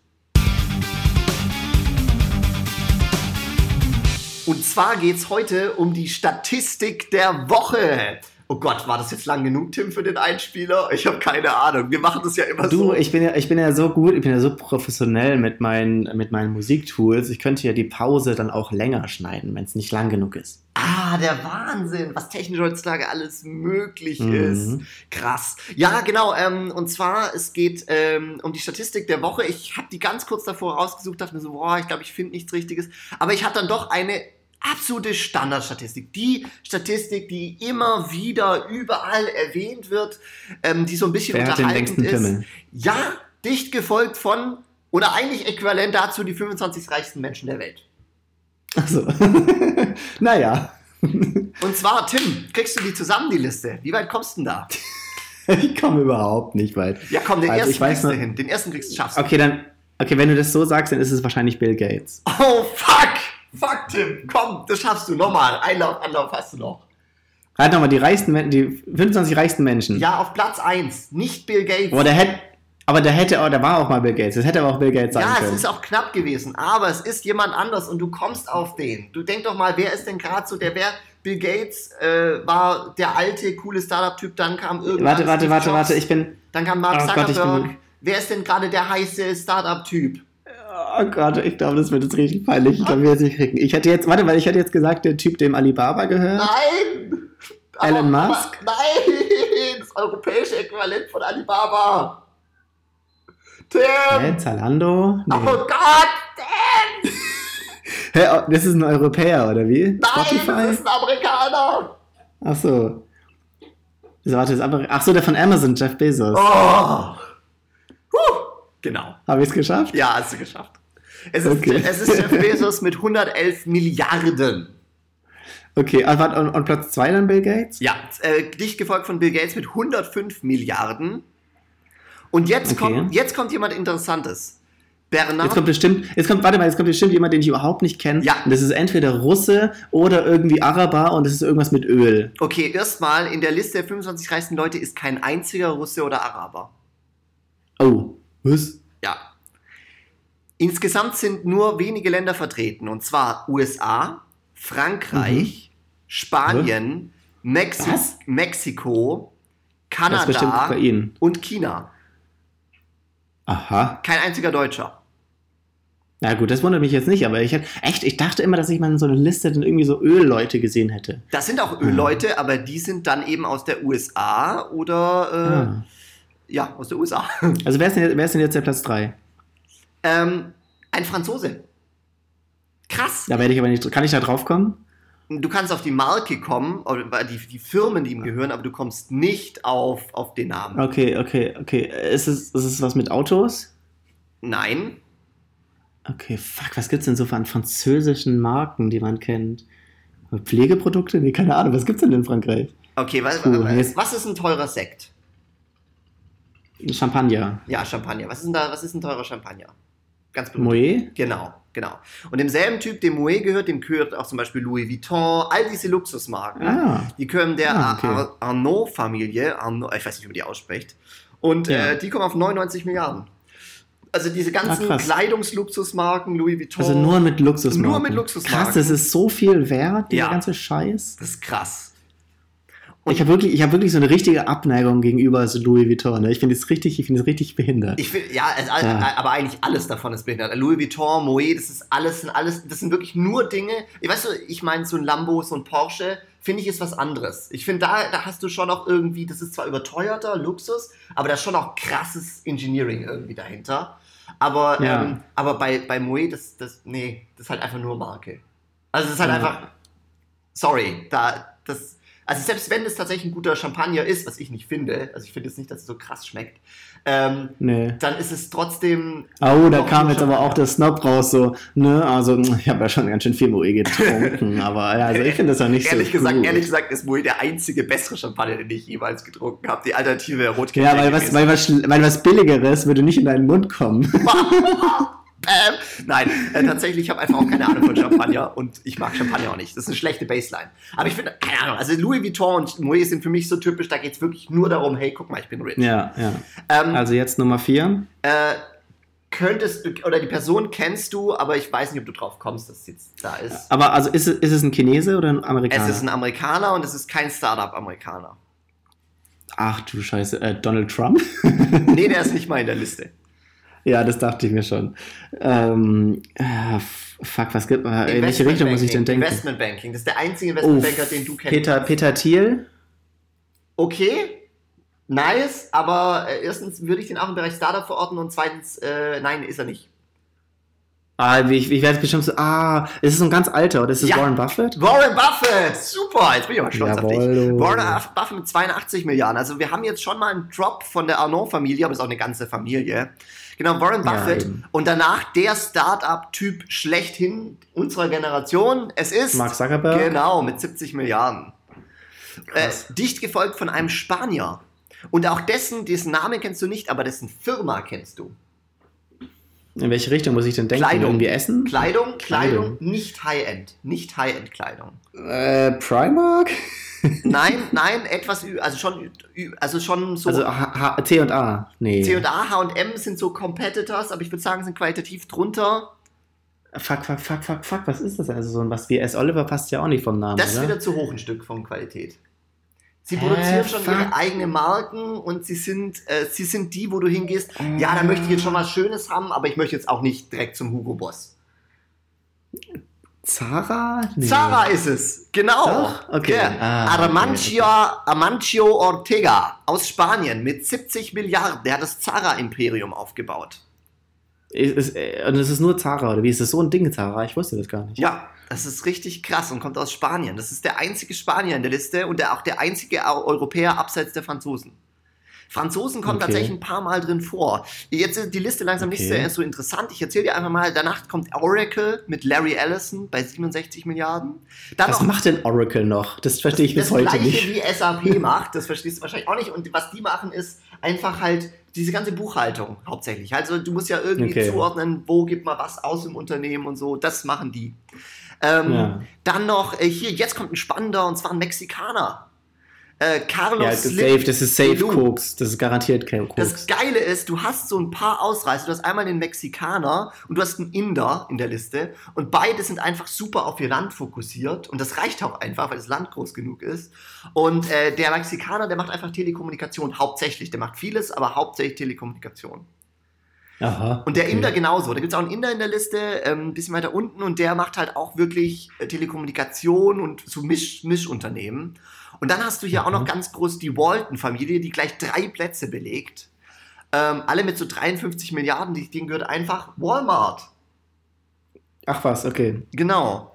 [SPEAKER 1] Und zwar geht's heute um die Statistik der Woche. Oh Gott, war das jetzt lang genug, Tim, für den Einspieler? Ich habe keine Ahnung. Wir machen das ja immer
[SPEAKER 2] Du,
[SPEAKER 1] so.
[SPEAKER 2] ich bin ja, ich bin ja so gut, ich bin ja so professionell mit meinen, mit meinen Musiktools. Ich könnte ja die Pause dann auch länger schneiden, wenn es nicht lang genug ist.
[SPEAKER 1] Ah, der Wahnsinn, was technisch heutzutage alles möglich
[SPEAKER 2] Mhm.
[SPEAKER 1] ist. Krass. Ja, genau. Ähm, und zwar, es geht ähm, um die Statistik der Woche. Ich habe die ganz kurz davor rausgesucht, dachte mir so, boah, ich glaube, ich finde nichts Richtiges. Aber ich hatte dann doch eine absolute Standardstatistik. Die Statistik, die immer wieder überall erwähnt wird, ähm, die so ein bisschen
[SPEAKER 2] Wer den
[SPEAKER 1] unterhaltend ist.
[SPEAKER 2] Pimmel?
[SPEAKER 1] Ja, dicht gefolgt von, oder eigentlich äquivalent dazu, die 25 reichsten Menschen der Welt.
[SPEAKER 2] Achso. [LAUGHS] naja. [LAUGHS]
[SPEAKER 1] Und zwar, Tim, kriegst du die zusammen, die Liste? Wie weit kommst du denn da? [LAUGHS]
[SPEAKER 2] Ich komme überhaupt nicht weit.
[SPEAKER 1] Ja, komm, den
[SPEAKER 2] Also,
[SPEAKER 1] ersten
[SPEAKER 2] ich weiß
[SPEAKER 1] kriegst du hin. Den ersten kriegst du schaffst du.
[SPEAKER 2] Okay, dann. Okay, wenn du das so sagst, dann ist es wahrscheinlich Bill Gates.
[SPEAKER 1] Oh, fuck! Fuck, Tim! Komm, das schaffst du. Nochmal. Einlauf, Anlauf hast du noch.
[SPEAKER 2] Halt nochmal, die reichsten die 25 reichsten Menschen.
[SPEAKER 1] Ja, auf Platz 1. Nicht Bill Gates.
[SPEAKER 2] Aber der hätte. Aber der hätte, oh, der war auch mal Bill Gates. Das hätte aber auch Bill Gates sein
[SPEAKER 1] ja, es
[SPEAKER 2] können.
[SPEAKER 1] ist auch knapp gewesen, aber es ist jemand anders und du kommst auf den. Du denk doch mal, wer ist denn gerade so der, wer Bill Gates äh, war der alte, coole Startup-Typ, dann kam irgendwann
[SPEAKER 2] warte, warte,
[SPEAKER 1] Steve
[SPEAKER 2] warte, warte. Ich bin.
[SPEAKER 1] dann kam Mark
[SPEAKER 2] Oh Gott, ich
[SPEAKER 1] Zuckerberg.
[SPEAKER 2] bin-
[SPEAKER 1] wer ist denn gerade der heiße Startup-Typ?
[SPEAKER 2] Oh Gott, ich glaube, das wird jetzt richtig peinlich. Ich glaube, wir jetzt nicht kriegen. Ich hätte jetzt, warte, weil ich hätte jetzt gesagt, der Typ, dem Alibaba gehört.
[SPEAKER 1] Nein!
[SPEAKER 2] Elon
[SPEAKER 1] Aber-
[SPEAKER 2] Musk?
[SPEAKER 1] Aber, nein! Das europäische Äquivalent von Alibaba. Tim!
[SPEAKER 2] Hä, Zalando? Nee.
[SPEAKER 1] Oh Gott! Tim! [LAUGHS]
[SPEAKER 2] Hä, oh, das ist ein Europäer, oder wie?
[SPEAKER 1] Nein, das
[SPEAKER 2] Spotify?
[SPEAKER 1] ist ein Amerikaner!
[SPEAKER 2] Ach so. Das warte, das. Ach so, der von Amazon, Jeff Bezos.
[SPEAKER 1] Oh! Huh. Genau.
[SPEAKER 2] Habe ich es geschafft?
[SPEAKER 1] Ja, hast du geschafft. Es ist,
[SPEAKER 2] Okay.
[SPEAKER 1] es ist Jeff [LAUGHS] Bezos mit 111 Milliarden.
[SPEAKER 2] Okay, warte, und, und Platz 2 dann Bill Gates?
[SPEAKER 1] Ja, äh, dicht gefolgt von Bill Gates mit 105 Milliarden. Und jetzt,
[SPEAKER 2] Okay.
[SPEAKER 1] kommt, jetzt kommt jemand Interessantes. Bernard
[SPEAKER 2] Jetzt kommt bestimmt, jetzt kommt, warte mal, jetzt kommt bestimmt jemand, den ich überhaupt nicht kenne.
[SPEAKER 1] Ja.
[SPEAKER 2] Und das ist entweder Russe oder irgendwie Araber und das ist irgendwas mit Öl.
[SPEAKER 1] Okay, erstmal in der Liste der 25 reichsten Leute ist kein einziger Russe oder Araber.
[SPEAKER 2] Oh. Was?
[SPEAKER 1] Ja. Insgesamt sind nur wenige Länder vertreten, und zwar USA, Frankreich, Spanien, Mexi
[SPEAKER 2] Was?
[SPEAKER 1] Mexiko, Kanada und China.
[SPEAKER 2] Aha.
[SPEAKER 1] Kein einziger Deutscher.
[SPEAKER 2] Na gut, das wundert mich jetzt nicht, aber ich hätte, echt, ich dachte immer, dass ich mal in so einer Liste dann irgendwie so Ölleute gesehen hätte.
[SPEAKER 1] Das sind auch Ölleute, aber die sind dann eben aus der USA oder äh,
[SPEAKER 2] Ah.
[SPEAKER 1] Ja, aus der USA. [LAUGHS]
[SPEAKER 2] Also wer ist, denn, wer ist denn jetzt der Platz 3?
[SPEAKER 1] ähm, ein Franzose. Krass.
[SPEAKER 2] Da werde ich aber nicht, kann ich da drauf kommen?
[SPEAKER 1] Du kannst auf die Marke kommen, oder die, die Firmen, die ihm gehören, aber du kommst nicht auf, auf den Namen.
[SPEAKER 2] Okay, okay, okay. Ist es, ist es was mit Autos?
[SPEAKER 1] Nein.
[SPEAKER 2] Okay, fuck, was gibt's denn so an französischen Marken, die man kennt? Pflegeprodukte? Nee, keine Ahnung, was gibt's denn in Frankreich?
[SPEAKER 1] Okay, was,
[SPEAKER 2] Puh,
[SPEAKER 1] was ist ein teurer Sekt?
[SPEAKER 2] Champagner.
[SPEAKER 1] Ja, Champagner. Was ist denn da, was ist ein teurer Champagner? Ganz berühmt.
[SPEAKER 2] Moet?
[SPEAKER 1] Genau, genau. Und demselben Typ, dem Moet gehört, dem gehört auch zum Beispiel Louis Vuitton, all diese Luxusmarken.
[SPEAKER 2] Ah.
[SPEAKER 1] Die gehören der
[SPEAKER 2] Ah, okay.
[SPEAKER 1] Ar- Arnaud-Familie, Arnaud, ich weiß nicht, wie man die ausspricht. Und
[SPEAKER 2] Ja.
[SPEAKER 1] äh, die kommen auf 99 Milliarden. Also diese ganzen
[SPEAKER 2] Ah.
[SPEAKER 1] Kleidungsluxusmarken, Louis Vuitton.
[SPEAKER 2] Also nur mit Luxusmarken.
[SPEAKER 1] Nur mit Luxusmarken.
[SPEAKER 2] Krass, das ist so viel wert, dieser
[SPEAKER 1] Ja.
[SPEAKER 2] ganze Scheiß.
[SPEAKER 1] Das ist krass.
[SPEAKER 2] Und ich habe wirklich, ich habe wirklich so eine richtige Abneigung gegenüber so Louis Vuitton. Ne? Ich finde es richtig, ich finde es richtig behindert.
[SPEAKER 1] Ich finde, ja, also,
[SPEAKER 2] Ja.
[SPEAKER 1] aber eigentlich alles davon ist behindert. Louis Vuitton, Moet, das ist alles, sind alles, das sind wirklich nur Dinge. Ich weißt du, ich meine, so ein Lambo, so ein Porsche, finde ich, ist was anderes. Ich finde, da, da hast du schon auch irgendwie, das ist zwar überteuerter Luxus, aber da ist schon auch krasses Engineering irgendwie dahinter. Aber,
[SPEAKER 2] Ja.
[SPEAKER 1] ähm, aber bei, bei Moet, das, das, nee, das ist halt einfach nur Marke. Also es ist halt
[SPEAKER 2] Ja.
[SPEAKER 1] einfach, sorry, da, das, also selbst wenn es tatsächlich ein guter Champagner ist, was ich nicht finde, also ich finde jetzt nicht, dass es so krass schmeckt, ähm,
[SPEAKER 2] nee.
[SPEAKER 1] dann ist es trotzdem.
[SPEAKER 2] Oh, da kam jetzt aber auch der Snob raus, so, ne, also [LAUGHS] ich habe ja schon ganz schön viel Moe getrunken, [LAUGHS] aber ja, also ich finde das ja nicht
[SPEAKER 1] Ehrlich
[SPEAKER 2] so
[SPEAKER 1] gesagt,
[SPEAKER 2] gut.
[SPEAKER 1] ehrlich gesagt ist Moet der einzige bessere Champagner, den ich jemals getrunken habe. Die Alternative Rotkäppchen.
[SPEAKER 2] Ja, weil was, weil, was, weil was Billigeres würde nicht in deinen Mund kommen. [LAUGHS]
[SPEAKER 1] Bam. Nein, äh, tatsächlich, ich habe einfach auch keine Ahnung von Champagner und ich mag Champagner auch nicht. Das ist eine schlechte Baseline. Aber ich finde, keine Ahnung, also Louis Vuitton und Moet sind für mich so typisch, da geht es wirklich nur darum, hey, guck mal, ich bin rich.
[SPEAKER 2] ja, ja.
[SPEAKER 1] Ähm,
[SPEAKER 2] Also jetzt Nummer vier.
[SPEAKER 1] äh, könntest du, oder die Person kennst du, aber ich weiß nicht, ob du drauf kommst, dass es jetzt da ist.
[SPEAKER 2] Aber also ist, es- ist es ein Chinese oder ein Amerikaner?
[SPEAKER 1] Es ist ein Amerikaner und es ist kein Startup-Amerikaner.
[SPEAKER 2] Ach du Scheiße, äh, Donald Trump?
[SPEAKER 1] Nee, der ist nicht mal in der Liste.
[SPEAKER 2] Ja, das dachte ich mir schon. Ähm, äh, f- fuck, was gibt äh, In welche Richtung muss ich denn denken?
[SPEAKER 1] Investmentbanking, das ist der einzige
[SPEAKER 2] Oh,
[SPEAKER 1] Investmentbanker, den du kennst.
[SPEAKER 2] Peter, Peter Thiel?
[SPEAKER 1] Okay, nice, aber äh, erstens würde ich den auch im Bereich Startup verorten und zweitens, äh, nein, ist er nicht.
[SPEAKER 2] Ah, ich, ich werde bestimmt so, ah, ist es so ein ganz alter, oder ist es
[SPEAKER 1] Ja.
[SPEAKER 2] Warren Buffett?
[SPEAKER 1] Warren Buffett, super, jetzt bin ich aber stolz auf dich.
[SPEAKER 2] Jawohl.
[SPEAKER 1] Warren Buffett mit 82 Milliarden, also wir haben jetzt schon mal einen Drop von der Arnault-Familie, aber es ist auch eine ganze Familie. Genau, Warren
[SPEAKER 2] Ja,
[SPEAKER 1] Buffett
[SPEAKER 2] eben.
[SPEAKER 1] und danach der Startup-Typ schlechthin unserer Generation. Es ist
[SPEAKER 2] Mark Zuckerberg?
[SPEAKER 1] Genau, mit 70 Milliarden. Äh, dicht gefolgt von einem Spanier. Und auch dessen, dessen Namen kennst du nicht, aber dessen Firma kennst du.
[SPEAKER 2] In welche Richtung muss ich denn denken?
[SPEAKER 1] Kleidung.
[SPEAKER 2] Irgendwie Essen?
[SPEAKER 1] Kleidung, Kleidung,
[SPEAKER 2] Kleidung.
[SPEAKER 1] nicht High-End. Nicht High-End-Kleidung.
[SPEAKER 2] Äh, Primark?
[SPEAKER 1] Nein, nein, etwas, also schon, also schon so.
[SPEAKER 2] Also H H T und A. Nee.
[SPEAKER 1] C&A, H&M sind so Competitors, aber ich würde sagen, sind qualitativ drunter.
[SPEAKER 2] Fuck, fuck, fuck, fuck, fuck, was ist das? Also so ein was wie S. Oliver passt ja auch nicht vom Namen,
[SPEAKER 1] Das ist
[SPEAKER 2] oder?
[SPEAKER 1] wieder zu hoch ein Stück von Qualität. Sie
[SPEAKER 2] Hä,
[SPEAKER 1] produzieren schon
[SPEAKER 2] fuck.
[SPEAKER 1] ihre eigenen Marken und sie sind, äh, sie sind die, wo du hingehst. Ja, da möchte ich jetzt schon was Schönes haben, aber ich möchte jetzt auch nicht direkt zum Hugo Boss.
[SPEAKER 2] Zara? Nee.
[SPEAKER 1] Zara ist es, genau.
[SPEAKER 2] Doch? Okay.
[SPEAKER 1] Ja.
[SPEAKER 2] Ah, okay,
[SPEAKER 1] Armancio, Ortega aus Spanien mit 70 Milliarden. Der hat das Zara-Imperium aufgebaut.
[SPEAKER 2] Ist, äh, und es ist nur Zara, oder wie? Ist das so ein Ding, Zara? Ich wusste das gar nicht.
[SPEAKER 1] Ja, das ist richtig krass und kommt aus Spanien. Das ist der einzige Spanier in der Liste und der, auch der einzige Eu- Europäer abseits der Franzosen. Franzosen kommen
[SPEAKER 2] Okay.
[SPEAKER 1] tatsächlich ein paar Mal drin vor. Jetzt ist die Liste langsam nicht
[SPEAKER 2] Okay.
[SPEAKER 1] so, interessant. Ich erzähle dir einfach mal, danach kommt Oracle mit Larry Ellison bei 67 Milliarden. Dann
[SPEAKER 2] Was
[SPEAKER 1] noch
[SPEAKER 2] macht denn Oracle noch? Das verstehe ich bis
[SPEAKER 1] das
[SPEAKER 2] heute
[SPEAKER 1] gleiche
[SPEAKER 2] nicht.
[SPEAKER 1] wie SAP [LAUGHS] macht, das verstehst du wahrscheinlich auch nicht. Und was die machen, ist einfach halt diese ganze Buchhaltung hauptsächlich. Also du musst ja irgendwie
[SPEAKER 2] Okay.
[SPEAKER 1] zuordnen, wo gibt man was aus im Unternehmen und so. Das machen die. Ähm,
[SPEAKER 2] Ja.
[SPEAKER 1] Dann noch, äh, hier, jetzt kommt ein spannender, und zwar ein Mexikaner. Äh, Carlos
[SPEAKER 2] Ja, das ist safe, das ist safe
[SPEAKER 1] Belou.
[SPEAKER 2] Koks. Das ist garantiert kein Koks.
[SPEAKER 1] Das Geile ist, du hast so ein paar Ausreißer. Du hast einmal den Mexikaner und du hast einen Inder in der Liste. Und beide sind einfach super auf ihr Land fokussiert. Und das reicht auch einfach, weil das Land groß genug ist. Und äh, der Mexikaner, der macht einfach Telekommunikation hauptsächlich. Der macht vieles, aber hauptsächlich Telekommunikation.
[SPEAKER 2] Aha.
[SPEAKER 1] Und der
[SPEAKER 2] okay.
[SPEAKER 1] Inder genauso. Da gibt es auch einen Inder in der Liste, ähm, ein bisschen weiter unten. Und der macht halt auch wirklich äh, Telekommunikation und so Misch Mischunternehmen. Und dann hast du hier auch noch
[SPEAKER 2] Mhm.
[SPEAKER 1] ganz groß die Walton-Familie, die gleich drei Plätze belegt. Ähm, alle mit so 53 Milliarden, die- denen gehört einfach Walmart.
[SPEAKER 2] Ach was, okay.
[SPEAKER 1] Genau.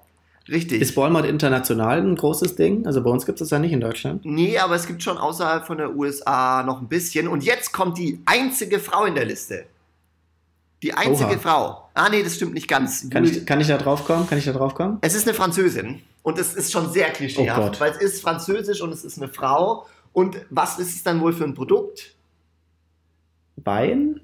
[SPEAKER 1] Richtig.
[SPEAKER 2] Ist Walmart international ein großes Ding? Also bei uns gibt es das ja nicht in Deutschland.
[SPEAKER 1] nee, aber es gibt schon außerhalb von der USA noch ein bisschen. Und jetzt kommt die einzige Frau in der Liste. Die einzige
[SPEAKER 2] Oha.
[SPEAKER 1] Frau. Ah, nee, das stimmt nicht ganz.
[SPEAKER 2] Kann ich, kann ich da drauf kommen? Kann ich da drauf kommen?
[SPEAKER 1] Es ist eine Französin und es ist schon sehr
[SPEAKER 2] Oh
[SPEAKER 1] klischeehaft,
[SPEAKER 2] Gott.
[SPEAKER 1] weil es ist französisch und es ist eine Frau. Und was ist es dann wohl für ein Produkt?
[SPEAKER 2] Wein?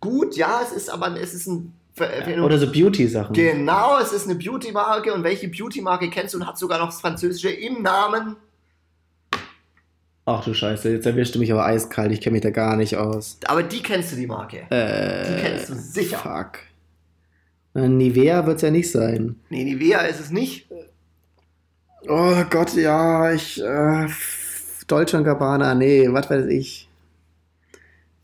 [SPEAKER 1] Gut, ja, es ist aber es ist ein Ver-
[SPEAKER 2] Oder so Beauty-Sachen?
[SPEAKER 1] genau, es ist eine Beauty-Marke und welche Beauty-Marke kennst du und hat sogar noch das Französische im Namen?
[SPEAKER 2] Ach du Scheiße, jetzt erwischst du mich aber eiskalt, ich kenne mich da gar nicht aus.
[SPEAKER 1] Aber die kennst du, die Marke.
[SPEAKER 2] Äh,
[SPEAKER 1] Die kennst du sicher.
[SPEAKER 2] Fuck. Äh, Nivea wird es ja nicht sein.
[SPEAKER 1] Nee, Nivea ist es nicht.
[SPEAKER 2] Oh Gott, ja, ich. Äh, Dolce Gabbana, nee, was weiß ich.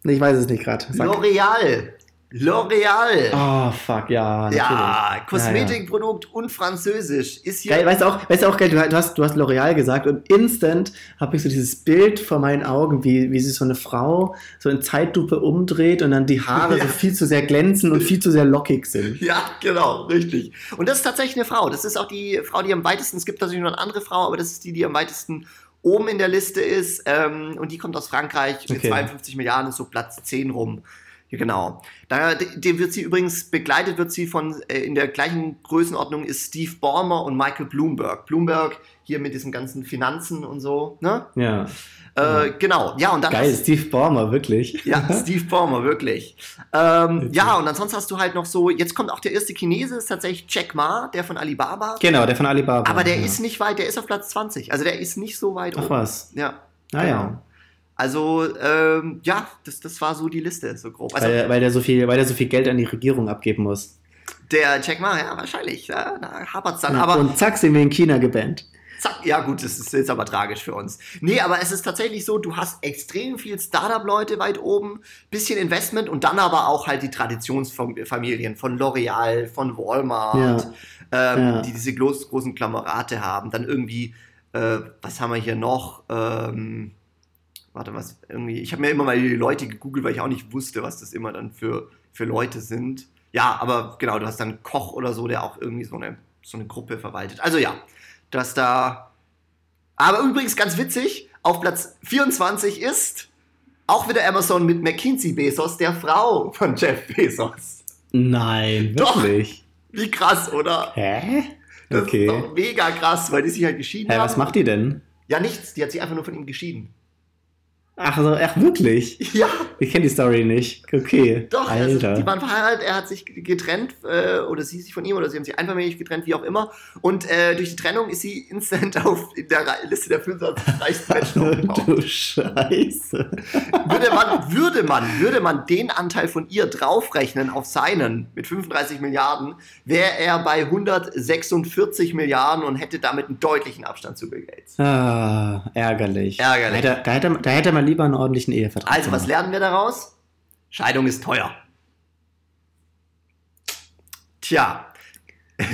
[SPEAKER 2] Ich weiß es nicht gerade.
[SPEAKER 1] L'Oreal. L'Oreal.
[SPEAKER 2] Oh, fuck, ja. Natürlich.
[SPEAKER 1] ja, Kosmetikprodukt und Französisch. Ist hier.
[SPEAKER 2] Geil, weißt du auch, weißt du auch geil, du, hast, du hast L'Oreal gesagt und instant habe ich so dieses Bild vor meinen Augen, wie, wie sich so eine Frau so in Zeitlupe umdreht und dann die Haare
[SPEAKER 1] Ja. [LAUGHS]
[SPEAKER 2] so viel zu sehr glänzen und viel zu sehr lockig sind.
[SPEAKER 1] Ja, genau, richtig. Und das ist tatsächlich eine Frau. Das ist auch die Frau, die am weitesten, es gibt natürlich noch eine andere Frau, aber das ist die, die am weitesten oben in der Liste ist. Ähm, und die kommt aus Frankreich mit
[SPEAKER 2] Okay.
[SPEAKER 1] 52 Milliarden, ist so Platz 10 rum. Ja, genau. Da die wird sie übrigens begleitet, wird sie von äh, in der gleichen Größenordnung ist Steve Ballmer und Michael Bloomberg. Bloomberg hier mit diesen ganzen Finanzen und so, ne?
[SPEAKER 2] Ja.
[SPEAKER 1] Äh, genau. Ja, und dann
[SPEAKER 2] Geil,
[SPEAKER 1] hast-
[SPEAKER 2] Steve Ballmer, wirklich.
[SPEAKER 1] ja, [LAUGHS] Steve Ballmer, wirklich. Ähm, ja, und ansonsten hast du halt noch so, jetzt kommt auch der erste Chinese, ist tatsächlich Jack Ma, der von Alibaba.
[SPEAKER 2] Genau, der von Alibaba.
[SPEAKER 1] Aber der
[SPEAKER 2] ja.
[SPEAKER 1] ist nicht weit, der ist auf Platz 20. Also der ist nicht so weit
[SPEAKER 2] Ach
[SPEAKER 1] oben.
[SPEAKER 2] was.
[SPEAKER 1] Ja.
[SPEAKER 2] Ah ja.
[SPEAKER 1] Also, ähm, ja, das, das war so die Liste, so grob. Also
[SPEAKER 2] weil, weil, der so viel, weil der so viel Geld an die Regierung abgeben muss.
[SPEAKER 1] der Jack Ma, ja, wahrscheinlich. Ja, da hapert's dann.
[SPEAKER 2] Ja,
[SPEAKER 1] Aber
[SPEAKER 2] und zack, sind wir in China gebannt.
[SPEAKER 1] Zack, ja gut, das ist jetzt aber tragisch für uns. Nee, aber es ist tatsächlich so, du hast extrem viel Startup-Leute weit oben, bisschen Investment und dann aber auch halt die Traditionsfamilien von L'Oreal, von Walmart, ähm,
[SPEAKER 2] Ja.
[SPEAKER 1] die diese groß, großen Klammerate haben. Dann irgendwie, äh, was haben wir hier noch? Ähm, warte, was, irgendwie, ich habe mir immer mal die Leute gegoogelt, weil ich auch nicht wusste, was das immer dann für, für Leute sind. Ja, aber genau, du hast dann Koch oder so, der auch irgendwie so eine, so eine Gruppe verwaltet. Also ja, dass da. Aber übrigens ganz witzig, auf Platz 24 ist auch wieder Amazon mit McKinsey Bezos, der Frau von Jeff Bezos.
[SPEAKER 2] Nein,
[SPEAKER 1] Doch.
[SPEAKER 2] wirklich.
[SPEAKER 1] Wie krass, oder?
[SPEAKER 2] Hä?
[SPEAKER 1] Das
[SPEAKER 2] Okay.
[SPEAKER 1] ist doch mega krass, weil die sich halt geschieden
[SPEAKER 2] Hä,
[SPEAKER 1] haben.
[SPEAKER 2] was macht die denn?
[SPEAKER 1] Ja, nichts. Die hat sich einfach nur von ihm geschieden.
[SPEAKER 2] Ach, so, ach wirklich?
[SPEAKER 1] Ja,
[SPEAKER 2] Ich kenne die Story nicht. Okay.
[SPEAKER 1] doch. Also,
[SPEAKER 2] Alter.
[SPEAKER 1] die waren verheiratet, er hat sich getrennt äh, oder sie sich von ihm oder sie haben sich einvernehmlich getrennt, wie auch immer. Und äh, durch die Trennung ist sie instant [LAUGHS] auf in der Liste der 25 reichsten Menschen aufgetaucht.
[SPEAKER 2] du Scheiße.
[SPEAKER 1] würde man, würde man, würde man den Anteil von ihr draufrechnen auf seinen mit 35 Milliarden, wäre er bei 146 Milliarden und hätte damit einen deutlichen Abstand zu Bill Gates.
[SPEAKER 2] Ah, ärgerlich.
[SPEAKER 1] Ärgerlich.
[SPEAKER 2] Da hätte, da, hätte, da hätte man lieber einen ordentlichen Ehevertrag.
[SPEAKER 1] Also, was lernen wir daraus? Scheidung ist teuer. Tja.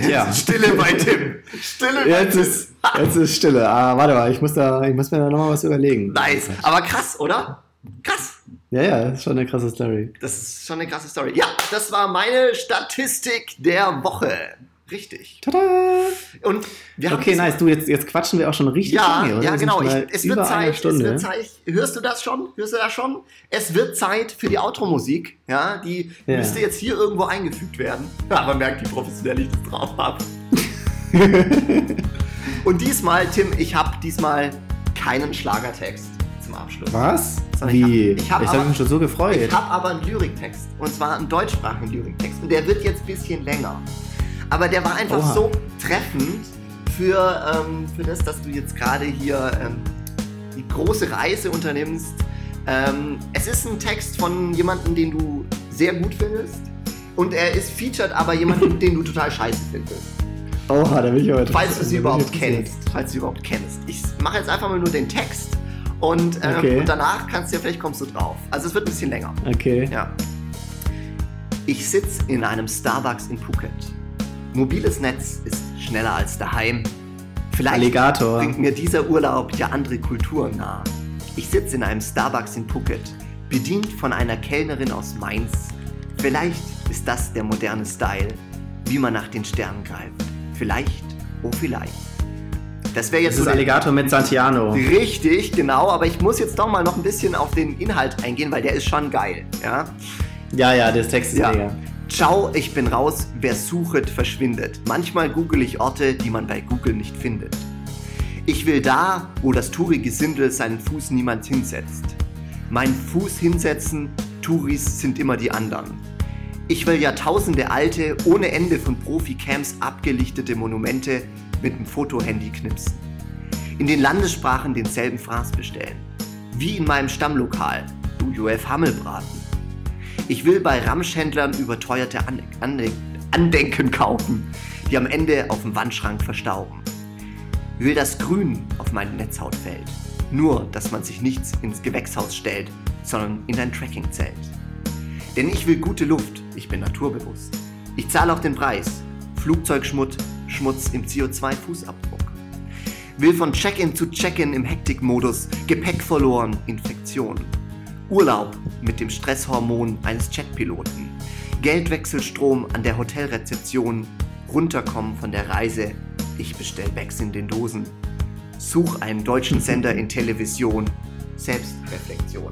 [SPEAKER 2] Ja. [LAUGHS]
[SPEAKER 1] Stille bei Tim. Stille bei
[SPEAKER 2] Jetzt
[SPEAKER 1] Tim.
[SPEAKER 2] ist, jetzt ist Stille. Ah, warte mal, ich muss, da, ich muss mir da nochmal was überlegen.
[SPEAKER 1] Nice. Aber krass, oder? Krass.
[SPEAKER 2] Ja, ja, das ist schon eine krasse Story.
[SPEAKER 1] Das ist schon eine krasse Story. Ja, das war meine Statistik der Woche. Richtig.
[SPEAKER 2] Tada!
[SPEAKER 1] Und wir haben
[SPEAKER 2] Okay, nice. Du, jetzt, jetzt quatschen wir auch schon richtig
[SPEAKER 1] Ja,
[SPEAKER 2] lange, oder?
[SPEAKER 1] ja, genau. Ich, es, wird Zeit, es wird Zeit. Hörst du das schon? Hörst du das schon? Es wird Zeit für die Outro-Musik. Ja, die
[SPEAKER 2] Ja.
[SPEAKER 1] müsste jetzt hier irgendwo eingefügt werden. [LAUGHS] Ja, man merkt, wie professionell ich das drauf habe. [LAUGHS] Und diesmal, Tim, ich habe diesmal keinen Schlagertext zum Abschluss.
[SPEAKER 2] Was?
[SPEAKER 1] Ich hab- ich hab
[SPEAKER 2] habe
[SPEAKER 1] aber-
[SPEAKER 2] mich schon so gefreut.
[SPEAKER 1] Ich habe aber einen Lyriktext. Und zwar einen deutschsprachigen Lyriktext. Und der wird jetzt ein bisschen länger. Aber der war einfach
[SPEAKER 2] Oha.
[SPEAKER 1] so treffend für, ähm, für das, dass du jetzt gerade hier ähm, die große Reise unternimmst. Ähm, es ist ein Text von jemandem, den du sehr gut findest. Und er ist featured aber jemanden, [LAUGHS] den du total scheiße findest.
[SPEAKER 2] Oha, da bin ich aber
[SPEAKER 1] Falls du sie überhaupt kennst. Falls du sie überhaupt kennst. Ich mache jetzt einfach mal nur den Text. Und, ähm,
[SPEAKER 2] Okay.
[SPEAKER 1] und danach kannst du ja, vielleicht kommst du drauf. Also es wird ein bisschen länger.
[SPEAKER 2] Okay.
[SPEAKER 1] Ja. Ich sitze in einem Starbucks in Phuket. Mobiles Netz ist schneller als daheim. Vielleicht
[SPEAKER 2] Alligator.
[SPEAKER 1] bringt mir dieser Urlaub ja andere Kulturen nahe. Ich sitze in einem Starbucks in Phuket, bedient von einer Kellnerin aus Mainz. Vielleicht ist das der moderne Style, wie man nach den Sternen greift. Vielleicht, oh vielleicht. Das wäre jetzt
[SPEAKER 2] Das ist
[SPEAKER 1] so
[SPEAKER 2] Alligator mit Santiano.
[SPEAKER 1] Richtig, genau, aber ich muss jetzt doch mal noch ein bisschen auf den Inhalt eingehen, weil der ist schon geil. Ja?
[SPEAKER 2] Ja, ja, das Text ist
[SPEAKER 1] Ja.
[SPEAKER 2] mega.
[SPEAKER 1] Ciao, ich bin raus, wer suchet, verschwindet. Manchmal google ich Orte, die man bei Google nicht findet. Ich will da, wo das Touri-Gesindel seinen Fuß niemand hinsetzt. Mein Fuß hinsetzen, Touris sind immer die anderen. Ich will Jahrtausende alte, ohne Ende von Profi-Camps abgelichtete Monumente mit dem Fotohandy knipsen. In den Landessprachen denselben Fraß bestellen. wie in meinem Stammlokal, UUF Hammelbraten. Ich will bei Ramschhändlern überteuerte Ande Ande Andenken kaufen, die am Ende auf dem Wandschrank verstauben. Will das Grün auf meine Netzhaut fällt. Nur, dass man sich nicht ins Gewächshaus stellt, sondern in ein Trekkingzelt. Denn ich will gute Luft, ich bin naturbewusst. Ich zahle auch den Preis. Flugzeugschmutz Schmutz im CO2-Fußabdruck. Will von Check-in zu Check-in im Hektikmodus, Gepäck verloren, Infektion. Urlaub mit dem Stresshormon eines Jetpiloten. Geldwechselstrom an der Hotelrezeption. Runterkommen von der Reise. Ich bestell Becks in den Dosen. Such einen deutschen Sender in Television. Selbstreflexion.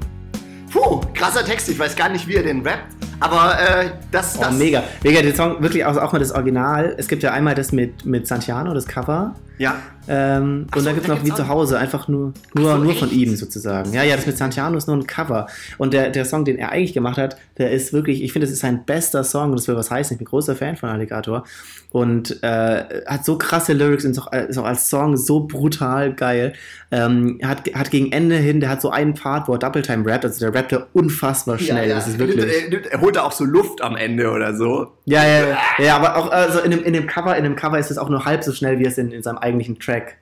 [SPEAKER 1] Puh, krasser Text, ich weiß gar nicht, wie er den rappt. Aber äh, das,
[SPEAKER 2] Oh,
[SPEAKER 1] das
[SPEAKER 2] mega. Mega, der Song, wirklich auch, auch mal das Original. Es gibt ja einmal das mit, mit Santiano, das Cover.
[SPEAKER 1] Ja.
[SPEAKER 2] Ähm,
[SPEAKER 1] Ach
[SPEAKER 2] und
[SPEAKER 1] so,
[SPEAKER 2] dann gibt es
[SPEAKER 1] da
[SPEAKER 2] noch wie zu Hause, einfach nur, nur,
[SPEAKER 1] so,
[SPEAKER 2] nur von ihm sozusagen. Ja, ja, das mit Santiano ist nur ein Cover. Und der, der Song, den er eigentlich gemacht hat, der ist wirklich, ich finde, das ist sein bester Song und das will was heißen. Ich bin großer Fan von Alligator. Und äh, hat so krasse Lyrics und ist auch, auch als Song so brutal geil. Ähm, hat, hat gegen Ende hin, der hat so einen Part, wo er Double Time rappt, also der rappt er unfassbar schnell.
[SPEAKER 1] Ja, ja.
[SPEAKER 2] Das ist wirklich.
[SPEAKER 1] Er, nimmt- er holt da auch so Luft am Ende oder so.
[SPEAKER 2] Ja, ja, ja, ja, aber auch also in, dem, in dem Cover, in dem Cover ist es auch nur halb so schnell, wie es in, in seinem eigentlichen Track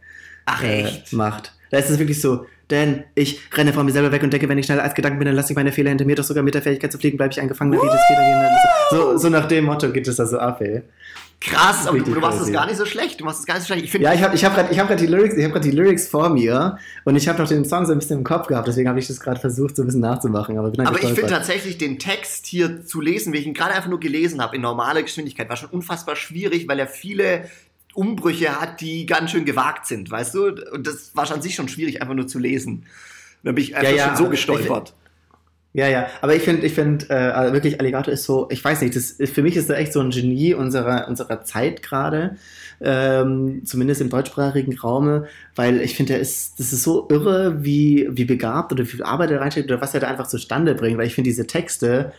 [SPEAKER 1] Ach
[SPEAKER 2] äh,
[SPEAKER 1] echt?
[SPEAKER 2] macht. Da ist es wirklich so, denn ich renne von mir selber weg und denke, wenn ich schneller als Gedanken bin, dann lasse ich meine Fehler hinter mir, doch sogar mit der Fähigkeit zu fliegen, bleibe ich eingefangen, dann geht es Fehler so, so nach dem Motto geht es da so ab, ey.
[SPEAKER 1] Krass, aber du, du machst es gar nicht so schlecht. Du machst es gar nicht so schlecht. Ich
[SPEAKER 2] Ja, ich habe ich hab gerade hab die Lyrics, ich gerade die Lyrics vor mir und ich habe noch den Song so ein bisschen im Kopf gehabt, deswegen habe ich das gerade versucht, so ein bisschen nachzumachen. Aber,
[SPEAKER 1] aber ich finde tatsächlich den Text hier zu lesen, wie ich ihn gerade einfach nur gelesen habe, in normaler Geschwindigkeit, war schon unfassbar schwierig, weil er viele Umbrüche hat, die ganz schön gewagt sind, weißt du? Und das war schon an sich schon schwierig, einfach nur zu lesen. Da bin ich einfach
[SPEAKER 2] ja,
[SPEAKER 1] schon so gestolpert.
[SPEAKER 2] Ja, ja, aber ich finde, ich finde, äh, also wirklich Alligator ist so, ich weiß nicht, das, für mich ist er echt so ein Genie unserer, unserer Zeit gerade, ähm, zumindest im deutschsprachigen Raume, weil ich finde, er ist, das ist so irre, wie, wie begabt oder wie viel Arbeit er reinsteckt oder was er da einfach zustande bringt, weil ich finde diese Texte,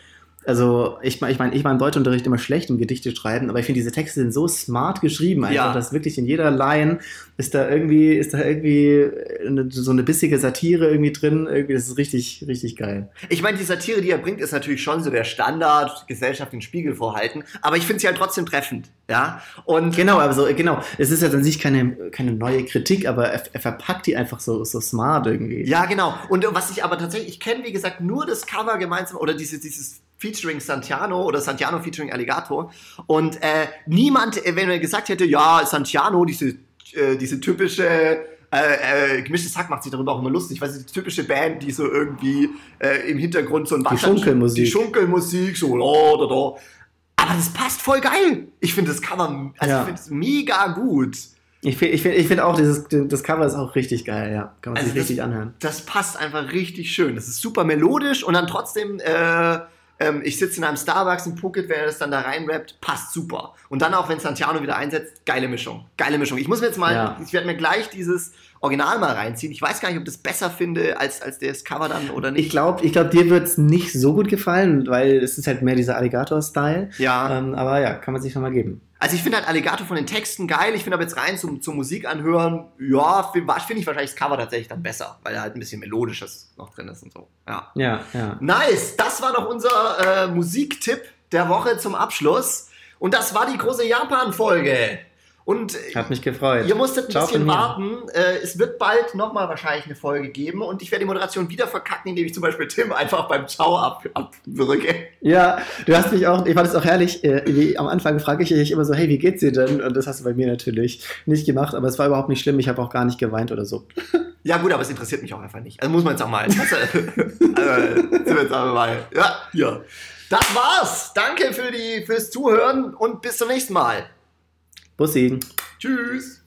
[SPEAKER 2] also ich meine, ich, mein, ich war im Deutschunterricht immer schlecht im Gedichte schreiben, aber ich finde diese Texte sind so smart geschrieben, einfach,
[SPEAKER 1] Ja.
[SPEAKER 2] dass wirklich in jeder Line ist da irgendwie, ist da irgendwie eine, so eine bissige Satire irgendwie drin, irgendwie, das ist richtig, richtig geil.
[SPEAKER 1] Ich meine, die Satire, die er bringt, ist natürlich schon so der Standard, Gesellschaft den Spiegel vorhalten, aber ich finde sie halt trotzdem treffend, ja? Und
[SPEAKER 2] Genau, aber so, genau. Es ist jetzt an sich keine, keine neue Kritik, aber er, er verpackt die einfach so, so smart irgendwie.
[SPEAKER 1] Ja, genau. Und was ich aber tatsächlich, ich kenne, wie gesagt, nur das Cover gemeinsam oder dieses, dieses Featuring Santiano oder Santiano featuring Alligator. Und äh, niemand, äh, wenn er gesagt hätte, ja, Santiano, diese, äh, diese typische äh, äh, gemischtes Hack macht sich darüber auch immer lustig, weil sie die typische Band, die so irgendwie äh, im Hintergrund so ein
[SPEAKER 2] Die Schunkelmusik.
[SPEAKER 1] Die Schunkelmusik, so, oh, da, da. Aber das passt voll geil. Ich finde das Cover, also
[SPEAKER 2] Ja.
[SPEAKER 1] ich finde es mega gut.
[SPEAKER 2] Ich finde ich find, ich find auch, dieses, das Cover ist auch richtig geil, ja. Kann man
[SPEAKER 1] Also
[SPEAKER 2] sich
[SPEAKER 1] das-
[SPEAKER 2] richtig anhören.
[SPEAKER 1] das passt einfach richtig schön. Das ist super melodisch und dann trotzdem, äh, ähm, ich sitze in einem Starbucks in Phuket, wenn er das dann da reinrappt, passt super. Und dann auch, wenn Santiano wieder einsetzt, geile Mischung. Geile Mischung. Ich muss mir jetzt mal,
[SPEAKER 2] Ja.
[SPEAKER 1] ich werde mir gleich dieses Original mal reinziehen. Ich weiß gar nicht, ob ich das besser finde als, als das Cover dann oder nicht.
[SPEAKER 2] Ich glaube, ich glaub, dir wird es nicht so gut gefallen, weil es ist halt mehr dieser Alligator-Style.
[SPEAKER 1] ja.
[SPEAKER 2] Ähm, aber ja, kann man sich nochmal geben.
[SPEAKER 1] Also ich finde halt Alligator von den Texten geil. Ich finde aber jetzt rein zum, zum Musik anhören, ja, finde find ich wahrscheinlich das Cover tatsächlich dann besser, weil da halt ein bisschen Melodisches noch drin ist und so. Ja.
[SPEAKER 2] Ja, ja.
[SPEAKER 1] Nice, das war noch unser äh, Musiktipp der Woche zum Abschluss. Und das war die große Japan-Folge. Und
[SPEAKER 2] Hat mich gefreut.
[SPEAKER 1] ihr musstet ein
[SPEAKER 2] Ciao
[SPEAKER 1] bisschen warten. Äh, es wird bald nochmal wahrscheinlich eine Folge geben. Und ich werde die Moderation wieder verkacken, indem ich zum Beispiel Tim einfach beim Ciao ab, abwürge.
[SPEAKER 2] Ja, du hast mich auch, ich fand es auch herrlich, äh, wie, am Anfang frage ich dich immer so, hey, wie geht's dir denn? Und das hast du bei mir natürlich nicht gemacht, aber es war überhaupt nicht schlimm, ich habe auch gar nicht geweint oder so. [LAUGHS]
[SPEAKER 1] Ja gut, aber es interessiert mich auch einfach nicht. Also muss man jetzt auch mal. Also, [LAUGHS] also, sind wir jetzt aber mal. Ja, ja. Das war's. Danke für die, fürs Zuhören und bis zum nächsten Mal.
[SPEAKER 2] Bussi.
[SPEAKER 1] Tschüss.